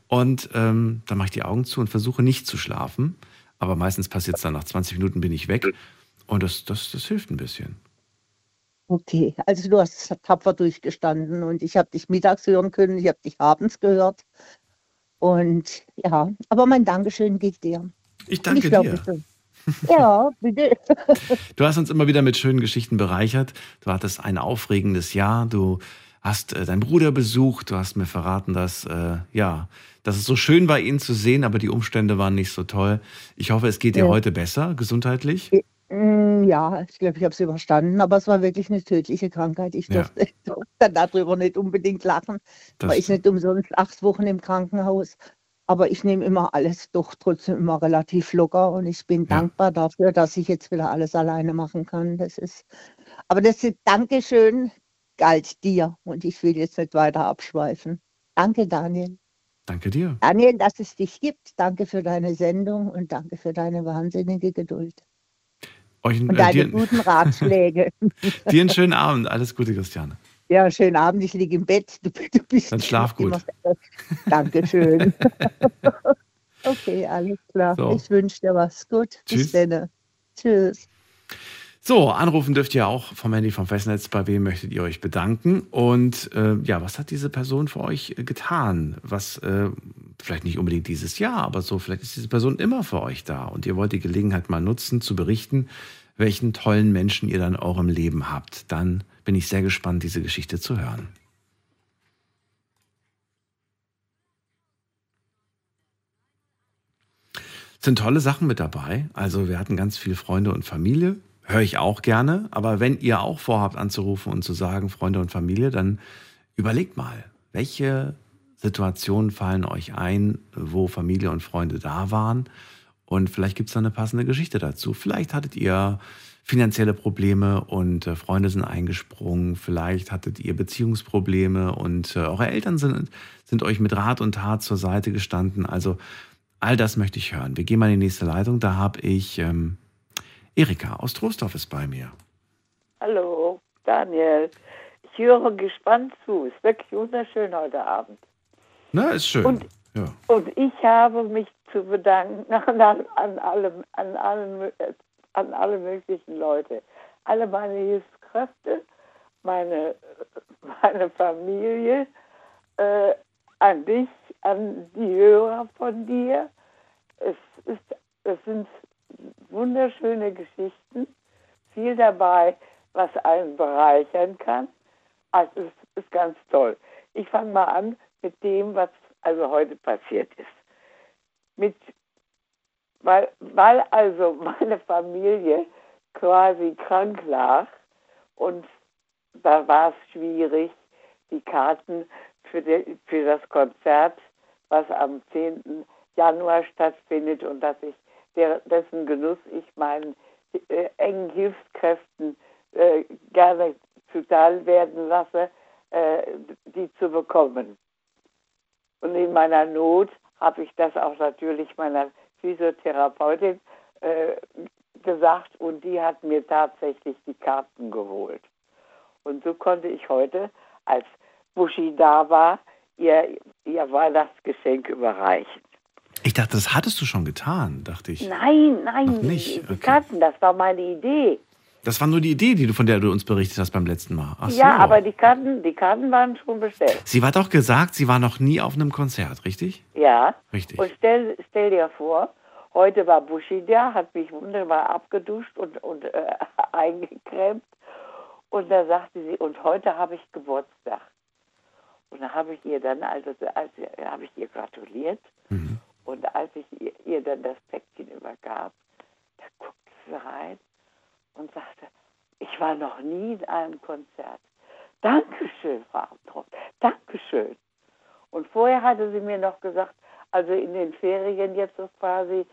Und ähm, dann mache ich die Augen zu und versuche nicht zu schlafen. Aber meistens passiert es dann nach 20 Minuten bin ich weg. Und das, das, das hilft ein bisschen.
Okay, also du hast tapfer durchgestanden und ich habe dich mittags hören können, ich habe dich abends gehört. Und ja, aber mein Dankeschön geht dir.
Ich danke
ich glaube
dir.
schon. Ja, bitte. [LAUGHS]
Du hast uns immer wieder mit schönen Geschichten bereichert. Du hattest ein aufregendes Jahr. Du hast äh, deinen Bruder besucht. Du hast mir verraten, dass, äh, ja, dass es so schön war, ihn zu sehen, aber die Umstände waren nicht so toll. Ich hoffe, es geht dir
Ja.
heute besser, gesundheitlich.
Mm, Ja, ich glaube, ich habe es überstanden, aber es war wirklich eine tödliche Krankheit. Ich
Ja.
durfte, [LAUGHS] durfte darüber nicht unbedingt lachen,
Das-
weil ich nicht umsonst acht Wochen im Krankenhaus. Aber ich nehme immer alles doch trotzdem immer relativ locker und ich bin dankbar dafür, dass ich jetzt wieder alles alleine machen kann. Das ist, aber das ist Dankeschön galt dir und ich will jetzt nicht weiter abschweifen. Danke, Daniel.
Danke dir.
Daniel, dass es dich gibt. Danke für deine Sendung und danke für deine wahnsinnige Geduld
Euch,
und
äh,
deine
dir,
guten [LAUGHS] Ratschläge.
dir einen schönen Abend. Alles Gute, Christiane.
Ja, schönen Abend. Ich liege im Bett. Du, du bist
Dann schlaf gut.
Dankeschön. [LAUGHS] okay, alles klar.
So.
Ich wünsche dir was. Gut.
Tschüss.
Bis dann. Tschüss.
So, anrufen dürft ihr auch vom Handy vom Festnetz. Bei wem möchtet ihr euch bedanken? Und äh, ja, was hat diese Person für euch äh, getan? Was, äh, vielleicht nicht unbedingt dieses Jahr, aber so, vielleicht ist diese Person immer für euch da und ihr wollt die Gelegenheit mal nutzen, zu berichten, welchen tollen Menschen ihr dann in eurem Leben habt. Dann bin ich sehr gespannt, diese Geschichte zu hören. sind tolle Sachen mit dabei. Also wir hatten ganz viele Freunde und Familie. Höre ich auch gerne. Aber wenn ihr auch vorhabt anzurufen und zu sagen, Freunde und Familie, dann überlegt mal, welche Situationen fallen euch ein, wo Familie und Freunde da waren Und vielleicht gibt es da eine passende Geschichte dazu. Vielleicht hattet ihr finanzielle Probleme und äh, Freunde sind eingesprungen. Vielleicht hattet ihr Beziehungsprobleme und äh, eure Eltern sind, sind euch mit Rat und Tat zur Seite gestanden. Also all das möchte ich hören. Wir gehen mal in die nächste Leitung. Da habe ich ähm, Erika aus Trostorf ist bei mir.
Hallo, Daniel. Ich höre gespannt zu. Ist wirklich wunderschön heute Abend.
Na, ist schön.
Und,
ja.
und ich habe mich zu bedanken [LAUGHS] an, an, an, alle, an, alle, an alle möglichen Leute. Alle meine Hilfskräfte, meine, meine Familie, äh, an dich, an die Hörer von dir. Es, ist, es sind wunderschöne Geschichten, viel dabei, was einen bereichern kann. Also es ist ganz toll. Ich fange mal an mit dem, was also heute passiert ist. Mit, weil, weil also [LAUGHS] meine Familie quasi krank lag und da war es schwierig, die Karten für, die, für das Konzert, was am 10. Januar stattfindet und dass ich der, dessen Genuss ich meinen äh, engen Hilfskräften äh, gerne zuteil werden lasse, äh, die zu bekommen. Und in meiner Not habe ich das auch natürlich meiner Physiotherapeutin äh, gesagt und die hat mir tatsächlich die Karten geholt. Und so konnte ich heute, als Buschi da war, ihr, ihr Weihnachtsgeschenk überreichen.
Ich dachte, das hattest du schon getan, dachte ich.
Nein, nein,
Noch nicht,
die
okay.
Karten, das war meine Idee.
Das war nur die Idee, die du, von der du uns berichtet hast beim letzten Mal. Ach so.
Ja, aber die Karten, die Karten waren schon bestellt.
Sie hat auch gesagt, sie war noch nie auf einem Konzert, richtig?
Ja.
Richtig.
Und stell, stell dir vor, heute war Buschi da, hat mich wunderbar abgeduscht und, und äh, [LAUGHS] eingecremt. Und da sagte sie, und heute habe ich Geburtstag. Und da habe ich ihr dann, also, als, habe ich ihr gratuliert. Und als ich ihr, ihr dann das Päckchen übergab, da guckte sie rein und sagte, ich war noch nie in einem Konzert. Dankeschön, Frau Abtrupp, Dankeschön. Und vorher hatte sie mir noch gesagt, also in den Ferien jetzt so quasi,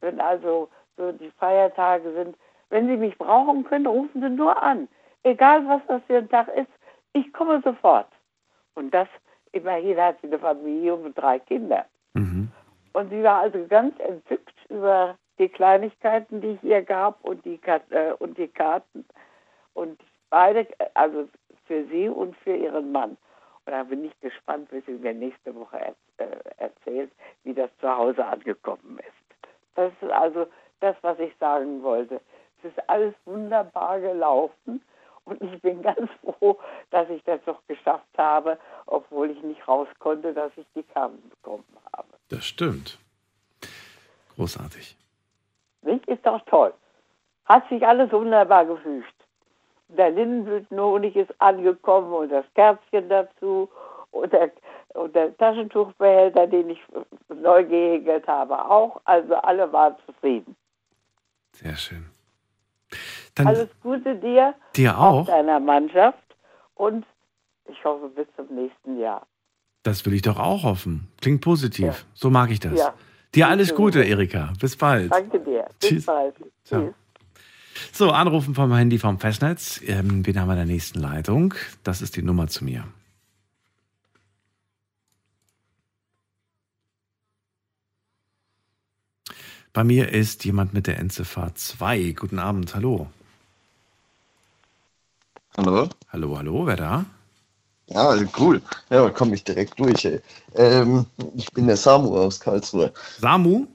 wenn also so die Feiertage sind, wenn Sie mich brauchen können, rufen Sie nur an. Egal was das für ein Tag ist, ich komme sofort. Und das, immerhin hat sie eine Familie und drei Kinder. Und sie war also ganz entzückt über die Kleinigkeiten, die ich ihr gab und die, äh, und die Karten. Und beide, also für sie und für ihren Mann. Und da bin ich gespannt, bis sie mir nächste Woche er, äh, erzählt, wie das zu Hause angekommen ist. Das ist also das, was ich sagen wollte. Es ist alles wunderbar gelaufen und ich bin ganz [LAUGHS] froh, dass ich das doch geschafft habe, obwohl ich nicht raus konnte, dass ich die Karten bekommen habe.
Das stimmt. Großartig.
Nicht? Ist doch toll. Hat sich alles wunderbar gefügt. Der Lindenblütenhonig ist angekommen und das Kerzchen dazu und der, und der Taschentuchbehälter, den ich neu gehäkelt habe, auch. Also alle waren zufrieden.
Sehr schön. Dann
Alles Gute dir,
dir auch.
deiner Mannschaft und ich hoffe bis zum nächsten Jahr.
Das will ich doch auch hoffen. Klingt positiv. So mag ich das.
Ja.
Dir alles Gute, Erika. Bis bald.
Danke dir. Bis
Tschüss.
bald.
Ciao. So, anrufen vom Handy vom Festnetz. Ähm, wen haben wir in der nächsten Leitung? Das ist die Nummer zu mir. Bei mir ist jemand mit der Endziffer 2. Guten Abend, hallo.
Hallo?
Hallo, hallo, wer da?
Ja, cool. Ja, komme ich direkt durch, ey. Ähm, ich bin der Samu aus Karlsruhe.
Samu?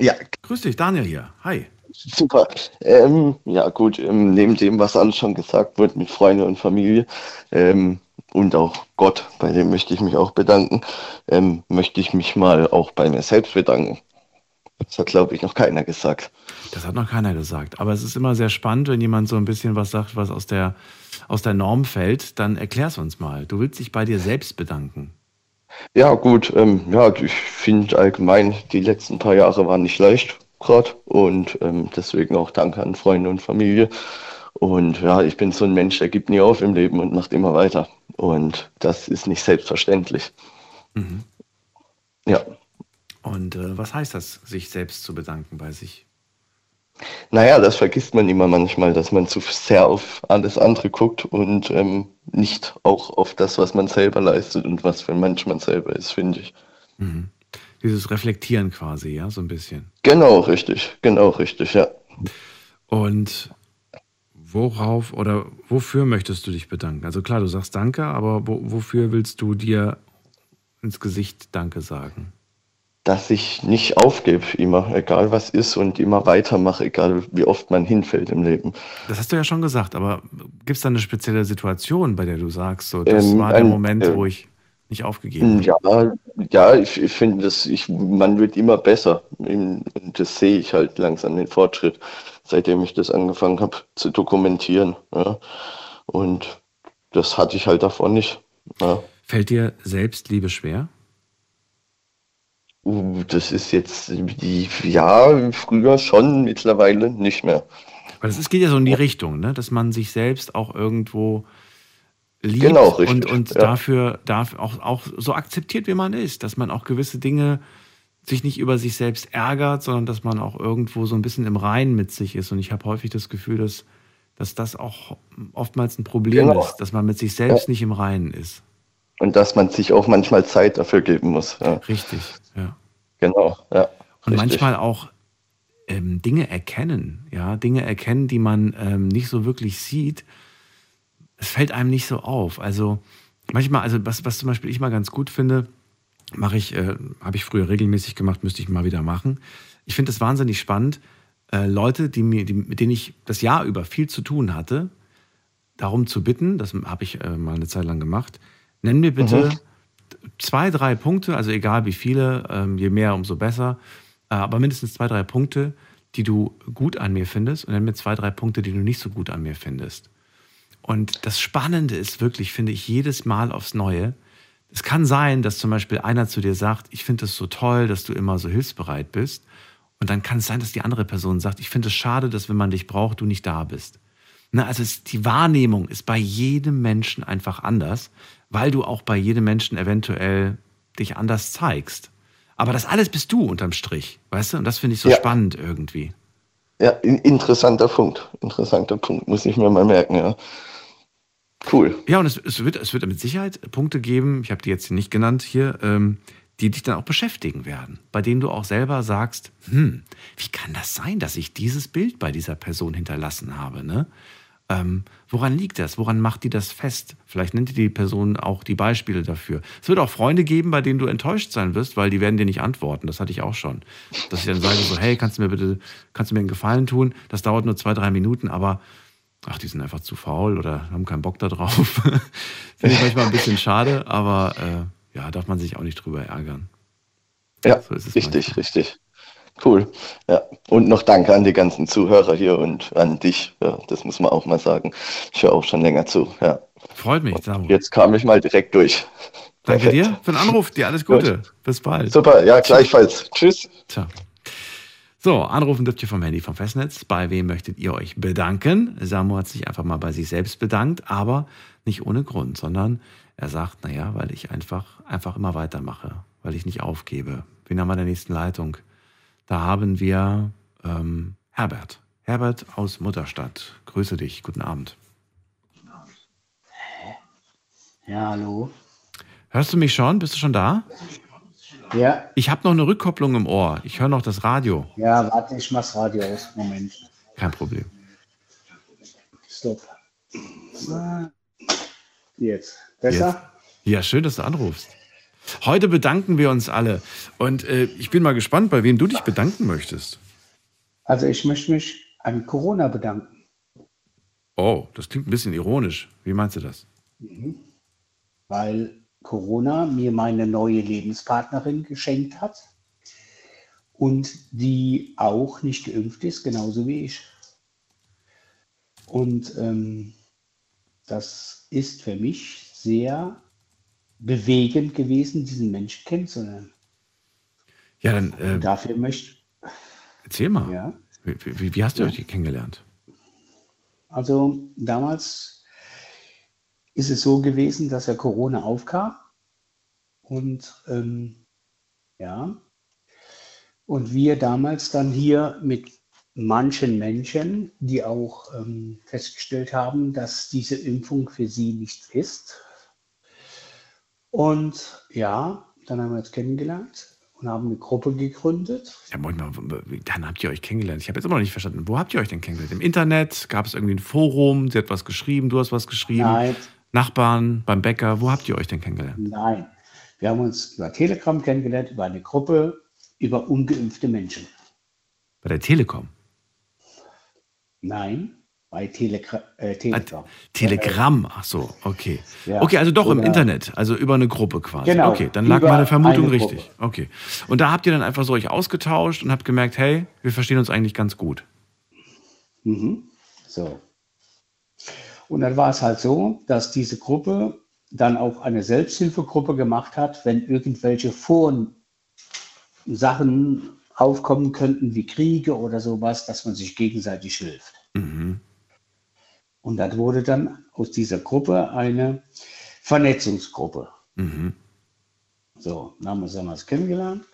Ja.
Grüß dich, Daniel hier. Hi.
Super. Ähm, ja, gut, ähm, neben dem, was alles schon gesagt wird mit Freunde und Familie ähm, und auch Gott, bei dem möchte ich mich auch bedanken, ähm, möchte ich mich mal auch bei mir selbst bedanken. Das hat, glaube ich, noch keiner gesagt.
Das hat noch keiner gesagt. Aber es ist immer sehr spannend, wenn jemand so ein bisschen was sagt, was aus der, aus der Norm fällt. Dann erklär's uns mal. Du willst dich bei dir selbst bedanken.
Ja, gut, ähm, ja, ich finde allgemein, die letzten paar Jahre waren nicht leicht gerade und ähm, deswegen auch Danke an Freunde und Familie. Und ja, ich bin so ein Mensch, der gibt nie auf im Leben und macht immer weiter. Und das ist nicht selbstverständlich.
Mhm.
Ja.
Und äh, was heißt das, sich selbst zu bedanken bei sich?
Naja, das vergisst man immer manchmal, dass man zu sehr auf alles andere guckt und ähm, nicht auch auf das, was man selber leistet und was für ein Mensch man selber ist, finde ich.
Mhm. Dieses Reflektieren quasi, ja, so ein bisschen.
Genau, richtig, genau, richtig, ja.
Und worauf oder wofür möchtest du dich bedanken? Also klar, du sagst Danke, aber wo, wofür willst du dir ins Gesicht Danke sagen?
Dass ich nicht aufgebe, immer, egal was ist und immer weitermache, egal wie oft man hinfällt im Leben.
Das hast du ja schon gesagt, aber gibt es da eine spezielle Situation, bei der du sagst, so, das
Ähm,
war der
ein-
Moment,
äh,
wo ich nicht aufgegeben habe?
Ja, ja, ich, ich finde, dass ich, man wird immer besser. Das sehe ich halt langsam den Fortschritt, seitdem ich das angefangen habe zu dokumentieren. Ja. Und das hatte ich halt davor nicht. Ja.
Fällt dir Selbstliebe schwer?
Uh, Das ist jetzt die, ja, früher schon, mittlerweile nicht mehr.
Weil es geht ja so in die Richtung, ne? dass man sich selbst auch irgendwo liebt
Genau, richtig,
und, und
ja.
dafür darf auch, auch so akzeptiert, wie man ist, dass man auch gewisse Dinge sich nicht über sich selbst ärgert, sondern dass man auch irgendwo so ein bisschen im Reinen mit sich ist. Und ich habe häufig das Gefühl, dass, dass das auch oftmals ein Problem
Genau.
ist, dass man mit sich selbst
Ja.
nicht im Reinen ist.
Und dass man sich auch manchmal Zeit dafür geben muss. Ja.
Richtig, ja.
Genau, ja.
Und
richtig.
manchmal auch ähm, Dinge erkennen, ja, Dinge erkennen, die man ähm, nicht so wirklich sieht. Es fällt einem nicht so auf. Also manchmal, also was, was zum Beispiel ich mal ganz gut finde, mache ich, äh, habe ich früher regelmäßig gemacht, müsste ich mal wieder machen. Ich finde es wahnsinnig spannend, äh, Leute, die mir, die, mit denen ich das Jahr über viel zu tun hatte, darum zu bitten, das habe ich äh, mal eine Zeit lang gemacht, nenn mir bitte
Mhm.
zwei, drei Punkte, also egal wie viele, ähm, je mehr, umso besser, äh, aber mindestens zwei, drei Punkte, die du gut an mir findest und nenn mir zwei, drei Punkte, die du nicht so gut an mir findest. Und das Spannende ist wirklich, finde ich, jedes Mal aufs Neue. Es kann sein, dass zum Beispiel einer zu dir sagt, ich finde es so toll, dass du immer so hilfsbereit bist. Und dann kann es sein, dass die andere Person sagt, ich finde es schade, dass wenn man dich braucht, du nicht da bist. Ne, also es, die Wahrnehmung ist bei jedem Menschen einfach anders, weil du auch bei jedem Menschen eventuell dich anders zeigst. Aber das alles bist du unterm Strich, weißt du? Und das finde ich so
Ja.
spannend irgendwie.
Ja, in, interessanter Punkt. Interessanter Punkt, muss ich mir mal merken, ja. Cool.
Ja, und es, es, wird, es wird mit Sicherheit Punkte geben, ich habe die jetzt nicht genannt hier, ähm, die dich dann auch beschäftigen werden, bei denen du auch selber sagst, hm, wie kann das sein, dass ich dieses Bild bei dieser Person hinterlassen habe? Ne? Ähm, woran liegt das? Woran macht die das fest? Vielleicht nennt die Person auch die Beispiele dafür. Es wird auch Freunde geben, bei denen du enttäuscht sein wirst, weil die werden dir nicht antworten. Das hatte ich auch schon. Dass ich dann sage so, hey, kannst du mir bitte, kannst du mir einen Gefallen tun? Das dauert nur zwei, drei Minuten, aber ach, die sind einfach zu faul oder haben keinen Bock da drauf. [LAUGHS] Finde ich manchmal ein bisschen schade, aber äh, ja, darf man sich auch nicht drüber ärgern.
Ja,
So ist es
richtig, richtig. Cool. Ja. Und noch danke an die ganzen Zuhörer hier und an dich. Ja, das muss man auch mal sagen. Ich höre auch schon länger zu. Ja.
Freut mich. Darum.
Jetzt kam ich mal direkt durch.
Danke
Perfekt.
dir für den Anruf. Dir alles Gute. Bis bald.
Super, ja, gleichfalls. Tschüss.
Ciao. So, anrufen dürft ihr vom Handy vom Festnetz. Bei wem möchtet ihr euch bedanken? Samu hat sich einfach mal bei sich selbst bedankt, aber nicht ohne Grund, sondern er sagt, naja, weil ich einfach, einfach immer weitermache, weil ich nicht aufgebe. Wen haben wir in der nächsten Leitung? Da haben wir ähm, Herbert. Herbert aus Mutterstadt. Grüße dich. Guten Abend.
Ja, hallo.
Hörst du mich schon? Bist du schon da?
Ja,
Ich habe noch eine Rückkopplung im Ohr. Ich höre noch das Radio.
ja, warte, ich mach's Radio aus. Moment.
Kein Problem.
Stopp. Jetzt. Besser?
Jetzt. Ja, schön, dass du anrufst. Heute bedanken wir uns alle. Und äh, ich bin mal gespannt, bei wem du dich bedanken möchtest.
Also ich möchte mich an Corona bedanken.
Oh, das klingt ein bisschen ironisch. Wie meinst du das?
Mhm. Weil Corona mir meine neue Lebenspartnerin geschenkt hat und die auch nicht geimpft ist, genauso wie ich. Und ähm, das ist für mich sehr bewegend gewesen, diesen Menschen kennenzulernen.
Ja, dann äh,
Dafür möchte
erzähl mal.
Ja.
Wie, wie, wie hast du
Ja.
euch kennengelernt?
Also damals ist es so gewesen, dass ja Corona aufkam und ähm, ja, Und wir damals dann hier mit manchen Menschen, die auch ähm, festgestellt haben, dass diese Impfung für sie nichts ist. Und ja, dann haben wir uns kennengelernt und haben eine Gruppe gegründet.
Ja, Moment mal, dann habt ihr euch kennengelernt. Ich habe jetzt immer noch nicht verstanden. Wo habt ihr euch denn kennengelernt? Im Internet? Gab es irgendwie ein Forum? Sie hat was geschrieben, du hast was geschrieben?
Nein.
Nachbarn, beim Bäcker? Wo habt ihr euch denn kennengelernt?
Nein, wir haben uns über Telegram kennengelernt, über eine Gruppe, über ungeimpfte Menschen.
Bei der Telekom?
Nein, bei Telegra äh, Telegram.
Telegram, ach so, okay.
Ja,
okay, also doch im Internet, also über eine Gruppe quasi.
Genau,
Okay, dann lag meine Vermutung richtig. Okay. Und da habt ihr dann einfach so euch ausgetauscht und habt gemerkt, hey, wir verstehen uns eigentlich ganz gut.
Mhm. So. Und dann war es halt so, dass diese Gruppe dann auch eine Selbsthilfegruppe gemacht hat, wenn irgendwelche Vor Sachen aufkommen könnten, wie Kriege oder sowas, dass man sich gegenseitig hilft.
Mhm.
Und dann wurde dann aus dieser Gruppe eine Vernetzungsgruppe.
Mhm.
So, dann haben wir uns damals kennengelernt.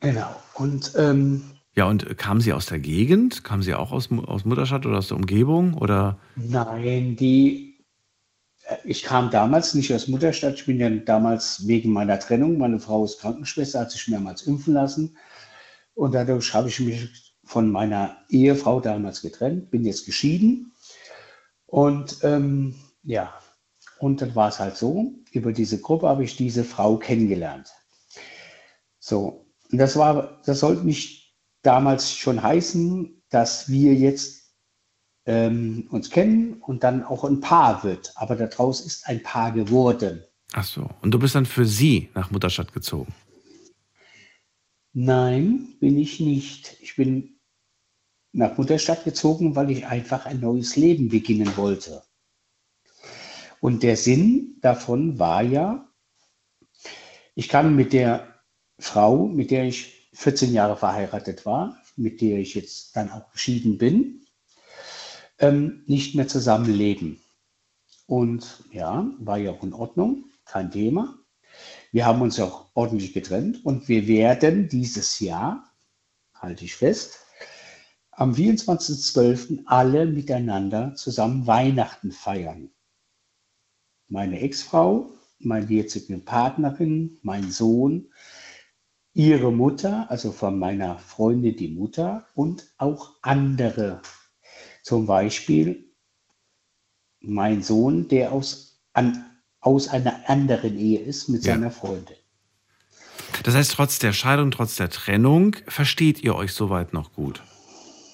Genau. Und ähm,
Ja, und kam sie aus der Gegend? Kam sie auch aus, aus Mutterstadt oder aus der Umgebung? Oder?
Nein, die, äh, ich kam damals nicht aus Mutterstadt. Ich bin ja damals wegen meiner Trennung, meine Frau ist Krankenschwester, hat sich mehrmals impfen lassen. Und dadurch habe ich mich von meiner Ehefrau damals getrennt, bin jetzt geschieden. Und ähm, ja, und dann war es halt so, über diese Gruppe habe ich diese Frau kennengelernt. So, und das war, das sollte nicht damals schon heißen, dass wir jetzt ähm, uns kennen und dann auch ein Paar wird. Aber daraus ist ein Paar geworden.
Ach so. Und du bist dann für sie nach Mutterstadt gezogen?
Nein, bin ich nicht. Ich bin nach Mutterstadt gezogen, weil ich einfach ein neues Leben beginnen wollte. Und der Sinn davon war ja, ich kann mit der Frau, mit der ich 14 Jahre verheiratet war, mit der ich jetzt dann auch geschieden bin, ähm, nicht mehr zusammenleben. Und ja, war ja auch in Ordnung, kein Thema. Wir haben uns auch ordentlich getrennt und wir werden dieses Jahr, halte ich fest, am 24.12. alle miteinander zusammen Weihnachten feiern. Meine Ex-Frau, meine jetzige Partnerin, mein Sohn, ihre Mutter, also von meiner Freundin die Mutter und auch andere. Zum Beispiel mein Sohn, der aus, an, aus einer anderen Ehe ist mit
Ja.
seiner Freundin.
Das heißt, trotz der Scheidung, trotz der Trennung, versteht ihr euch soweit noch gut?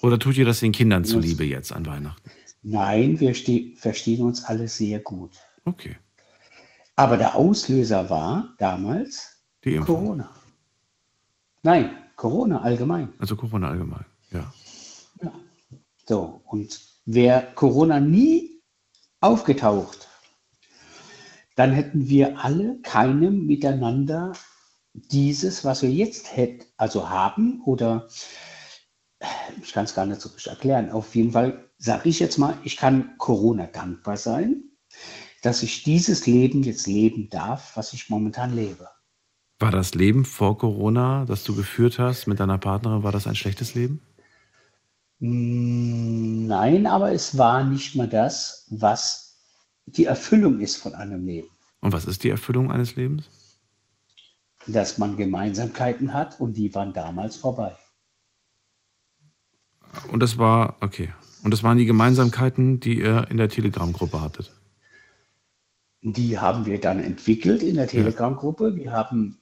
Oder tut ihr das den Kindern zuliebe jetzt an Weihnachten?
Nein, wir ste- verstehen uns alle sehr gut.
Okay.
Aber der Auslöser war damals. Corona. Nein, Corona allgemein.
Also Corona allgemein, ja.
So, und wäre Corona nie aufgetaucht, dann hätten wir alle keinem miteinander dieses, was wir jetzt hätten, also haben oder ich kann es gar nicht so richtig erklären. Auf jeden Fall sage ich jetzt mal, ich kann Corona dankbar sein, dass ich dieses Leben jetzt leben darf, was ich momentan lebe.
War das Leben vor Corona, das du geführt hast mit deiner Partnerin, war das ein schlechtes Leben?
Mm, Nein, aber es war nicht mal das, was die Erfüllung ist von einem Leben.
Und was ist die Erfüllung eines Lebens?
Dass man Gemeinsamkeiten hat und die waren damals vorbei.
Und das war, okay. Und das waren die Gemeinsamkeiten, die ihr in der Telegram-Gruppe hattet.
Die haben wir dann entwickelt in der Telegram-Gruppe. Wir haben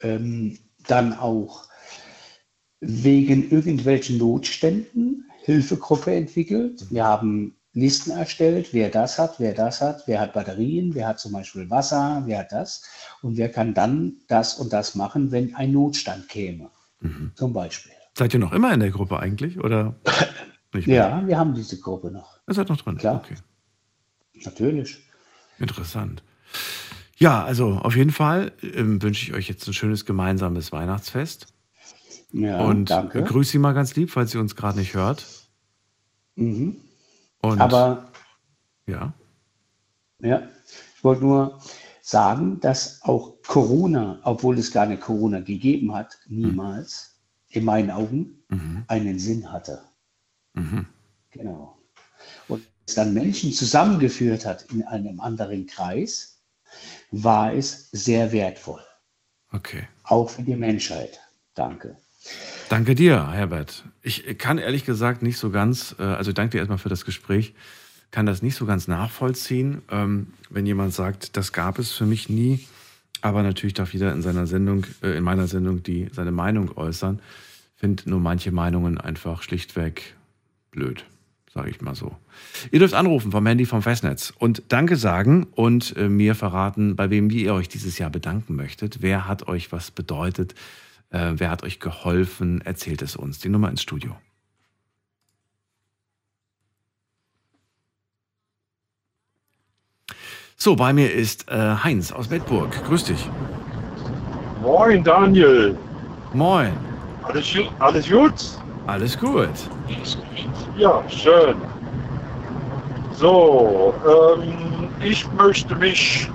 ähm, dann auch wegen irgendwelchen Notständen Hilfegruppe entwickelt. Wir haben Listen erstellt, wer das hat, wer das hat, wer hat Batterien, wer hat zum Beispiel Wasser, wer hat das und wer kann dann das und das machen, wenn ein Notstand käme, zum Beispiel.
Seid ihr noch immer in der Gruppe eigentlich? Oder? [LAUGHS]
Ja, wir haben diese Gruppe noch.
Ihr seid noch drin?
Klar.
Okay.
Natürlich.
Interessant. Ja, also auf jeden Fall ähm, wünsche ich euch jetzt ein schönes gemeinsames Weihnachtsfest.
Ja,
und
danke.
grüß sie mal ganz lieb, falls sie uns gerade nicht hört.
Mhm.
Und
Aber
ja.
Ja, ich wollte nur sagen, dass auch Corona, obwohl es gar nicht Corona gegeben hat, niemals, in meinen Augen,
Mhm.
einen Sinn hatte.
Mhm.
Genau. Und es dann Menschen zusammengeführt hat in einem anderen Kreis, war es sehr wertvoll.
Okay.
Auch für die Menschheit. Danke.
Danke dir, Herbert. Ich kann ehrlich gesagt nicht so ganz, äh, also danke dir erstmal für das Gespräch, kann das nicht so ganz nachvollziehen, ähm, wenn jemand sagt, das gab es für mich nie. Aber natürlich darf jeder in seiner Sendung, äh, in meiner Sendung, die seine Meinung äußern. Finde nur manche Meinungen einfach schlichtweg blöd, sage ich mal so. Ihr dürft anrufen vom Handy vom Festnetz und Danke sagen und äh, mir verraten, bei wem ihr euch dieses Jahr bedanken möchtet. Wer hat euch was bedeutet? Äh, wer hat euch geholfen? Erzählt es uns. Die Nummer ins Studio. So, bei mir ist äh, Heinz aus Bedburg. Grüß dich.
Moin, Daniel.
Moin.
Alles, alles gut?
Alles gut.
Ja, schön. So, ähm, ich möchte mich,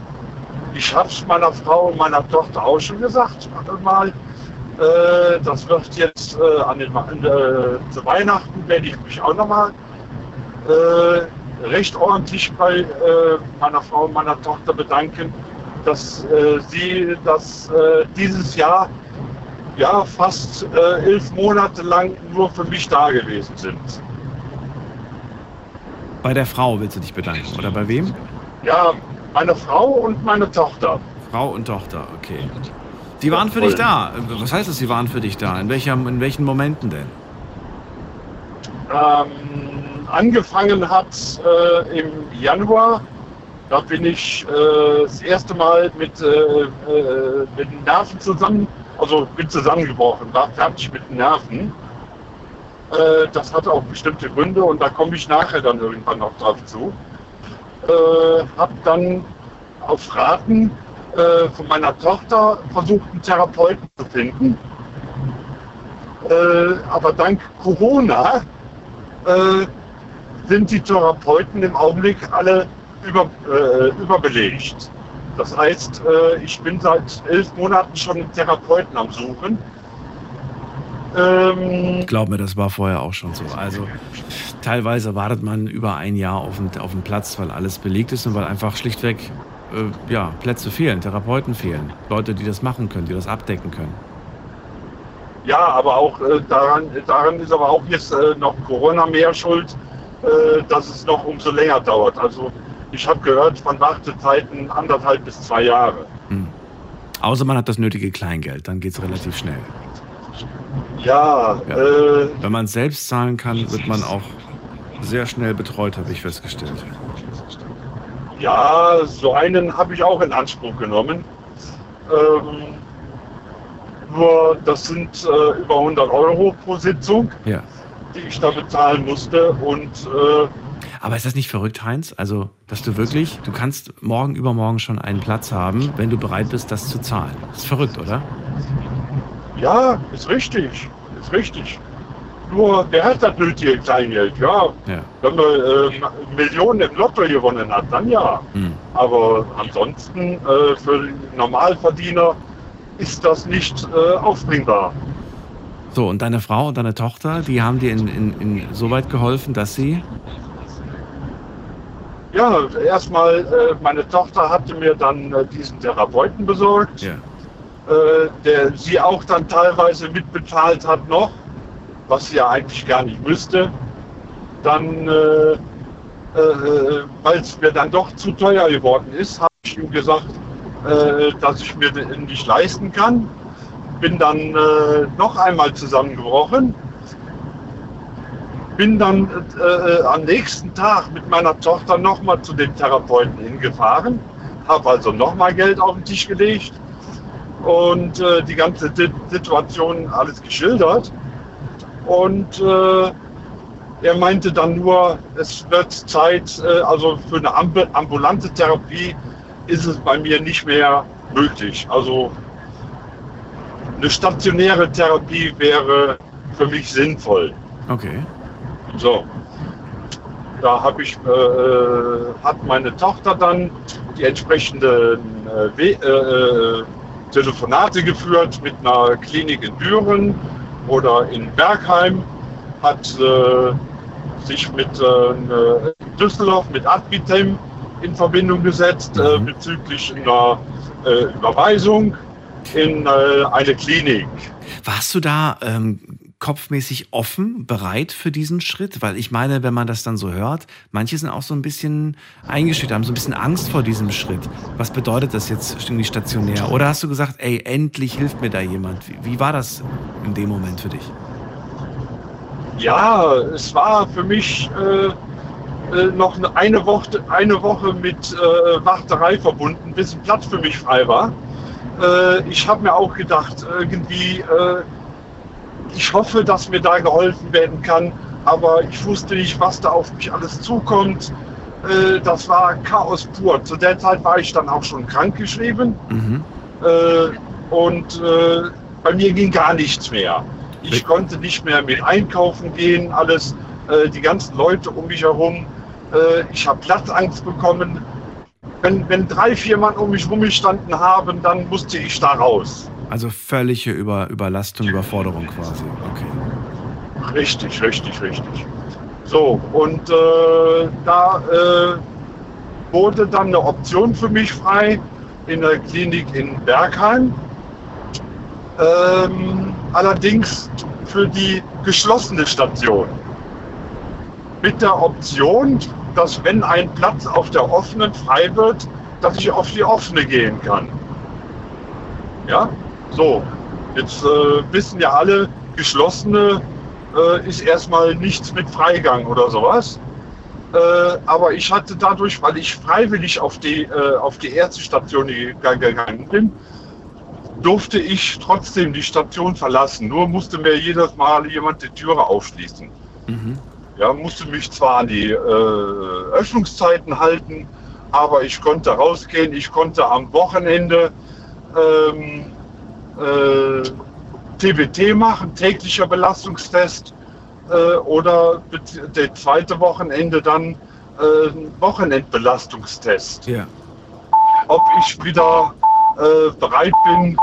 ich habe es meiner Frau und meiner Tochter auch schon gesagt, warte mal, äh, das wird jetzt äh, an den, äh, zu Weihnachten werde ich mich auch nochmal äh, recht ordentlich bei äh, meiner Frau und meiner Tochter bedanken, dass äh, sie das äh, dieses Jahr ja fast äh, elf Monate lang nur für mich da gewesen sind.
Bei der Frau willst du dich bedanken. Oder bei wem?
Ja, meine Frau und meine Tochter.
Frau und Tochter, okay. Die waren für dich da. Was heißt das, sie waren für dich da? In, welcher, in welchen Momenten denn?
Ähm, angefangen hat äh, im Januar. Da bin ich äh, das erste Mal mit, äh, äh, mit den Nerven zusammen, also bin zusammengebrochen, war fertig mit den Nerven. Äh, das hatte auch bestimmte Gründe und da komme ich nachher dann irgendwann noch drauf zu. Äh, hab dann auf Raten von meiner Tochter versucht, einen Therapeuten zu finden. Aber dank Corona äh, sind die Therapeuten im Augenblick alle über, äh, überbelegt. Das heißt, äh, ich bin seit elf Monaten schon einen Therapeuten am Suchen. Ähm,
Glaub mir, das war vorher auch schon so. Also teilweise wartet man über ein Jahr auf einen, auf einen Platz, weil alles belegt ist und weil einfach schlichtweg äh, ja, Plätze fehlen, Therapeuten fehlen. Leute, die das machen können, die das abdecken können.
ja, aber auch äh, daran, daran ist aber auch jetzt äh, noch Corona mehr schuld, dass es noch umso länger dauert. Also ich habe gehört von Wartezeiten anderthalb bis zwei Jahre.
Außer man hat das nötige Kleingeld, dann geht es relativ schnell.
Ja, Äh,
Wenn man es selbst zahlen kann, wird man auch sehr schnell betreut, habe ich festgestellt.
Ja, so einen habe ich auch in Anspruch genommen. Ähm, nur das sind äh, über 100 Euro pro Sitzung,
Ja.
Die ich da bezahlen musste. Und äh,
Aber ist das nicht verrückt, Heinz? Also, dass du wirklich, du kannst morgen, übermorgen schon einen Platz haben, wenn du bereit bist, das zu zahlen. Ist verrückt, oder?
ja, ist richtig, ist richtig. Nur wer hat das nötige Kleingeld? Ja,
Ja.
wenn man äh, Millionen im Lotto gewonnen hat, dann ja.
Hm.
Aber ansonsten äh, für Normalverdiener ist das nicht äh, aufbringbar.
So, und deine Frau und deine Tochter, die haben dir in, in, in so weit geholfen, dass sie.
Ja, erstmal, äh, meine Tochter hatte mir dann äh, diesen Therapeuten besorgt,
Ja.
äh, der sie auch dann teilweise mitbezahlt hat noch, was sie ja eigentlich gar nicht müsste. Dann, äh, äh, weil es mir dann doch zu teuer geworden ist, habe ich ihm gesagt, äh, dass ich mir den nicht leisten kann. Bin dann äh, noch einmal zusammengebrochen bin dann äh, am nächsten Tag mit meiner Tochter nochmal zu dem Therapeuten hingefahren, habe also nochmal Geld auf den Tisch gelegt und äh, die ganze Situation alles geschildert. Und äh, er meinte dann nur, es wird Zeit, äh, also für eine ambu- ambulante Therapie ist es bei mir nicht mehr möglich. Also eine stationäre Therapie wäre für mich sinnvoll.
Okay.
So, da habe ich, äh, äh, hat meine Tochter dann die entsprechenden äh, We äh, äh, Telefonate geführt mit einer Klinik in Büren oder in Bergheim, hat äh, sich mit äh, Düsseldorf, mit Adbitem in Verbindung gesetzt äh, bezüglich einer Überweisung in äh, eine Klinik.
Warst du da ähm, kopfmäßig offen, bereit für diesen Schritt? Weil ich meine, wenn man das dann so hört, manche sind auch so ein bisschen eingeschüchtert, haben so ein bisschen Angst vor diesem Schritt. Was bedeutet das jetzt irgendwie stationär? Oder hast du gesagt, ey, endlich hilft mir da jemand? Wie, wie war das in dem Moment für dich?
Ja, es war für mich äh, äh, noch eine Woche, eine Woche mit äh, Warterei verbunden, bis ein Platz für mich frei war. Äh, ich habe mir auch gedacht, irgendwie, äh, ich hoffe, dass mir da geholfen werden kann, aber ich wusste nicht, was da auf mich alles zukommt. Äh, das war Chaos pur. Zu der Zeit war ich dann auch schon krankgeschrieben
Mhm.
und bei mir ging gar nichts mehr. Ich konnte nicht mehr mit einkaufen gehen, alles, äh, die ganzen Leute um mich herum. Äh, ich habe Platzangst bekommen. Wenn, wenn drei, vier Mann um mich rumgestanden haben, dann musste ich da raus.
Also völlige Über Überlastung, Überforderung quasi. Okay.
Richtig, richtig, richtig. So, und äh, da äh, wurde dann eine Option für mich frei in der Klinik in Bergheim. Ähm, allerdings für die geschlossene Station. Mit der Option, dass wenn ein Platz auf der offenen frei wird, dass ich auf die offene gehen kann. Ja, so. Jetzt äh, wissen ja alle, geschlossene äh, ist erstmal nichts mit Freigang oder sowas. Äh, aber ich hatte dadurch, weil ich freiwillig auf die, äh, auf die erste Station geg- gegangen bin, durfte ich trotzdem die Station verlassen. Nur musste mir jedes Mal jemand die Türe aufschließen.
Mhm.
Ja, musste mich zwar an die äh, Öffnungszeiten halten, aber ich konnte rausgehen. Ich konnte am Wochenende ähm, äh, TBT machen, täglicher Belastungstest, äh, oder der zweite Wochenende dann äh, Wochenendbelastungstest.
Ja.
Ob ich wieder äh, bereit bin,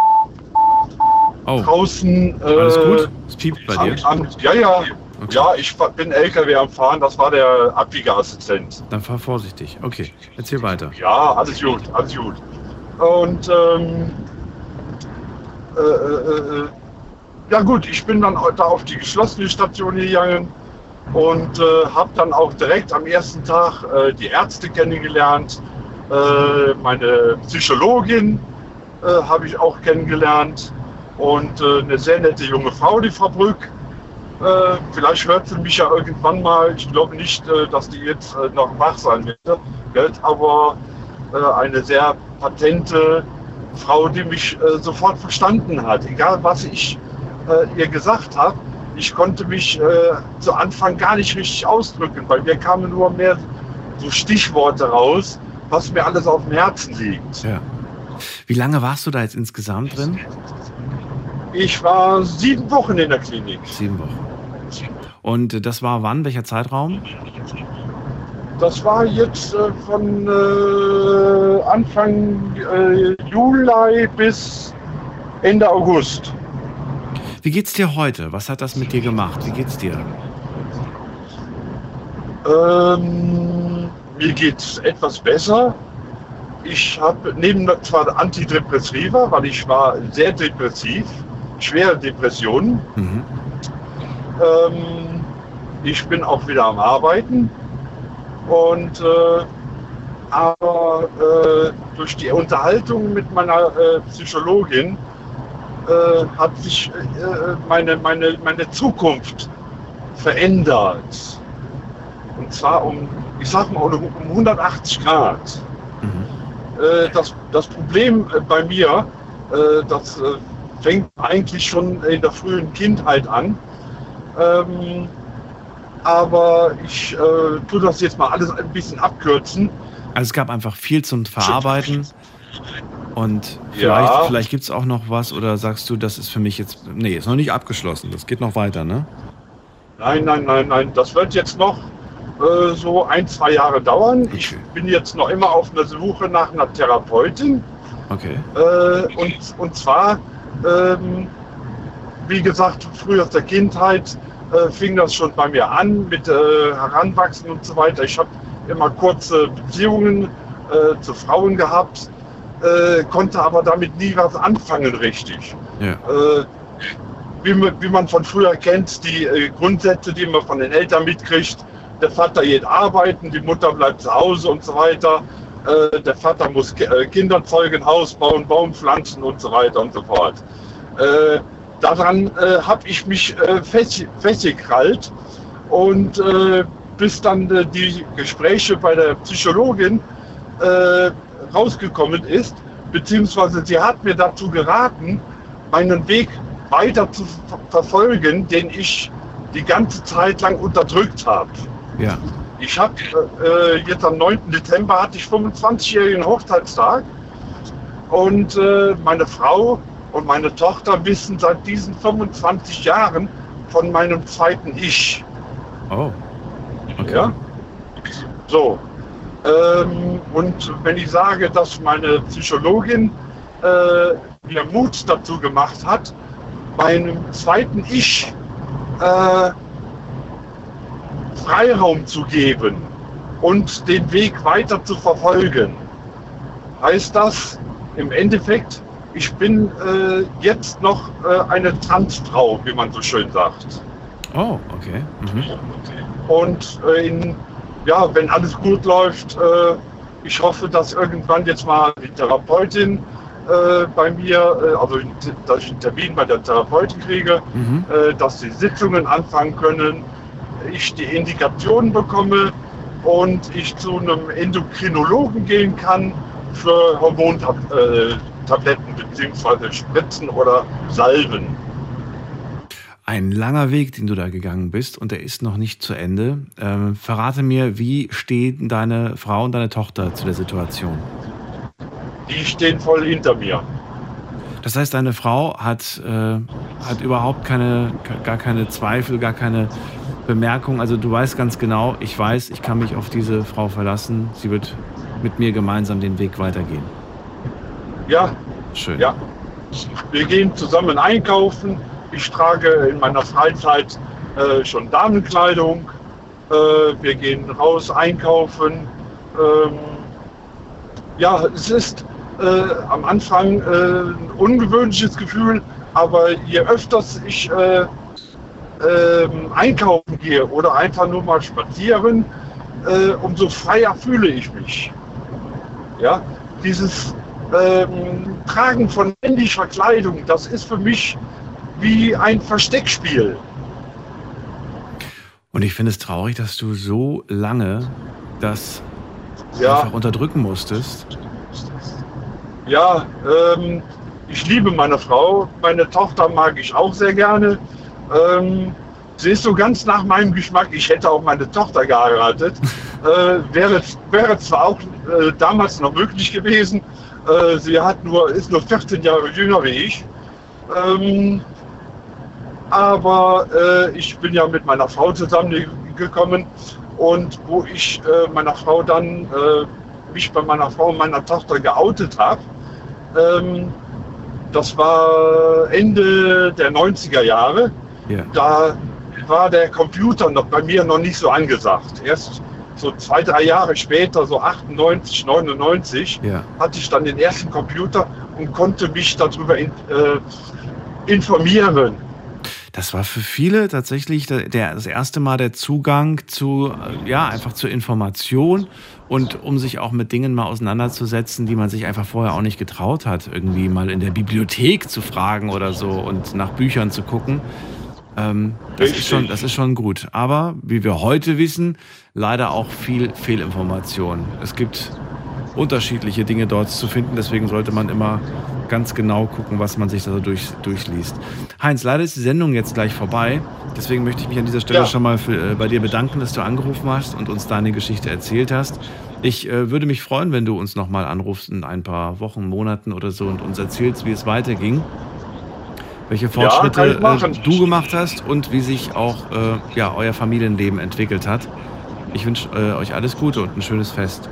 Oh.
draußen. Äh,
Alles gut? Es piept bei dir?
Am, am, ja, ja. Ja, ich bin LKW am Fahren, das war der Abbiegerassistent.
Dann fahr vorsichtig. Okay, erzähl weiter.
Ja, alles gut, alles gut. Und ähm, äh, äh, äh, ja gut, ich bin dann da auf die geschlossene Station gegangen und äh, habe dann auch direkt am ersten Tag äh, die Ärzte kennengelernt. Äh, meine Psychologin äh, habe ich auch kennengelernt und äh, eine sehr nette junge Frau, die Frau Brück. Äh, vielleicht hört sie mich ja irgendwann mal. Ich glaube nicht, äh, dass die jetzt äh, noch wach sein wird, wird aber äh, eine sehr patente Frau, die mich äh, sofort verstanden hat. Egal, was ich äh, ihr gesagt habe, ich konnte mich zu Anfang gar nicht richtig ausdrücken, weil mir kamen nur mehr so Stichworte raus, was mir alles auf dem Herzen liegt.
Ja. Wie lange warst du da jetzt insgesamt drin?
Ich war sieben Wochen in der Klinik.
Sieben Wochen. Und das war wann? Welcher Zeitraum?
Das war jetzt äh, von äh, Anfang äh, Juli bis Ende August.
Wie geht's dir heute? Was hat das mit dir gemacht? Wie geht's dir?
Ähm, mir geht's etwas besser. Ich habe neben zwar Antidepressiva, weil ich war sehr depressiv, schwere Depressionen.
Mhm.
Ähm, ich bin auch wieder am Arbeiten und äh, aber äh, durch die Unterhaltung mit meiner äh, Psychologin äh, hat sich äh, meine, meine, meine Zukunft verändert. Und zwar um, ich sag mal, um, um 180 Grad. Äh, das, das Problem äh, bei mir, äh, das äh, fängt eigentlich schon in der frühen Kindheit an. Ähm, aber ich äh, tue das jetzt mal alles ein bisschen abkürzen.
Also es gab einfach viel zum Verarbeiten. Und vielleicht,
Ja.
vielleicht gibt es auch noch was oder sagst du, das ist für mich jetzt. Nee, ist noch nicht abgeschlossen. Das geht noch weiter, ne?
Nein, nein, nein, nein, das wird jetzt noch äh, so ein, zwei Jahre dauern. Ich bin jetzt noch immer auf der Suche nach einer Therapeutin.
Okay.
Äh, und, und zwar, ähm, wie gesagt, früher aus der Kindheit äh, fing das schon bei mir an mit äh, Heranwachsen und so weiter. Ich habe immer kurze Beziehungen äh, zu Frauen gehabt, äh, konnte aber damit nie was anfangen richtig.
Ja.
Äh, wie, man- wie man von früher kennt, die Grundsätze, die man von den Eltern mitkriegt. Der Vater geht arbeiten, die Mutter bleibt zu Hause und so weiter. Der Vater muss Ki- Kinder zeugen, Haus bauen, Baum pflanzen und so weiter und so fort. Äh, daran äh, habe ich mich äh, fest, festgekrallt und äh, bis dann äh, die Gespräche bei der Psychologin äh, rausgekommen ist, beziehungsweise sie hat mir dazu geraten, meinen Weg weiter zu ver verfolgen, den ich die ganze Zeit lang unterdrückt habe.
Ja.
Ich habe äh, jetzt am 9. Dezember hatte ich 25-jährigen Hochzeitstag und äh, meine Frau und meine Tochter wissen seit diesen 25 Jahren von meinem zweiten Ich.
Oh. Okay.
Ja? So. Ähm, und wenn ich sage, dass meine Psychologin äh, mir Mut dazu gemacht hat, meinem zweiten Ich äh, Freiraum zu geben und den Weg weiter zu verfolgen, heißt das im Endeffekt, ich bin äh, jetzt noch äh, eine Transfrau, wie man so schön sagt.
Oh, okay. Mhm.
Und äh, in, ja, wenn alles gut läuft, äh, ich hoffe, dass irgendwann jetzt mal die Therapeutin äh, bei mir, äh, also dass ich einen Termin bei der Therapeutin kriege,
Mhm.
dass die Sitzungen anfangen können, ich die Indikationen bekomme und ich zu einem Endokrinologen gehen kann für Hormontabletten bzw. Spritzen oder Salben.
Ein langer Weg, den du da gegangen bist und der ist noch nicht zu Ende. Ähm, verrate mir, wie stehen deine Frau und deine Tochter zu der Situation?
Die stehen voll hinter mir.
Das heißt, deine Frau hat, äh, hat überhaupt keine, gar keine Zweifel, gar keine Bemerkung. Also du weißt ganz genau, ich weiß, ich kann mich auf diese Frau verlassen. Sie wird mit mir gemeinsam den Weg weitergehen.
Ja,
Schön.
Ja. Wir gehen zusammen einkaufen. Ich trage in meiner Freizeit äh, schon Damenkleidung. Äh, wir gehen raus einkaufen. Ähm, ja, es ist äh, am Anfang äh, ein ungewöhnliches Gefühl, aber je öfters ich äh, ähm, einkaufen gehe oder einfach nur mal spazieren, äh, umso freier fühle ich mich. Ja, dieses ähm, Tragen von männlicher Kleidung, das ist für mich wie ein Versteckspiel.
Und ich finde es traurig, dass du so lange das
Ja.
einfach unterdrücken musstest.
Ja, ähm, ich liebe meine Frau, meine Tochter mag ich auch sehr gerne. Ähm, sie ist so ganz nach meinem Geschmack. Ich hätte auch meine Tochter geheiratet. [LAUGHS] äh, wäre, wäre zwar auch äh, damals noch möglich gewesen. Äh, sie hat nur, ist nur 14 Jahre jünger wie ich. Ähm, aber äh, ich bin ja mit meiner Frau zusammengekommen und wo ich äh, meiner Frau dann äh, mich bei meiner Frau und meiner Tochter geoutet habe, ähm, das war Ende der 90er Jahre.
Ja.
Da war der Computer noch bei mir noch nicht so angesagt. Erst so zwei, drei Jahre später, so 98, 99,
Ja.
hatte ich dann den ersten Computer und konnte mich darüber in, äh, informieren.
Das war für viele tatsächlich der, der, das erste Mal der Zugang zu, äh, ja, einfach zur Information und um sich auch mit Dingen mal auseinanderzusetzen, die man sich einfach vorher auch nicht getraut hat, irgendwie mal in der Bibliothek zu fragen oder so und nach Büchern zu gucken. Ähm, das, ist schon, das ist schon gut. Aber wie wir heute wissen, leider auch viel Fehlinformation. Es gibt unterschiedliche Dinge dort zu finden, deswegen sollte man immer ganz genau gucken, was man sich da so durch, durchliest. Heinz, leider ist die Sendung jetzt gleich vorbei. Deswegen möchte ich mich an dieser Stelle
Ja.
schon mal für, äh, bei dir bedanken, dass du angerufen hast und uns deine Geschichte erzählt hast. Ich äh, würde mich freuen, wenn du uns nochmal anrufst in ein paar Wochen, Monaten oder so und uns erzählst, wie es weiterging. Welche
Ja,
Fortschritte
machen.
äh, du gemacht hast und wie sich auch äh, ja, euer Familienleben entwickelt hat. Ich wünsche äh, euch alles Gute und ein schönes Fest.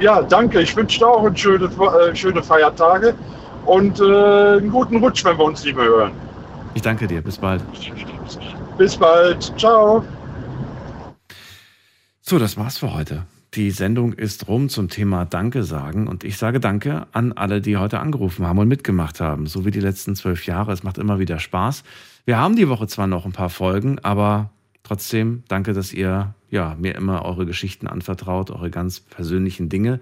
Ja, danke. Ich wünsche dir auch ein schöne, äh, schöne Feiertage und äh, einen guten Rutsch, wenn wir uns mehr hören.
Ich danke dir. Bis bald.
Bis bald. Ciao.
So, das war's für heute. Die Sendung ist rum zum Thema Danke sagen und ich sage Danke an alle, die heute angerufen haben und mitgemacht haben, so wie die letzten zwölf Jahre. Es macht immer wieder Spaß. Wir haben die Woche zwar noch ein paar Folgen, aber trotzdem danke, dass ihr ja, mir immer eure Geschichten anvertraut, eure ganz persönlichen Dinge.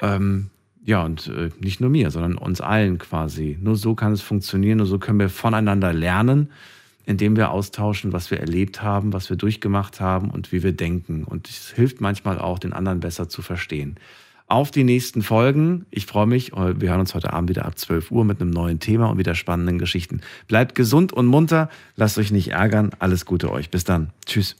Ähm, ja, und äh, nicht nur mir, sondern uns allen quasi. Nur so kann es funktionieren, nur so können wir voneinander lernen, indem wir austauschen, was wir erlebt haben, was wir durchgemacht haben und wie wir denken. Und es hilft manchmal auch, den anderen besser zu verstehen. Auf die nächsten Folgen. Ich freue mich. Wir hören uns heute Abend wieder ab 12 Uhr mit einem neuen Thema und wieder spannenden Geschichten. Bleibt gesund und munter. Lasst euch nicht ärgern. Alles Gute euch. Bis dann. Tschüss.